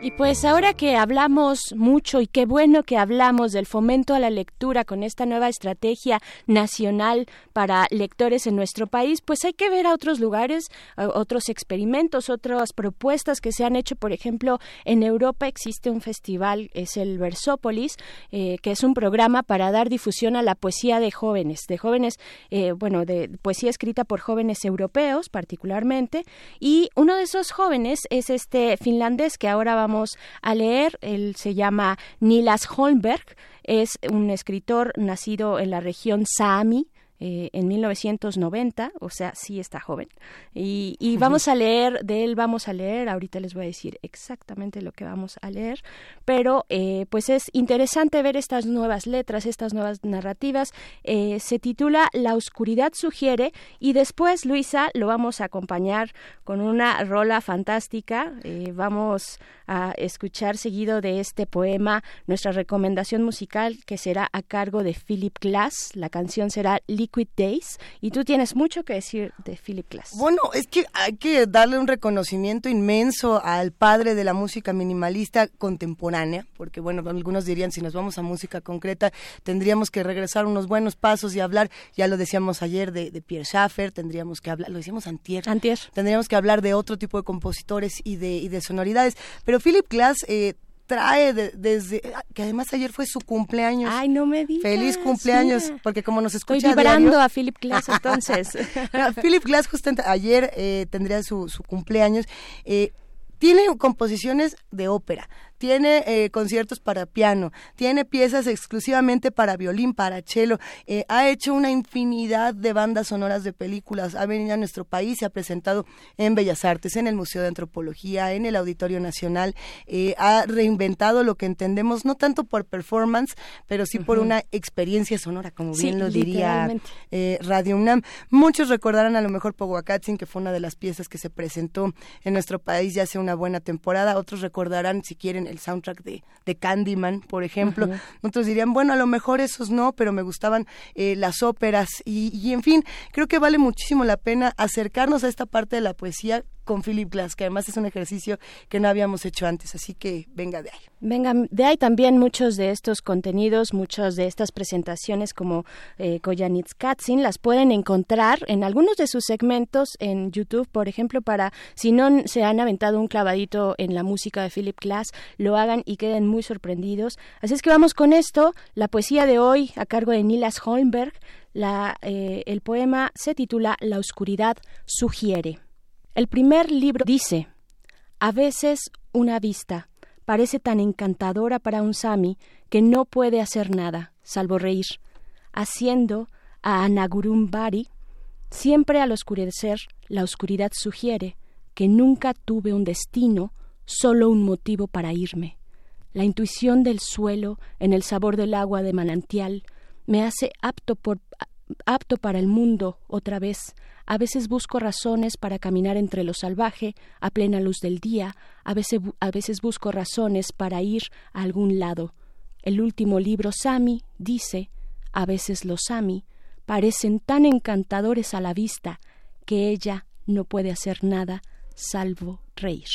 Y pues ahora que hablamos mucho y qué bueno que hablamos del fomento a la lectura con esta nueva estrategia nacional para lectores en nuestro país, pues hay que ver a otros lugares, otros experimentos, otras propuestas que se han hecho. Por ejemplo, en Europa existe un festival, es el Versópolis, eh, que es un programa para dar difusión a la poesía de jóvenes, de jóvenes, eh, bueno, de poesía escrita por jóvenes europeos particularmente. Y uno de esos jóvenes es este finlandés que ahora vamos a leer. Él se llama Nilas Holmberg. Es un escritor nacido en la región Saami. Eh, en 1990, o sea, sí está joven. Y, y vamos a leer, de él vamos a leer, ahorita les voy a decir exactamente lo que vamos a leer, pero eh, pues es interesante ver estas nuevas letras, estas nuevas narrativas. Eh, se titula La oscuridad sugiere y después, Luisa, lo vamos a acompañar con una rola fantástica. Eh, vamos a escuchar seguido de este poema nuestra recomendación musical que será a cargo de Philip Glass. La canción será Liquid Days y tú tienes mucho que decir de Philip Glass. Bueno, es que hay que darle un reconocimiento inmenso al padre de la música minimalista contemporánea, porque bueno, algunos dirían si nos vamos a música concreta tendríamos que regresar unos buenos pasos y hablar, ya lo decíamos ayer de, de Pierre Schaeffer, tendríamos que hablar, lo decíamos antier, antier, tendríamos que hablar de otro tipo de compositores y de, y de sonoridades, pero Philip Glass eh, trae de- desde que además ayer fue su cumpleaños. Ay, no me digas. Feliz cumpleaños, mira. porque como nos Estoy escucha a vibrando diario- a Philip Glass entonces. no, Philip Glass justamente ayer eh, tendría su, su cumpleaños. Eh, tiene composiciones de ópera, tiene eh, conciertos para piano, tiene piezas exclusivamente para violín, para cello, eh, ha hecho una infinidad de bandas sonoras de películas, ha venido a nuestro país, se ha presentado en Bellas Artes, en el Museo de Antropología, en el Auditorio Nacional, eh, ha reinventado lo que entendemos, no tanto por performance, pero sí por una experiencia sonora, como Sí, bien lo diría eh, Radio UNAM. Muchos recordarán a lo mejor Powhatan, que fue una de las piezas que se presentó en nuestro país ya hace una buena temporada. Otros recordarán, si quieren, el soundtrack de, de Candyman, por ejemplo. Ujú. Otros dirían, bueno, a lo mejor esos no, pero me gustaban eh, las óperas. Y, y, en fin, creo que vale muchísimo la pena acercarnos a esta parte de la poesía con Philip Glass, que además es un ejercicio que no habíamos hecho antes, así que venga de ahí. Venga, de ahí también muchos de estos contenidos, muchas de estas presentaciones como eh, Koyanitz Katzin las pueden encontrar en algunos de sus segmentos en YouTube, por ejemplo, para si no se han aventado un clavadito en la música de Philip Glass, lo hagan y queden muy sorprendidos. Así es que vamos con esto, la poesía de hoy a cargo de Nilas Holmberg, la, eh, el poema se titula La oscuridad sugiere. El primer libro dice, a veces una vista parece tan encantadora para un sami que no puede hacer nada, salvo reír, haciendo a Anagurum Bari, siempre al oscurecer, la oscuridad sugiere que nunca tuve un destino, solo un motivo para irme. La intuición del suelo en el sabor del agua de manantial me hace apto, por, apto para el mundo otra vez. A veces busco razones para caminar entre lo salvaje a plena luz del día, a veces, a veces busco razones para ir a algún lado. El último libro Sami dice, a veces los Sami parecen tan encantadores a la vista que ella no puede hacer nada salvo reír.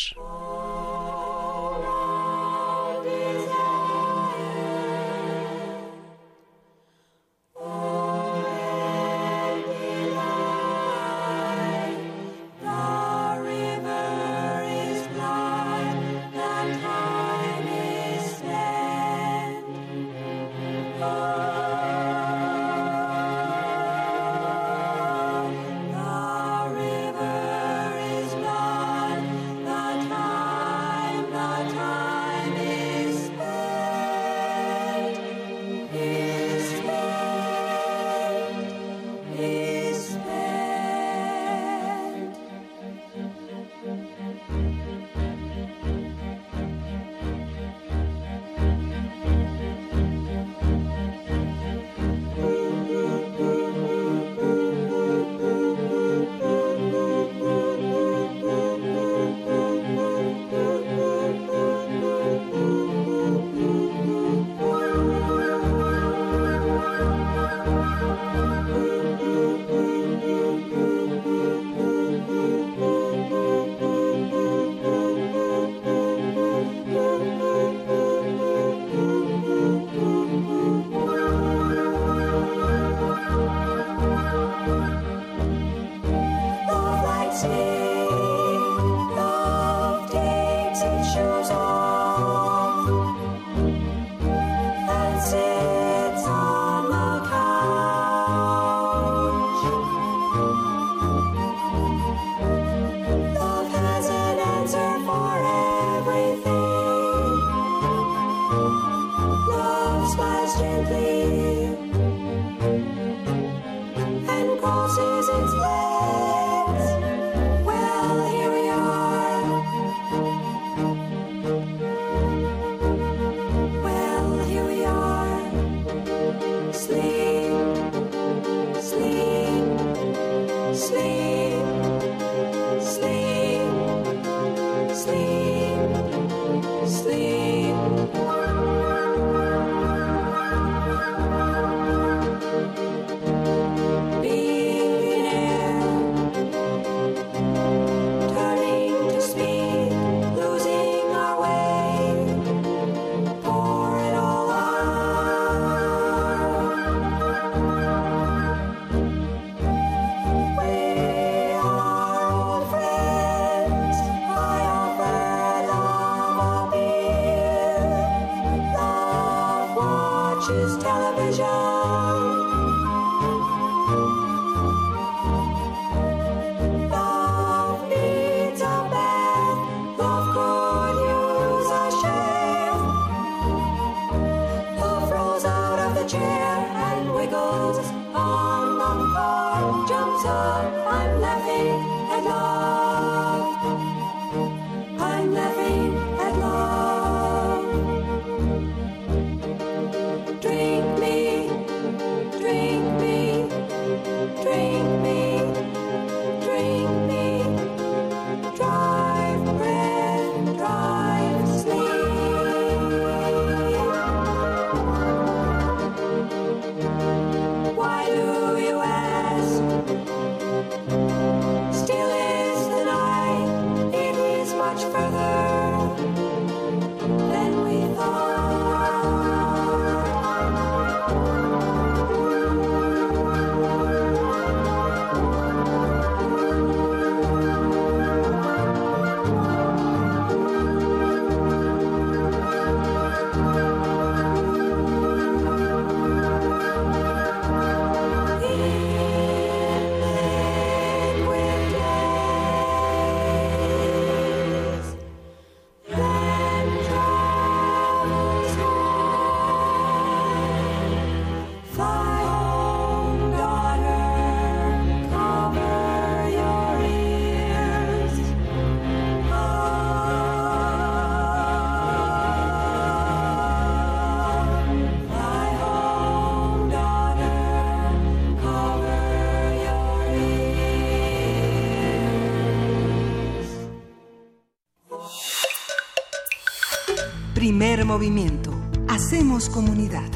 Primer movimiento. Hacemos comunidad.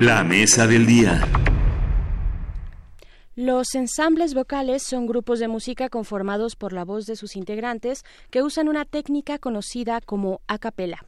La mesa del día. Los ensambles vocales son grupos de música conformados por la voz de sus integrantes que usan una técnica conocida como a capella,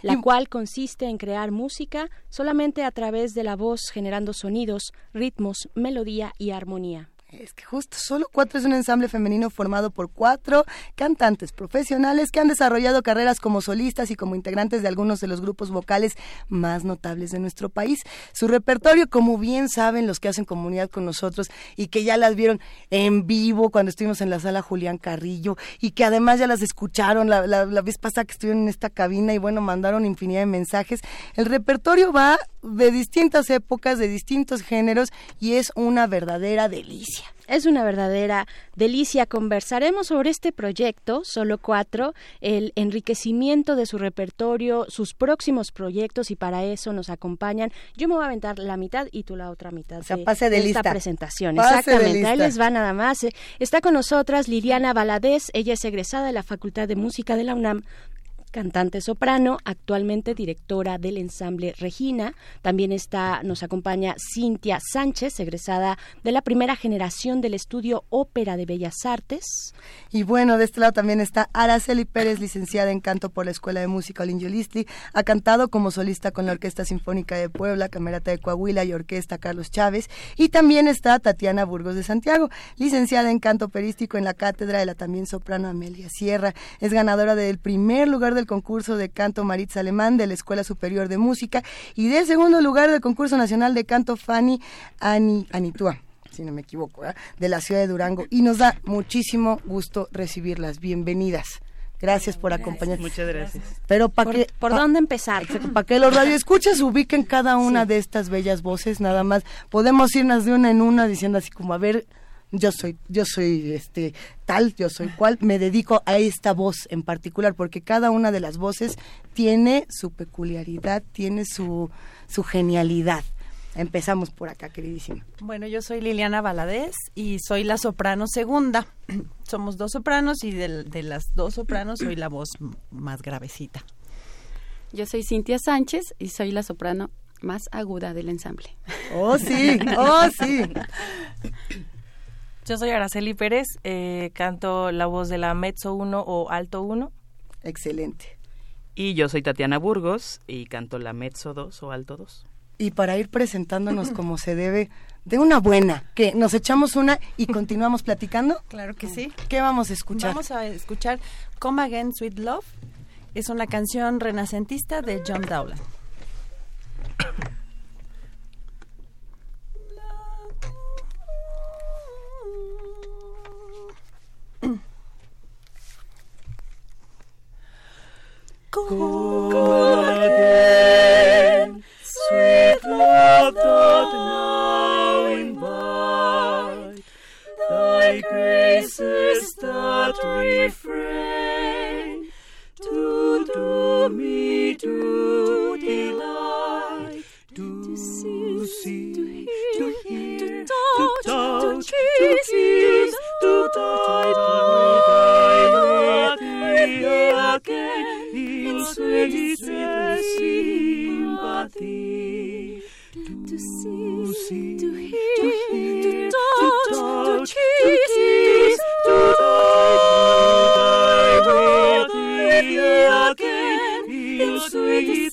la cual consiste en crear música solamente a través de la voz generando sonidos, ritmos, melodía y armonía. Es que justo Solo Cuatro es un ensamble femenino formado por cuatro cantantes profesionales que han desarrollado carreras como solistas y como integrantes de algunos de los grupos vocales más notables de nuestro país. Su repertorio, como bien saben los que hacen comunidad con nosotros y que ya las vieron en vivo cuando estuvimos en la sala Julián Carrillo y que además ya las escucharon la, la- vez pasada que estuvieron en esta cabina y bueno, mandaron infinidad de mensajes. El repertorio va de distintas épocas, de distintos géneros y es una verdadera delicia. Es una verdadera delicia. Conversaremos sobre este proyecto, solo cuatro, el enriquecimiento de su repertorio, sus próximos proyectos y para eso nos acompañan. Yo me voy a aventar la mitad y tú la otra mitad sea, de pase de esta lista. presentación. Pase de Exactamente, ahí lista. les va nada más. Eh, Está con nosotras Liliana Valadez, ella es egresada de la Facultad de Música de la UNAM cantante soprano, actualmente directora del ensamble Regina. También está, nos acompaña Cintia Sánchez, egresada de la primera generación del estudio Ópera de Bellas Artes. Y bueno, de este lado también está Araceli Pérez, licenciada en canto por la Escuela de Música Olingiolisti. Ha cantado como solista con la Orquesta Sinfónica de Puebla, Camerata de Coahuila y Orquesta Carlos Chávez. Y también está Tatiana Burgos de Santiago, licenciada en canto operístico en la cátedra de la también soprano Amelia Sierra. Es ganadora del primer lugar del concurso de canto Maritza Alemán de la Escuela Superior de Música y del segundo lugar del concurso nacional de canto Fanny Ani, Anitúa si no me equivoco, de la ciudad de Durango. Y nos da muchísimo gusto recibirlas. Bienvenidas. Gracias por acompañarnos. Muchas gracias. Pero para ¿Por, que por pa- dónde empezar? para que los radioescuchas ubiquen cada una de estas bellas voces, nada más podemos irnos de una en una diciendo así como a ver, yo soy, yo soy este tal, yo soy cual, me dedico a esta voz en particular, porque cada una de las voces tiene su peculiaridad, tiene su, su genialidad. Empezamos por acá, queridísima. Bueno, yo soy Liliana Valadez y soy la soprano segunda. Somos dos sopranos y del- de, las dos sopranos soy la voz más gravecita. Yo soy Cintia Sánchez y soy la soprano más aguda del ensamble. Oh, sí, oh, sí. Yo soy Araceli Pérez, eh, canto la voz de la mezzo 1 o alto 1. Excelente. Y yo soy Tatiana Burgos y canto la mezzo 2 o alto 2. y para ir presentándonos como se debe de una buena, que nos echamos una y continuamos platicando. Claro que sí. ¿Qué vamos a escuchar? Vamos a escuchar Come Again, Sweet Love. Es una canción renacentista de John Dowland. Again, sweet love doth now invite thy graces that refrain to do me to delight, to see, to hear, to touch, to kiss, to die, die with thee again in sweet sympathy. To see, to hear, to touch, to kiss, to die with thee again in sweet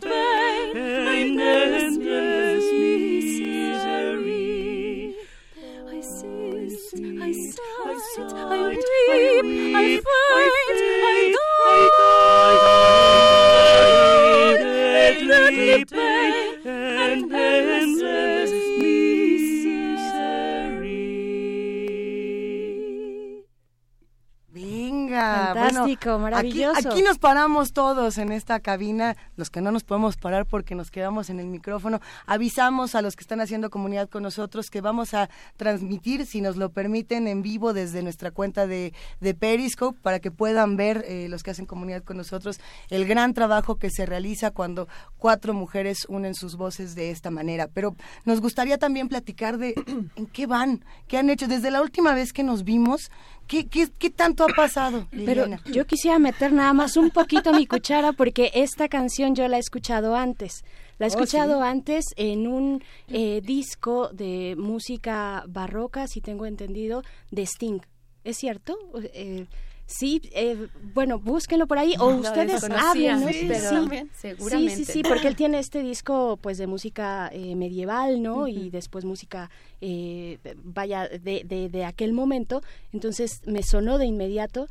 Fantástico, Bueno, maravilloso. Aquí, aquí nos paramos todos en esta cabina, los que no nos podemos parar porque nos quedamos en el micrófono. Avisamos a los que están haciendo comunidad con nosotros que vamos a transmitir, si nos lo permiten, en vivo desde nuestra cuenta de, de Periscope para que puedan ver eh, los que hacen comunidad con nosotros el gran trabajo que se realiza cuando cuatro mujeres unen sus voces de esta manera. Pero nos gustaría también platicar de en qué van, qué han hecho. Desde la última vez que nos vimos, ¿qué, qué, qué tanto ha pasado? Pero Liliana? yo quisiera meter nada más un poquito mi cuchara porque esta canción yo la he escuchado antes. La he Oh, escuchado ¿sí? antes en un eh, disco de música barroca, si tengo entendido, de Sting. ¿Es cierto? Eh, sí, eh, bueno, búsquenlo por ahí o ustedes háblenos. sí, pero sí, seguramente. Sí, sí, sí, porque él tiene este disco pues de música eh, medieval, ¿no? Y después música, eh, vaya, de, de, de aquel momento. Entonces me sonó de inmediato.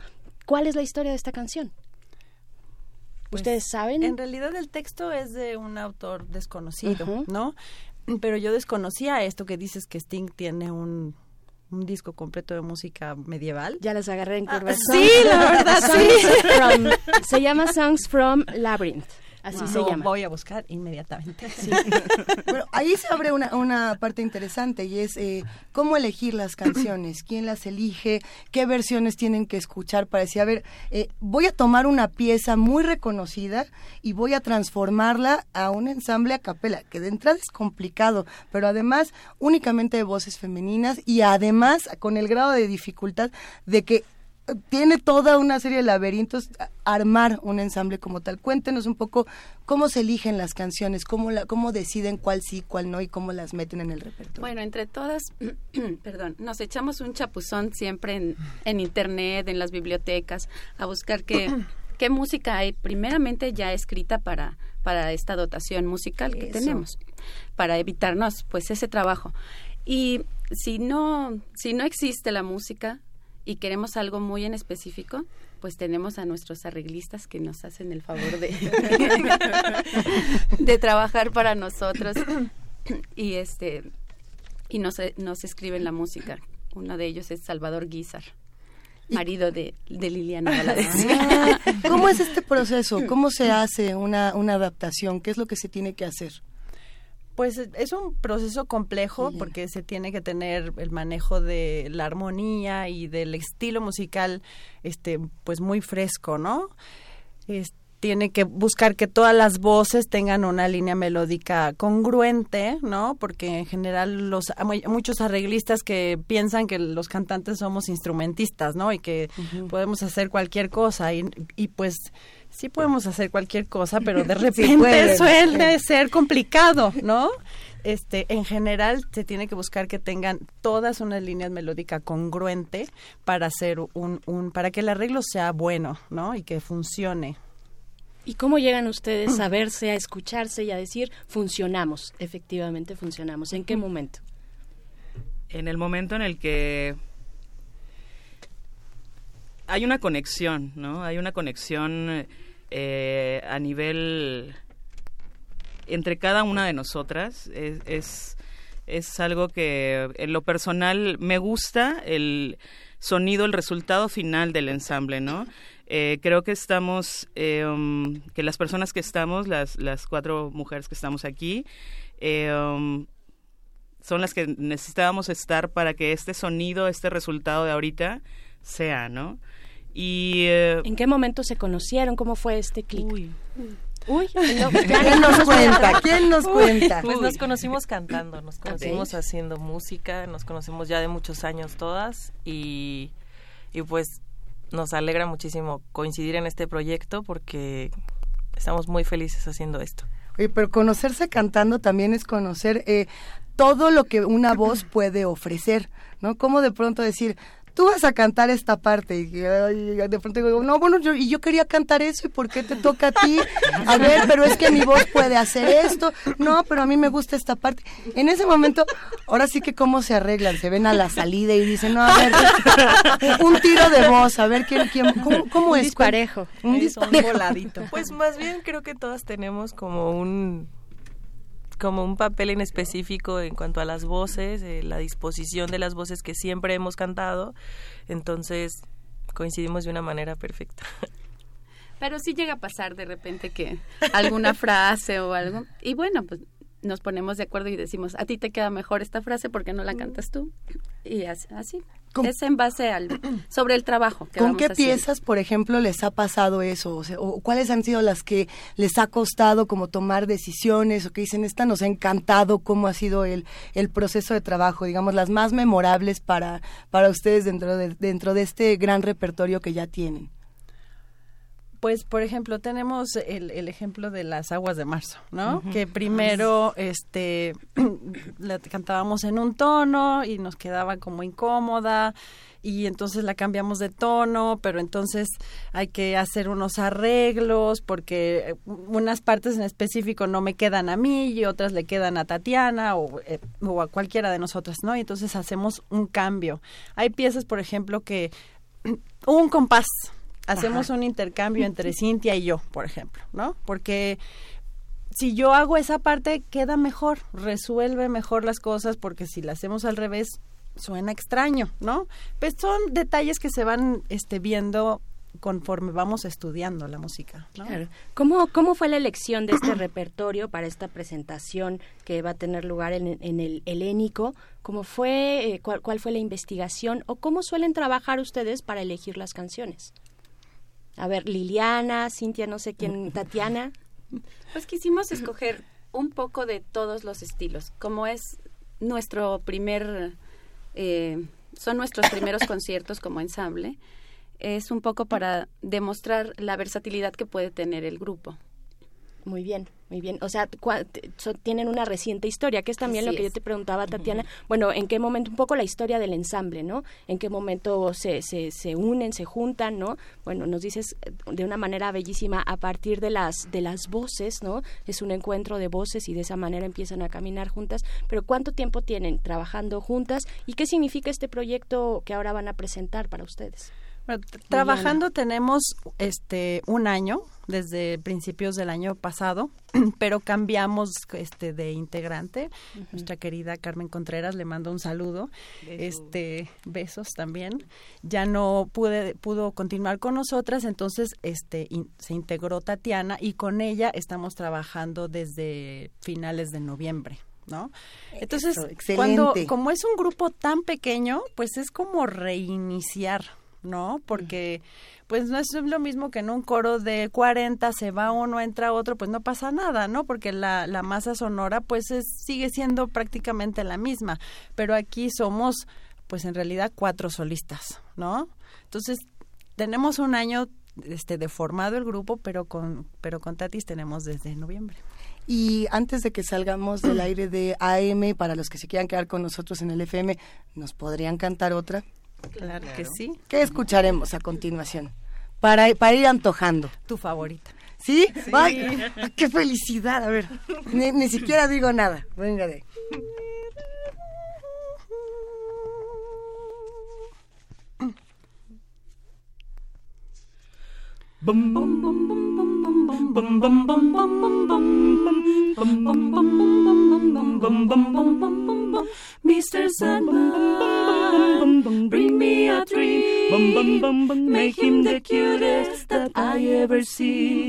¿Cuál es la historia de esta canción? Pues, ¿Ustedes saben? En realidad el texto es de un autor desconocido. ¿no? Pero yo desconocía esto que dices que Sting tiene un, un disco completo de música medieval. Ya las agarré en curva. sí, la verdad, sí. From- se llama Songs from Labyrinth. Así se Lo llama. voy a buscar inmediatamente. Bueno, ahí se abre una, una parte interesante y es eh, cómo elegir las canciones, quién las elige, qué versiones tienen que escuchar para decir, a ver, eh, voy a tomar una pieza muy reconocida y voy a transformarla a un ensamble a capela, que de entrada es complicado, pero además únicamente de voces femeninas y además con el grado de dificultad de que tiene toda una serie de laberintos armar un ensamble como tal. Cuéntenos un poco cómo se eligen las canciones, cómo, la, cómo deciden cuál sí, cuál no y cómo las meten en el repertorio. Bueno, entre todas, perdón, nos echamos un chapuzón siempre en, en internet, en las bibliotecas, a buscar qué, qué música hay, primeramente ya escrita para, para esta dotación musical que Eso. tenemos, para evitarnos pues ese trabajo. Y si no, si no existe la música y queremos algo muy en específico, pues tenemos a nuestros arreglistas que nos hacen el favor de, de trabajar para nosotros y este y nos, nos escriben la música. Uno de ellos es Salvador Guizar, marido de, de Liliana. Ah, ¿Cómo es este proceso? ¿Cómo se hace una, una adaptación? ¿Qué es lo que se tiene que hacer? Pues es- es un proceso complejo porque se tiene que tener el manejo de la armonía y del estilo musical este pues muy fresco, ¿no? Tiene que buscar que todas las voces tengan una línea melódica congruente, ¿no? Porque en general los hay muchos arreglistas que piensan que los cantantes somos instrumentistas, ¿no? Y que podemos hacer cualquier cosa y, y pues sí podemos hacer cualquier cosa, pero de repente suele ser complicado, ¿no? Este, en general se tiene que buscar que tengan todas una línea melódica congruente para hacer un, un para que el arreglo sea bueno, ¿no? Y que funcione. ¿Y cómo llegan ustedes a verse, a escucharse y a decir, funcionamos, efectivamente funcionamos? ¿En qué momento? En el momento en el que hay una conexión, ¿no? Hay una conexión eh, a nivel entre cada una de nosotras. Es, es, algo que en lo personal me gusta el sonido, el resultado final del ensamble, ¿no? Eh, creo que estamos, eh, que las personas que estamos, las, las cuatro mujeres que estamos aquí, um, son las que necesitábamos estar para que este sonido, este resultado de ahorita sea, ¿no? Y eh, ¿En qué momento se conocieron? ¿Cómo fue este clic? Uy, no, ¿Quién nos cuenta? ¿Quién nos cuenta? Pues nos Uy. conocimos cantando, nos conocimos haciendo música, nos conocimos ya de muchos años todas y, y pues nos alegra muchísimo coincidir en este proyecto porque estamos muy felices haciendo esto. Oye, pero conocerse cantando también es conocer eh, todo lo que una voz puede ofrecer, ¿no? Como de pronto decir, tú vas a cantar esta parte y ay, de pronto digo, no, bueno, yo, y yo quería cantar eso y ¿por qué te toca a ti? A ver, pero es que mi voz puede hacer esto, no, pero a mí me gusta esta parte. En ese momento, ahora sí que cómo se arreglan, se ven a la salida y dicen, no, a ver, un tiro de voz, a ver quién, quién, cómo, cómo Un es. disparejo. Un Es un disparejo. voladito. Pues más bien creo que todas tenemos como un como un papel en específico en cuanto a las voces, eh, la disposición de las voces que siempre hemos cantado. Entonces, coincidimos de una manera perfecta. Pero sí llega a pasar de repente que alguna frase o algo. Y bueno, pues nos ponemos de acuerdo y decimos, a ti te queda mejor esta frase porque no la cantas tú. Y as- así. Es en base al sobre el trabajo. Que ¿Con qué piezas, por ejemplo, les ha pasado eso? O, sea, o cuáles han sido las que les ha costado como tomar decisiones o que dicen, esta nos ha encantado, cómo ha sido el, el proceso de trabajo, digamos, las más memorables para, para ustedes dentro de, dentro de este gran repertorio que ya tienen? Pues, por ejemplo, tenemos el, el ejemplo de las aguas de marzo, ¿no? Que primero, este, la cantábamos en un tono y nos quedaba como incómoda y entonces la cambiamos de tono, pero entonces hay que hacer unos arreglos porque unas partes en específico no me quedan a mí y otras le quedan a Tatiana o, eh, o a cualquiera de nosotras, ¿no? Y entonces hacemos un cambio. Hay piezas, por ejemplo, que un compás. Hacemos Ajá. un intercambio entre Cintia y yo, por ejemplo, ¿no? Porque si yo hago esa parte, queda mejor, resuelve mejor las cosas, porque si la hacemos al revés, suena extraño, ¿no? Pues son detalles que se van este, viendo conforme vamos estudiando la música, ¿no? Claro. ¿Cómo, ¿Cómo fue la elección de este repertorio para esta presentación que va a tener lugar en, en el helénico? ¿Cómo fue, eh, cuál, cuál fue la investigación o cómo suelen trabajar ustedes para elegir las canciones? A ver, Liliana, Cintia, no sé quién, Tatiana. Pues quisimos escoger un poco de todos los estilos, como es nuestro primer, eh, son nuestros primeros conciertos como ensamble, es un poco para demostrar la versatilidad que puede tener el grupo. Muy bien, muy bien. O sea, so- tienen una reciente historia, que es también Así lo que yo te preguntaba, Tatiana. Bueno, ¿en qué momento, un poco la historia del ensamble, ¿no? ¿En qué momento se, se, se unen, se juntan, ¿no? Bueno, nos dices eh, de una manera bellísima a partir de las, de las voces, ¿no? Es un encuentro de voces y de esa manera empiezan a caminar juntas. Pero ¿cuánto tiempo tienen trabajando juntas y qué significa este proyecto que ahora van a presentar para ustedes? Bueno, trabajando tenemos este un año desde principios del año pasado, pero cambiamos este de integrante. Nuestra querida Carmen Contreras le mando un saludo. Este besos también. Ya no pude pudo continuar con nosotras, entonces este in- se integró Tatiana y con ella estamos trabajando desde finales de noviembre. ¿No? Entonces, Eso, cuando como es un grupo tan pequeño, pues es como reiniciar, ¿no? Porque pues no es lo mismo que en un coro de 40 se va uno, entra otro, pues no pasa nada, ¿no? Porque la, la masa sonora pues es, sigue siendo prácticamente la misma, pero aquí somos pues en realidad cuatro solistas, ¿no? Entonces tenemos un año este de formado el grupo, pero con pero con Tatis tenemos desde noviembre. Y antes de que salgamos del aire de AM, para los que se quieran quedar con nosotros en el FM, ¿nos podrían cantar otra? Claro que sí. ¿Qué escucharemos a continuación? Para, para ir antojando. Tu favorita. ¿Sí? Sí. ¡Ay! ¡Qué felicidad! A ver, ni, ni siquiera digo nada. Venga de bring me a dream. Bum bum bum bum, make him the cutest that I ever see.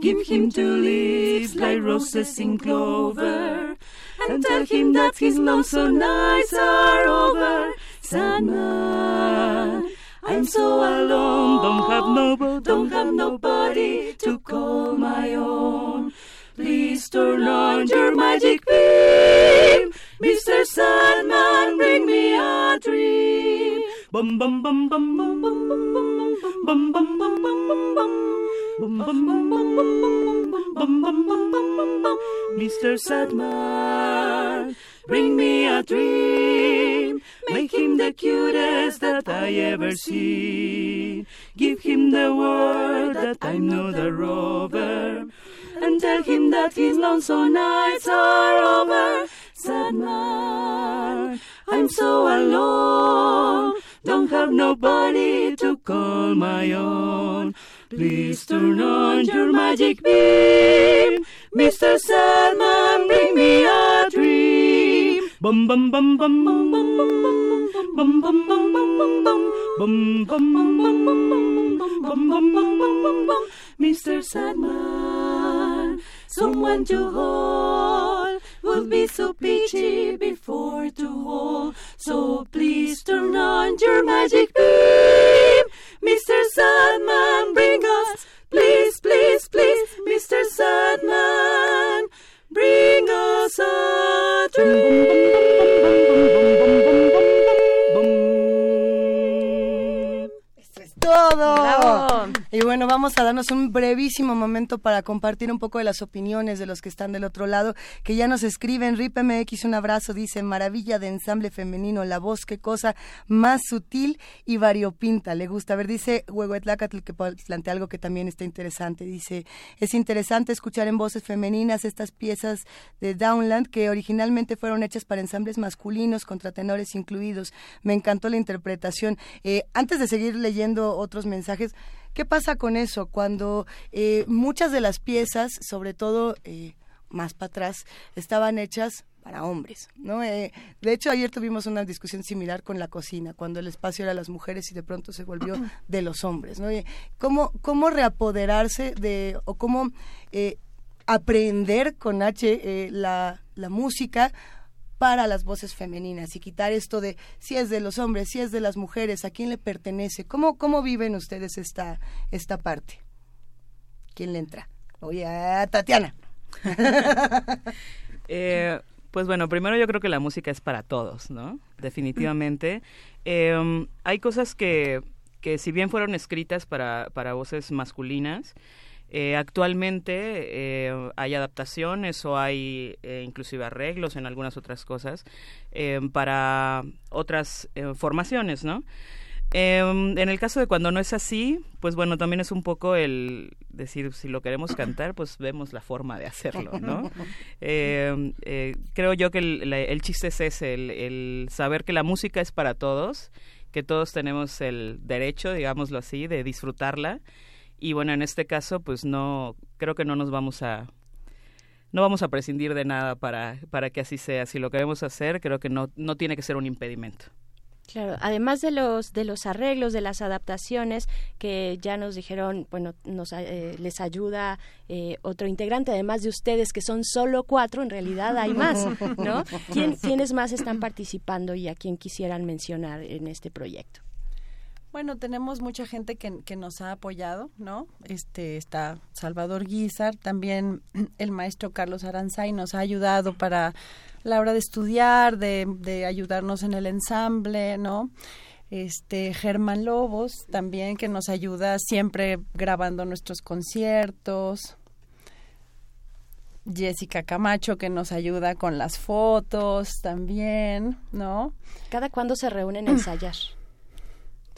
Give him two leaves like roses in clover, and tell him that his lonesome nights are over. Sad man, I'm so alone. Don't have nobody, don't have nobody to call my own. Please turn on your magic beam. Mr. Sandman. Bring me a dream. Bum bum bum bum bum bum bum bum bum bum bum bum bum Mr. Sadman, bring me a dream. Make him the cutest that I ever seen. Give him the word that I'm not a rover. And tell him that his lonesome nights are over. Sadman, I'm so alone. Don't have nobody to call my own. Please turn on your magic beam. Mr. Sandman, bring me a dream. Bum bum bum bum bum bum bum bum bum bum bum bum Bum bum bum bum bum bum bum bum bum bum bum bum bum. Mr. Sandman, someone to hold would be so peachy before to hold. So please turn on your magic beam, Mr. Sandman, bring us, please, please, please, Mr. Sandman, bring us a todo. Bravo. Y bueno, vamos a darnos un brevísimo momento para compartir un poco de las opiniones de los que están del otro lado, que ya nos escriben. Rip MX, un abrazo, dice, maravilla de ensamble femenino, la voz, qué cosa más sutil y variopinta. Le gusta. A ver, dice Huehuetlacatl, que plantea algo que también está interesante. Dice, es interesante escuchar en voces femeninas estas piezas de Downland que originalmente fueron hechas para ensambles masculinos, contratenores incluidos. Me encantó la interpretación. Eh, antes de seguir leyendo otros mensajes, ¿qué pasa con eso? Cuando eh, muchas de las piezas, sobre todo eh, más para atrás, estaban hechas para hombres, ¿no? Eh, de hecho, ayer tuvimos una discusión similar con la cocina, cuando el espacio era las mujeres y de pronto se volvió de los hombres, ¿no? Eh, ¿Cómo, cómo reapoderarse de, o cómo eh, aprender con H eh, la, la música para las voces femeninas y quitar esto de si es de los hombres, si es de las mujeres, a quién le pertenece. ¿Cómo, cómo viven ustedes esta, esta parte? ¿Quién le entra? Oye, Tatiana. Eh, pues bueno, primero yo creo que la música es para todos, ¿no? Definitivamente. Eh, hay cosas que, que si bien fueron escritas para, para voces masculinas, eh, actualmente eh, hay adaptaciones o hay eh, inclusive arreglos en algunas otras cosas para otras formaciones, ¿no? Eh, en el caso de cuando no es así, pues bueno, también es un poco el decir, si lo queremos cantar, pues vemos la forma de hacerlo, ¿no? Eh, creo yo que el, la- el chiste es ese, el, el saber que la música es para todos, que todos tenemos el derecho, digámoslo así, de disfrutarla. Y bueno, en este caso, pues no, creo que no nos vamos a, no vamos a prescindir de nada para, para que así sea. Si lo queremos hacer, creo que no, no tiene que ser un impedimento. Claro, además de los de los arreglos, de las adaptaciones que ya nos dijeron, bueno, nos eh, les ayuda eh, otro integrante, además de ustedes que son solo cuatro, en realidad hay más, ¿no? ¿Quién, ¿Quiénes más están participando y a quién quisieran mencionar en este proyecto? Bueno, tenemos mucha gente que, que nos ha apoyado, ¿no? Este está Salvador Guizar, también el maestro Carlos Aranzay nos ha ayudado para la hora de estudiar, de, de ayudarnos en el ensamble, ¿no? Este Germán Lobos también que nos ayuda siempre grabando nuestros conciertos. Jessica Camacho que nos ayuda con las fotos también, ¿no? ¿Cada cuándo se reúnen a ensayar?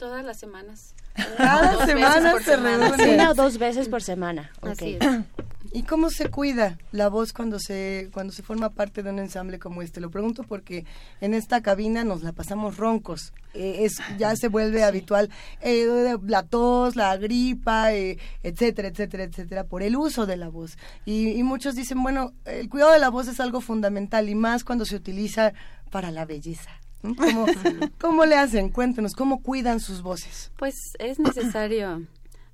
Todas las semanas. Cada semana se semana. Una o dos veces por semana. Así ok. es. ¿Y cómo se cuida la voz cuando se cuando se forma parte de un ensamble como este? Lo pregunto porque en esta cabina nos la pasamos roncos. Eh, es ya se vuelve habitual eh, la tos, la gripa, eh, etcétera, etcétera, etcétera, por el uso de la voz. Y, y muchos dicen, bueno, el cuidado de la voz es algo fundamental y más cuando se utiliza para la belleza. ¿Cómo, ¿Cómo le hacen? Cuéntenos, ¿cómo cuidan sus voces? Pues es necesario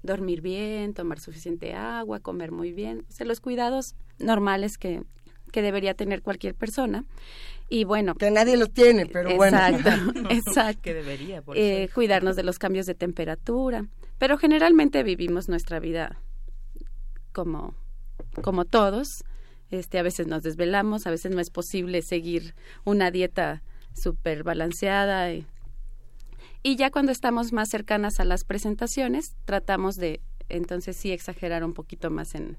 dormir bien, tomar suficiente agua, comer muy bien, o sea, los cuidados normales que, que debería tener cualquier persona. Y bueno, que nadie los tiene, pero bueno. Exacto, exacto. Que debería, por Eh, cuidarnos de los cambios de temperatura, pero generalmente vivimos nuestra vida como como todos. Este, a veces nos desvelamos, a veces no es posible seguir una dieta súper balanceada. Y, y ya cuando estamos más cercanas a las presentaciones, tratamos de entonces sí exagerar un poquito más en,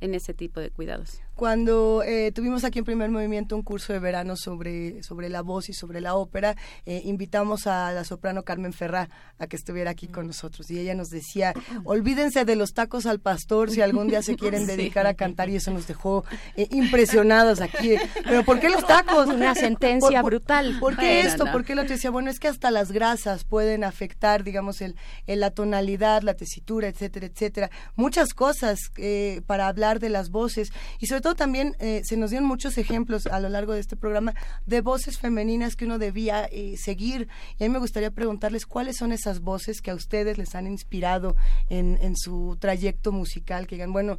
en ese tipo de cuidados. Cuando eh, tuvimos aquí en Primer Movimiento un curso de verano sobre, sobre la voz y sobre la ópera, eh, invitamos a la soprano Carmen Ferrá a que estuviera aquí con nosotros. Y ella nos decía, olvídense de los tacos al pastor si algún día se quieren Sí. dedicar a cantar. Y eso nos dejó eh, impresionados aquí. Pero ¿por qué los tacos? Una sentencia ¿Por- por- brutal. ¿Por qué Bueno, esto? no. ¿Por qué lo otro? Decía, bueno, es que hasta las grasas pueden afectar, digamos, el, el- la tonalidad, la tesitura, etcétera, etcétera. Muchas cosas eh, para hablar de las voces y sobre todo también eh, se nos dieron muchos ejemplos a lo largo de este programa de voces femeninas que uno debía eh, seguir. Y a mí me gustaría preguntarles cuáles son esas voces que a ustedes les han inspirado en, en su trayecto musical, que digan, bueno,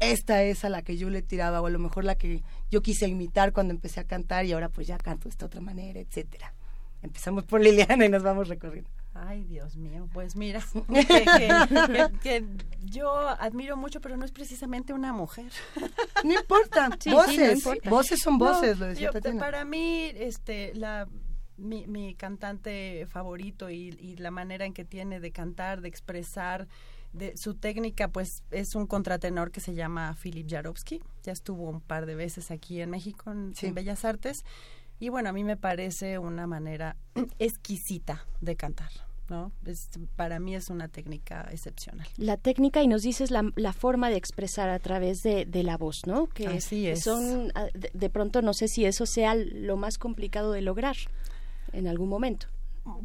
esta es a la que yo le tiraba, o a lo mejor la que yo quise imitar cuando empecé a cantar y ahora pues ya canto de esta otra manera, etcétera. Empezamos por Liliana y nos vamos recorriendo. Ay, Dios mío, pues mira, que, que- yo admiro mucho, pero no es precisamente una mujer. No importa, Sí, sí, voces, no importa. voces son No, voces, lo decía yo-. Para mí, este, la, mi, mi cantante favorito y, y la manera en que tiene de cantar, de expresar, de su técnica, pues es un contratenor que se llama Philip Jarovsky. Ya estuvo un par de veces aquí en México, en, Sí. en Bellas Artes. Y bueno, a mí me parece una manera exquisita de cantar. ¿no? Es, para mí es una técnica excepcional. La técnica y nos dices la, la forma de expresar a través de, de la voz, ¿no? Que Así es. son, ah, de, de pronto no sé si eso sea lo más complicado de lograr en algún momento.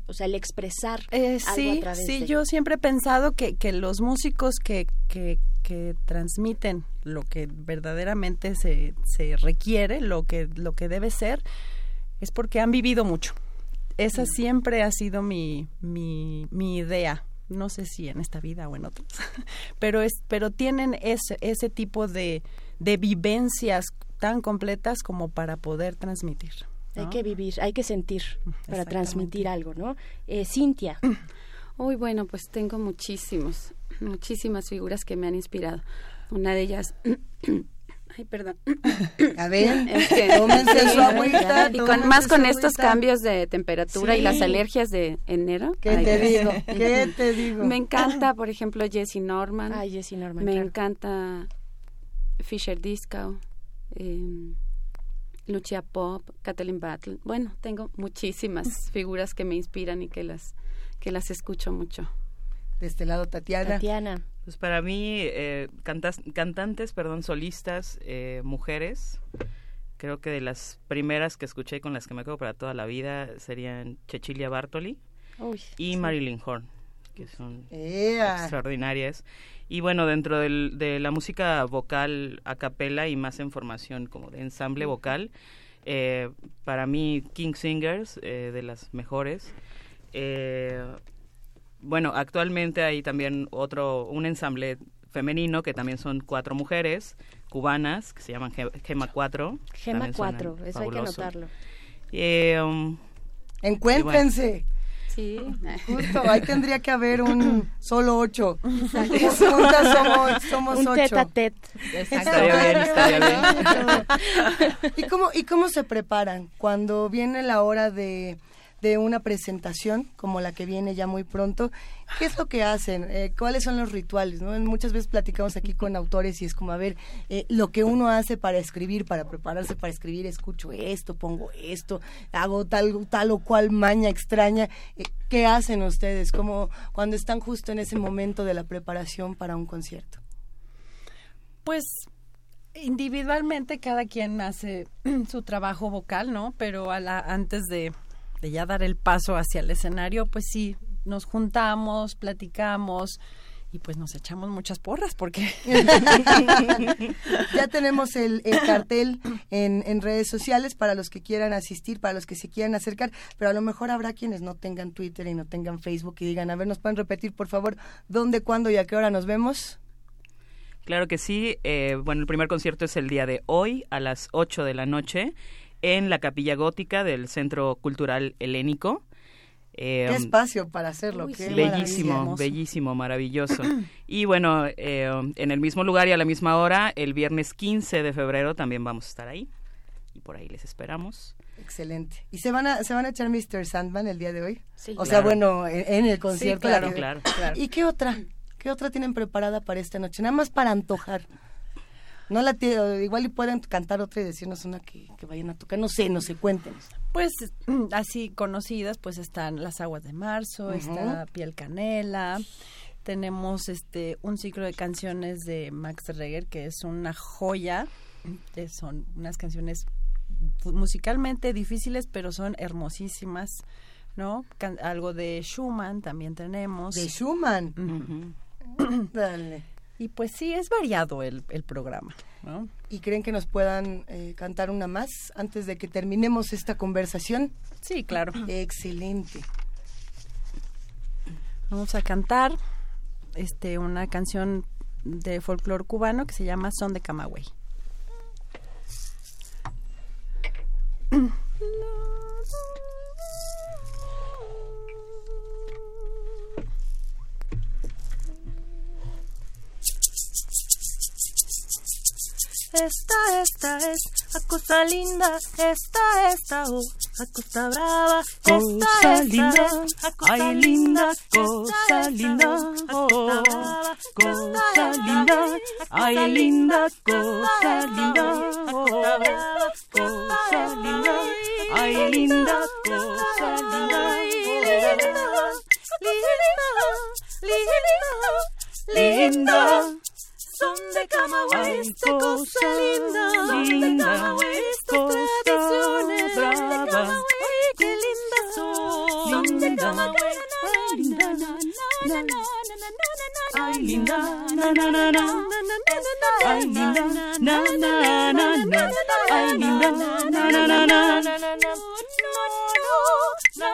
O sea, el expresar Eh, algo sí, a través sí, de... yo siempre he pensado que, que los músicos que, que, que transmiten lo que verdaderamente se, se requiere, lo que, lo que debe ser, es porque han vivido mucho. Esa Mm. siempre ha sido mi, mi, mi idea. No sé si en esta vida o en otras, pero es, pero tienen ese, ese tipo de, de vivencias tan completas como para poder transmitir. Hay que vivir, hay que sentir para transmitir algo, ¿no? Eh, Cintia. Uy, bueno, pues tengo muchísimos, muchísimas figuras que me han inspirado. Una de ellas, ay, perdón. A ver, Es que- tómense su agüita, y con, más con estos agüita. cambios de temperatura y las alergias de enero. ¿Qué te digo? ¿Qué te digo? Me encanta, por ejemplo, Jessie Norman. Ay, Jessie Norman, Me claro. encanta Fisher Disco, eh, Lucia Pop, Kathleen Battle. Bueno, tengo muchísimas figuras que me inspiran y que las que las escucho mucho. De este lado, Tatiana. Tatiana. Pues para mí, eh, cantas- cantantes, perdón, solistas, eh, mujeres, creo que de las primeras que escuché con las que me quedo para toda la vida serían Cecilia Bartoli Uy, y sí. Marilyn Horn, que son extraordinarias. Y bueno, dentro del- de la música vocal a capela y más en formación como de ensamble vocal, eh, para mí King Singers, eh, de las mejores. Eh, bueno, actualmente hay también otro, un ensamble femenino que también son cuatro mujeres cubanas que se llaman Ge- Gema 4. Gema también suenan 4, eso hay que anotarlo. Eh, um, Encuéntrense. Sí. Justo, ahí tendría que haber un solo ocho. Exacto. Juntas somos, somos Un ocho. tete a tete. Estaría bien, estaría bien. ¿Y cómo, ¿Y cómo se preparan cuando viene la hora de, de una presentación como la que viene ya muy pronto? ¿Qué es lo que hacen? Eh, ¿Cuáles son los rituales? Muchas veces platicamos aquí con autores y es como, a ver, eh, lo que uno hace para escribir, para prepararse para escribir, escucho esto, pongo esto, hago tal, tal o cual maña extraña. Eh, ¿Qué hacen ustedes? Cuando están justo en ese momento de la preparación para un concierto. Pues individualmente cada quien hace su trabajo vocal, ¿no? Pero a la, antes de, de ya dar el paso hacia el escenario, pues sí, nos juntamos, platicamos y pues nos echamos muchas porras porque... ya tenemos el, el cartel en, en redes sociales para los que quieran asistir, para los que se quieran acercar, pero a lo mejor habrá quienes no tengan Twitter y no tengan Facebook y digan, a ver, ¿nos pueden repetir, por favor, dónde, cuándo y a qué hora nos vemos? Claro que sí. Eh, bueno, el primer concierto es el día de hoy a las 8 de la noche en la Capilla Gótica del Centro Cultural Helénico. Eh, Qué espacio para hacerlo, qué bellísimo, bellísimo, maravilloso. y bueno, eh, en el mismo lugar y a la misma hora, el viernes 15 de febrero también vamos a estar ahí. Y por ahí les esperamos. Excelente. ¿Y se van a, se van a echar Mr. Sandman el día de hoy? Sí. O sea, Claro. bueno, en, en el concierto. claro, la que- claro. ¿Y qué otra? ¿Qué otra tienen preparada para esta noche? Nada más para antojar. No la tie- igual y pueden cantar otra y decirnos una que, que vayan a tocar. No sé, no sé, cuéntenos. Pues así conocidas, pues están Las Aguas de Marzo, está Piel Canela, tenemos este un ciclo de canciones de Max Reger que es una joya, que son unas canciones musicalmente difíciles, pero son hermosísimas, ¿no? Can- algo de Schumann también tenemos. De Schumann. Dale. Y pues sí, es variado el, el programa. ¿no? ¿Y creen que nos puedan eh, cantar una más antes de que terminemos esta conversación? Sí, claro. Excelente. Vamos a cantar este una canción de folclore cubano que se llama Son de Camagüey. Cosa linda, esta, esta, oh, la cosa brava, Cosa esta linda, ay linda, cosa esta, linda, oh, oh, la cosa brava, cosa linda, cosa ay linda, cosa linda, cosa linda, ay linda, linda, linda, son de Camagüey, cosa linda, de Camagüey, tradiciones, de Camagüey, qué lindas son, son de Camagüey, ay linda, na, na, na, na, na, ay linda, na na na na, ay linda, na na na na, ay linda, na na na na. La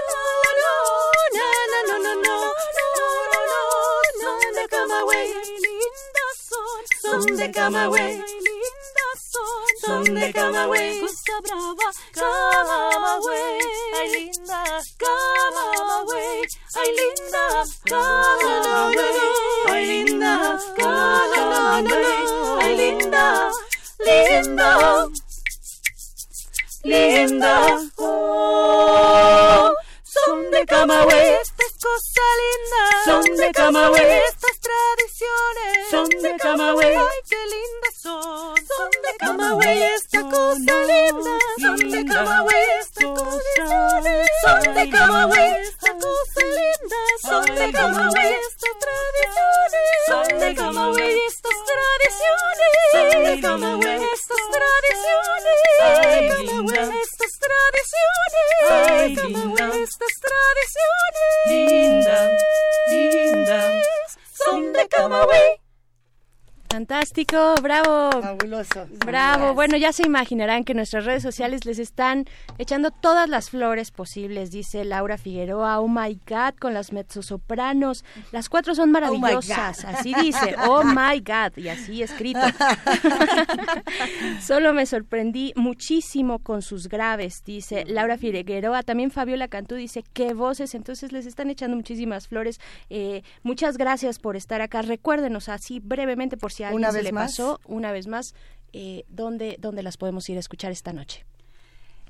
Son de Camagüey, son de Camagüey, cosa brava, Camagüey, ay linda, Camagüey, ay linda, Camagüey, ay linda, Camagüey, ay linda, linda, linda, oh, son de Camagüey, esta es cosa linda, Son de Camagüey. estas tradiciones, Son de Camagüey. ay qué lindas son, son de Camagüey, esta cosa linda, son de Camagüey, estas tradiciones, son de Camagüey, esta cosa linda, son de Camagüey, estas tradiciones, son de Camagüey, estas tradiciones, son de Camagüey, estas tradiciones, Ay, Camagüey, estas tradiciones, Ay, Camagüey, estas tradiciones, Linda, linda. Son de Camagüey. Fantástico, bravo. Fabuloso. Bravo. Bueno, ya se imaginarán que nuestras redes sociales les están echando todas las flores posibles, dice Laura Figueroa. Oh my God, con las mezzosopranos. Las cuatro son maravillosas. God. así dice. Oh my God. Y así escrito. Solo me sorprendí muchísimo con sus graves, dice Laura Figueroa. También Fabiola Cantú dice, qué voces. Entonces les están echando muchísimas flores. Eh, muchas gracias por estar acá. Recuérdenos así brevemente por si a alguien Una se le más. pasó, una vez más, eh, ¿dónde, ¿dónde las podemos ir a escuchar esta noche?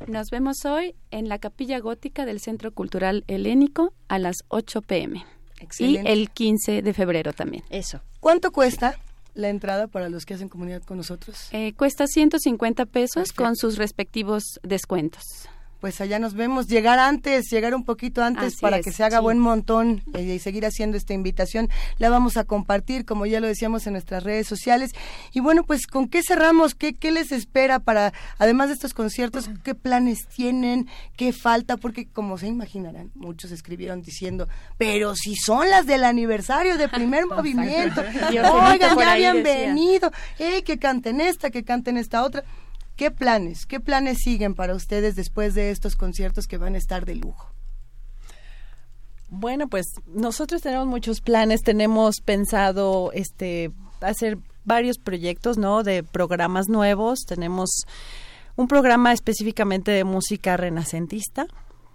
Nos vemos hoy en la Capilla Gótica del Centro Cultural Helénico a las 8 pm. Excelente. Y el 15 de febrero también. Eso. ¿Cuánto cuesta la entrada para los que hacen comunidad con nosotros? Eh, cuesta 150 pesos con sus respectivos descuentos. Pues allá nos vemos. Llegar antes, llegar un poquito antes Así para es, que se haga sí. buen montón eh, y seguir haciendo esta invitación. La vamos a compartir, como ya lo decíamos en nuestras redes sociales. Y bueno, pues ¿con qué cerramos? ¿Qué, qué les espera para, además de estos conciertos, qué planes tienen? ¿Qué falta? Porque como se imaginarán, muchos escribieron diciendo, pero si son las del aniversario de primer movimiento. Oigan, ya habían decía. venido. Eh, que canten esta, que canten esta otra. ¿Qué planes? ¿Qué planes siguen para ustedes después de estos conciertos que van a estar de lujo? Bueno, pues nosotros tenemos muchos planes, tenemos pensado este hacer varios proyectos, ¿no? De programas nuevos, tenemos un programa específicamente de música renacentista,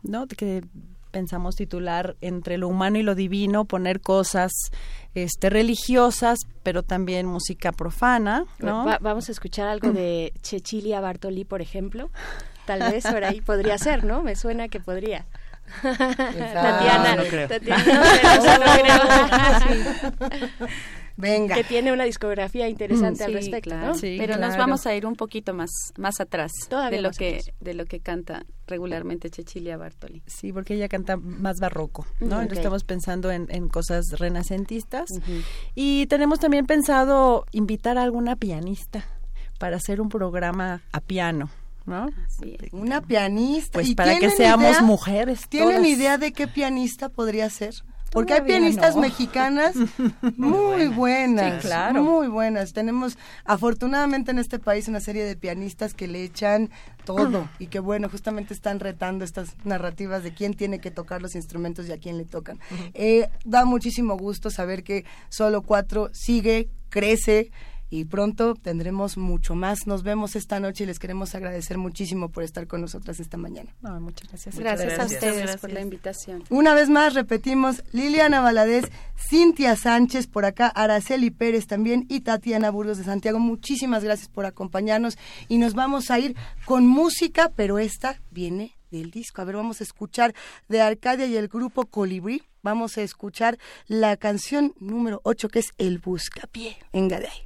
¿no? Que pensamos titular entre lo humano y lo divino, poner cosas este religiosas, pero también música profana, ¿no? Va- vamos a escuchar algo de Cecilia Bartoli, por ejemplo. Tal vez por ahí podría ser, ¿no? Me suena que podría. Tatiana, no creo. Tatiana, Venga. que tiene una discografía interesante al Sí, respecto, claro. ¿no? Pero nos vamos a ir un poquito más más atrás Todavía de lo más que atrás. de lo que canta regularmente Cecilia Bartoli. Sí, porque ella canta más barroco, ¿no? Entonces ok. Estamos pensando en, en cosas renacentistas. Y tenemos también pensado invitar a alguna pianista para hacer un programa a piano, ¿no? Una pianista. Pues ¿Y para que tienen seamos idea? mujeres. ¿Tienen todas. idea de qué pianista podría ser? Porque hay pianistas no. mexicanas muy buenas, Sí, claro. muy buenas. Tenemos afortunadamente en este país una serie de pianistas que le echan todo y que bueno, justamente están retando estas narrativas de quién tiene que tocar los instrumentos y a quién le tocan. Eh, da muchísimo gusto saber que solo cuatro sigue, crece y pronto tendremos mucho más. Nos vemos esta noche y les queremos agradecer muchísimo por estar con nosotras esta mañana. No, muchas gracias. Gracias, a Gracias. ustedes por la invitación. Una vez más repetimos, Liliana Valadez, Cintia Sánchez, por acá Araceli Pérez también y Tatiana Burgos de Santiago. Muchísimas gracias por acompañarnos y nos vamos a ir con música, pero esta viene del disco. A ver, vamos a escuchar de Arcadia y el grupo Colibrí. Vamos a escuchar la canción número 8 que es El Buscapié. Venga de ahí.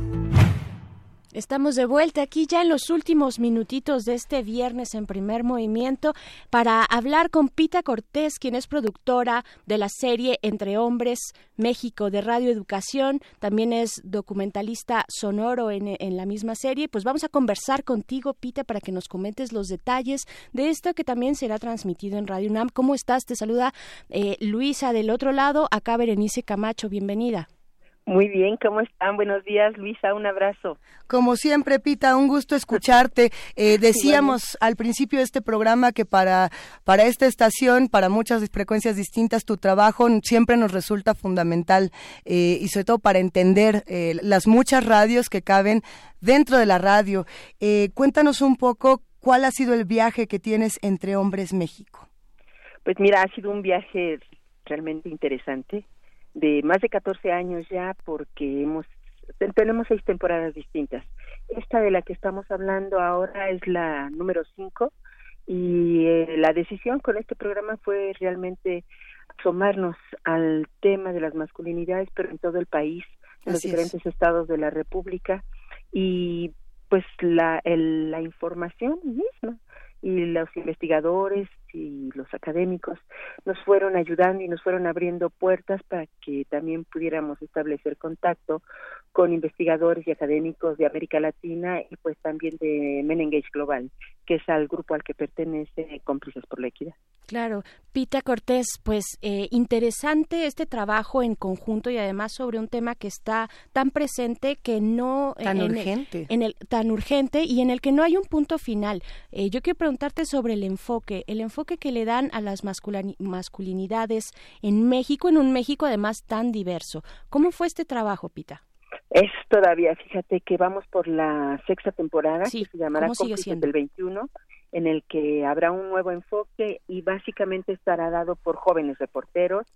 Estamos de vuelta aquí ya en los últimos minutitos de este viernes en primer movimiento para hablar con Pita Cortés, quien es productora de la serie Entre Hombres México de Radio Educación, también es documentalista sonoro en, la misma serie. Pues vamos a conversar contigo, Pita, para que nos comentes los detalles de esto que también será transmitido en Radio UNAM. ¿Cómo estás? Te saluda eh, Luisa del otro lado, acá Berenice Camacho, bienvenida. Muy bien, ¿cómo están? Buenos días, Luisa, un abrazo. Como siempre, Pita, un gusto escucharte. Eh, decíamos al principio de este programa que para, para esta estación, para muchas frecuencias distintas, tu trabajo siempre nos resulta fundamental eh, y sobre todo para entender eh, las muchas radios que caben dentro de la radio. Eh, cuéntanos un poco cuál ha sido el viaje que tienes entre Hombres México. Pues mira, ha sido un viaje realmente interesante de más de 14 años ya porque hemos tenemos seis temporadas distintas. Esta de la que estamos hablando ahora es la número 5 y eh, la decisión con este programa fue realmente asomarnos al tema de las masculinidades, pero en todo el país, en los Así es. diferentes estados de la República y pues la, el- la información misma y los investigadores y los académicos nos fueron ayudando y nos fueron abriendo puertas para que también pudiéramos establecer contacto con investigadores y académicos de América Latina y pues también de Men Engage Global, que es al grupo al que pertenece Cómplices por la Equidad. Claro, Pita Cortés, pues eh, interesante este trabajo en conjunto y además sobre un tema que está tan presente que no Tan en el- urgente. en el tan urgente y en el que no hay un punto final. Eh, yo quiero preguntarte sobre el enfoque, el enfoque que le dan a las masculinidades en México, en un México además tan diverso. ¿Cómo fue este trabajo, Pita? Es todavía, fíjate que vamos por la sexta temporada, Sí, que se llamará ¿cómo sigue Cómplices del 21, en el que habrá un nuevo enfoque y básicamente estará dado por jóvenes reporteros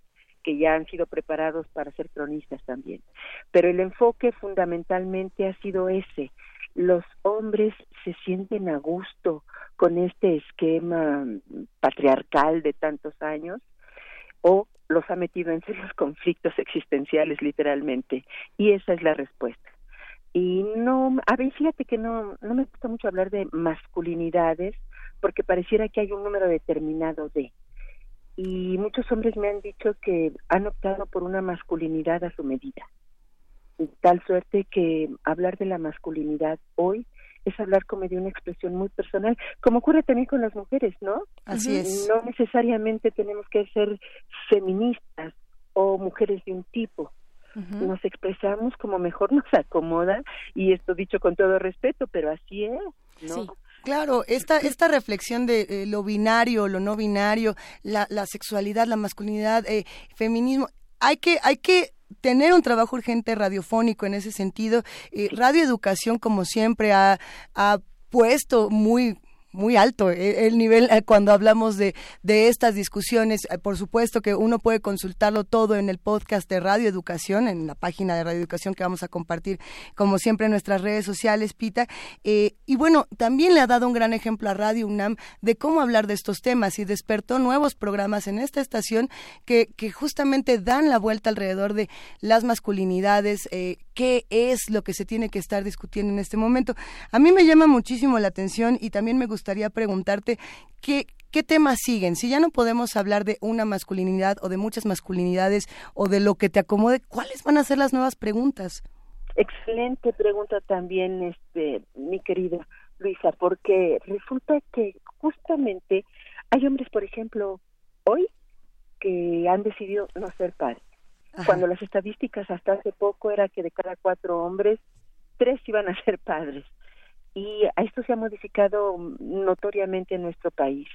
que ya han sido preparados para ser cronistas también. Pero el enfoque fundamentalmente ha sido ese. Los hombres se sienten a gusto con este esquema patriarcal de tantos años o los ha metido en serios conflictos existenciales literalmente. Y esa es la respuesta. Y no a ver fíjate que no no me gusta mucho hablar de masculinidades porque pareciera que hay un número determinado de. Y muchos hombres me han dicho que han optado por una masculinidad a su medida de tal suerte que hablar de la masculinidad hoy es hablar como de una expresión muy personal, como ocurre también con las mujeres, ¿no? Así es. No necesariamente tenemos que ser feministas o mujeres de un tipo. Nos expresamos como mejor nos acomoda y esto dicho con todo respeto, pero así es, ¿no? Claro, esta, esta reflexión de eh, lo binario, lo no binario, la, la sexualidad, la masculinidad, eh, feminismo, hay que, hay que tener un trabajo urgente radiofónico en ese sentido. Eh, Radio Educación, como siempre, ha, ha puesto muy muy alto eh, el nivel eh, cuando hablamos de, de estas discusiones. Eh, Por supuesto que uno puede consultarlo todo en el podcast de Radio Educación, en la página de Radio Educación que vamos a compartir, como siempre, en nuestras redes sociales, Pita. Eh, y bueno, también le ha dado un gran ejemplo a Radio UNAM de cómo hablar de estos temas y despertó nuevos programas en esta estación que, que justamente dan la vuelta alrededor de las masculinidades, qué es lo que se tiene que estar discutiendo en este momento. A mí me llama muchísimo la atención y también me gustaría preguntarte qué, qué temas siguen. Si ya no podemos hablar de una masculinidad o de muchas masculinidades o de lo que te acomode, ¿cuáles van a ser las nuevas preguntas? Excelente pregunta también, este, mi querida Luisa, porque resulta que justamente hay hombres, por ejemplo, hoy que han decidido no ser padres. Cuando las estadísticas hasta hace poco era que de cada cuatro hombres, tres iban a ser padres. Y a esto se ha modificado notoriamente en nuestro país.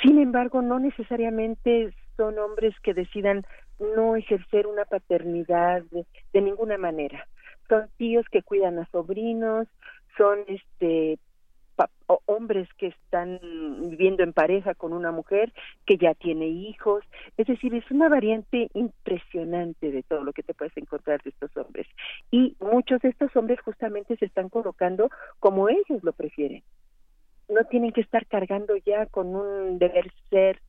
Sin embargo, no necesariamente son hombres que decidan no ejercer una paternidad de, de ninguna manera. Son tíos que cuidan a sobrinos, son este hombres que están viviendo en pareja con una mujer que ya tiene hijos, es decir, es una variante impresionante de todo lo que te puedes encontrar de estos hombres. Y muchos de estos hombres justamente se están colocando como ellos lo prefieren. No tienen que estar cargando ya con un deber ser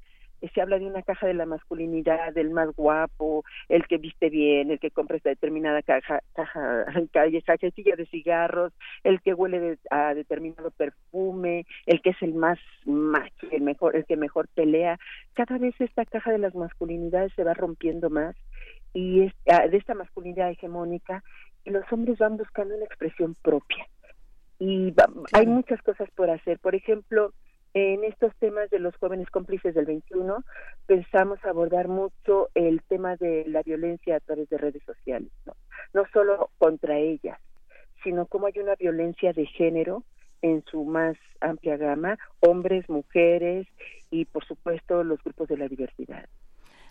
se habla de una caja de la masculinidad, del más guapo, el que viste bien, el que compra esta determinada caja, caja, calle, cajetilla de cigarros, el que huele de- a determinado perfume, el que es el más macho, el mejor, el que mejor pelea. Cada vez esta caja de las masculinidades se va rompiendo más y es, ah, de esta masculinidad hegemónica y los hombres van buscando una expresión propia y va- hay muchas cosas por hacer. Por ejemplo, en estos temas de los jóvenes cómplices del 21, pensamos abordar mucho el tema de la violencia a través de redes sociales, ¿no? No solo contra ellas, sino cómo hay una violencia de género en su más amplia gama, hombres, mujeres y, por supuesto, los grupos de la diversidad.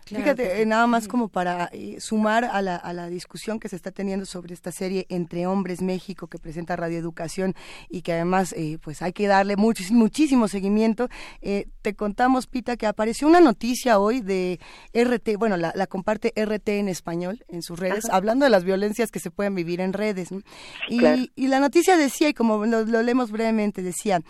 Fíjate, eh, nada más como para eh, sumar a la, a la discusión que se está teniendo sobre esta serie Entre Hombres México que presenta Radio Educación y que además eh, pues hay que darle muchis- muchísimo seguimiento. Eh, te contamos, Pita, que apareció una noticia hoy de RT, bueno, la, la comparte RT en español en sus redes, Ajá. hablando de las violencias que se pueden vivir en redes. ¿no? Y, claro. y la noticia decía, y como lo, lo leemos brevemente, decía,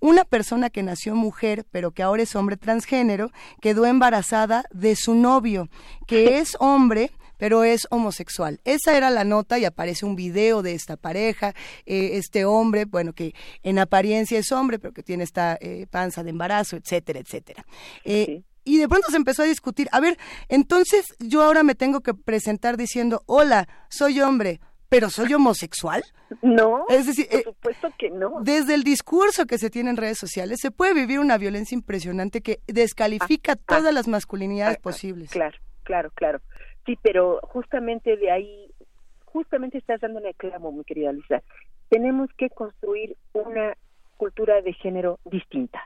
una persona que nació mujer, pero que ahora es hombre transgénero, quedó embarazada de su novio, que es hombre, pero es homosexual. Esa era la nota y aparece un video de esta pareja, eh, este hombre, bueno, que en apariencia es hombre, pero que tiene esta eh, panza de embarazo, etcétera, etcétera. Eh, Y de pronto se empezó a discutir, a ver, entonces yo ahora me tengo que presentar diciendo, hola, soy hombre, pero soy homosexual. No, es decir, por eh, supuesto que no. desde el discurso que se tiene en redes sociales se puede vivir una violencia impresionante que descalifica todas las masculinidades posibles. Claro, claro, claro. Sí, pero justamente de ahí, justamente estás dando un clavo, mi querida Luisa. Tenemos que construir una cultura de género distinta.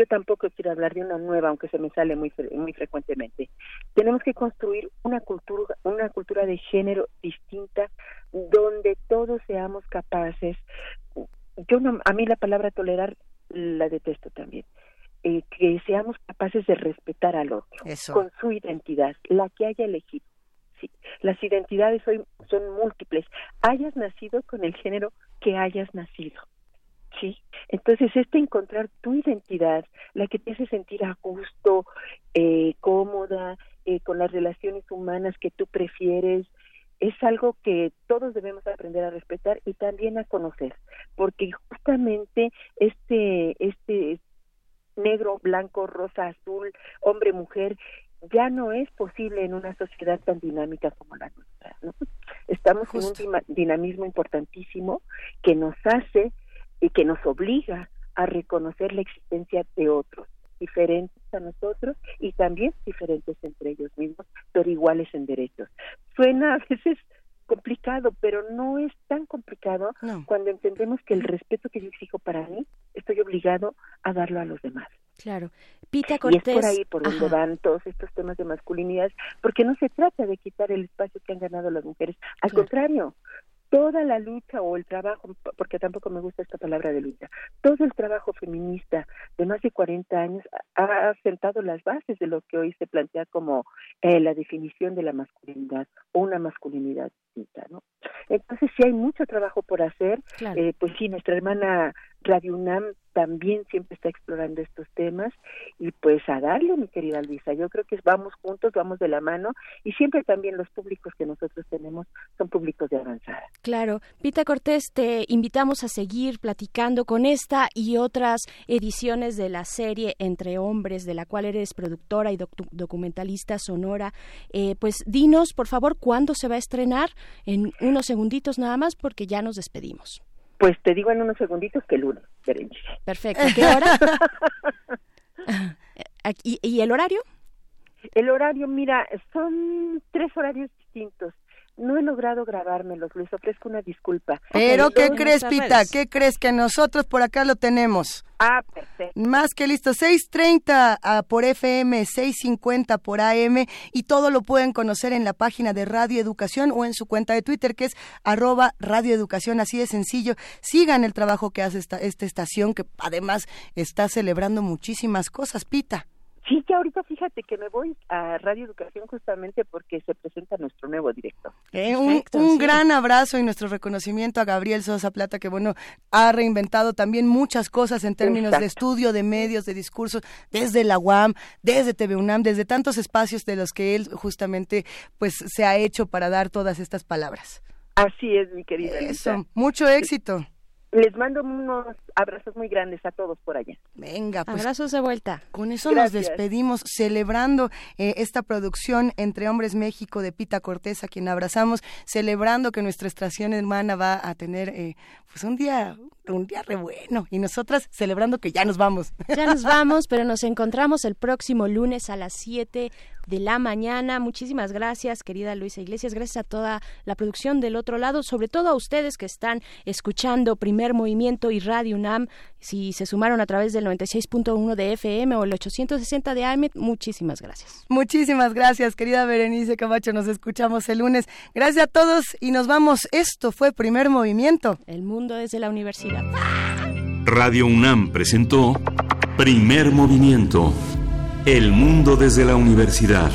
Yo tampoco quiero hablar de una nueva, aunque se me sale muy muy frecuentemente. Tenemos que construir una cultura, una cultura de género distinta, donde todos seamos capaces. Yo no, a mí la palabra tolerar la detesto también eh, que seamos capaces de respetar al otro Eso. con su identidad, la que haya elegido. Sí, las identidades hoy son múltiples. Hayas nacido con el género que hayas nacido. Sí, entonces este encontrar tu identidad, la que te hace sentir a gusto, eh, cómoda, eh, con las relaciones humanas que tú prefieres, es algo que todos debemos aprender a respetar y también a conocer, porque justamente este este negro, blanco, rosa, azul, hombre, mujer, ya no es posible en una sociedad tan dinámica como la nuestra. ¿no? Estamos en un dinamismo importantísimo que nos hace y que nos obliga a reconocer la existencia de otros diferentes a nosotros y también diferentes entre ellos mismos, pero iguales en derechos. Suena a veces complicado, pero no es tan complicado cuando entendemos que el respeto que yo exijo para mí, estoy obligado a darlo a los demás. Claro. Pita Y es Cortés. por ahí por donde Ajá. van todos estos temas de masculinidad, porque no se trata de quitar el espacio que han ganado las mujeres, al contrario, toda la lucha o el trabajo, porque tampoco me gusta esta palabra de lucha, todo el trabajo feminista de más de 40 años ha sentado las bases de lo que hoy se plantea como eh, la definición de la masculinidad o una masculinidad distinta, ¿no? Entonces sí hay mucho trabajo por hacer, Claro. eh, pues sí, nuestra hermana Radio UNAM también siempre está explorando estos temas y pues a darle, mi querida Luisa, yo creo que vamos juntos, vamos de la mano y siempre también los públicos que nosotros tenemos son públicos de avanzada. Claro. Pita Cortés, te invitamos a seguir platicando con esta y otras ediciones de la serie Entre Hombres, de la cual eres productora y docu- documentalista sonora. Eh, pues dinos, por favor, cuándo se va a estrenar, en unos segunditos nada más, porque ya nos despedimos. Pues te digo en unos segunditos que el lunes, Berenice. Perfecto. ¿A ¿Qué hora? ¿Y, y el horario? El horario, mira, son tres horarios distintos. No he logrado grabármelos, les ofrezco una disculpa. Pero, ¿qué crees, Pita? ¿Qué crees? Que nosotros por acá lo tenemos. Ah, perfecto. Más que listo, 6.30 ah, por FM, 6.50 por AM y todo lo pueden conocer en la página de Radio Educación o en su cuenta de Twitter que es arroba Radio Educación, así de sencillo. Sigan el trabajo que hace esta, esta estación que además está celebrando muchísimas cosas, Pita. Sí, que ahorita fíjate que me voy a Radio Educación justamente porque se presenta nuestro nuevo director. Eh, un un gran abrazo y nuestro reconocimiento a Gabriel Sosa Plata, que bueno, ha reinventado también muchas cosas en términos de estudio, de medios, de discursos, desde la UAM, desde TV UNAM, desde tantos espacios de los que él justamente pues se ha hecho para dar todas estas palabras. Así es, mi querida. Eso, mucho éxito. Les mando unos abrazos muy grandes a todos por allá. Venga, pues. Abrazos de vuelta. Con eso Gracias. nos despedimos celebrando eh, esta producción entre Hombres México de Pita Cortés, a quien abrazamos, celebrando que nuestra estación hermana va a tener eh, pues un día un día re bueno y nosotras celebrando que ya nos vamos. Ya nos vamos, pero nos encontramos el próximo lunes a las 7 de la mañana. Muchísimas gracias, querida Luisa Iglesias. Gracias a toda la producción del otro lado, sobre todo a ustedes que están escuchando Primer Movimiento y Radio UNAM. Si se sumaron a través del 96.1 de FM o el 860 de AM, muchísimas gracias. Muchísimas gracias, querida Berenice Camacho. Nos escuchamos el lunes. Gracias a todos y nos vamos. Esto fue Primer Movimiento. El mundo desde la universidad. Radio UNAM presentó Primer Movimiento. El mundo desde la universidad.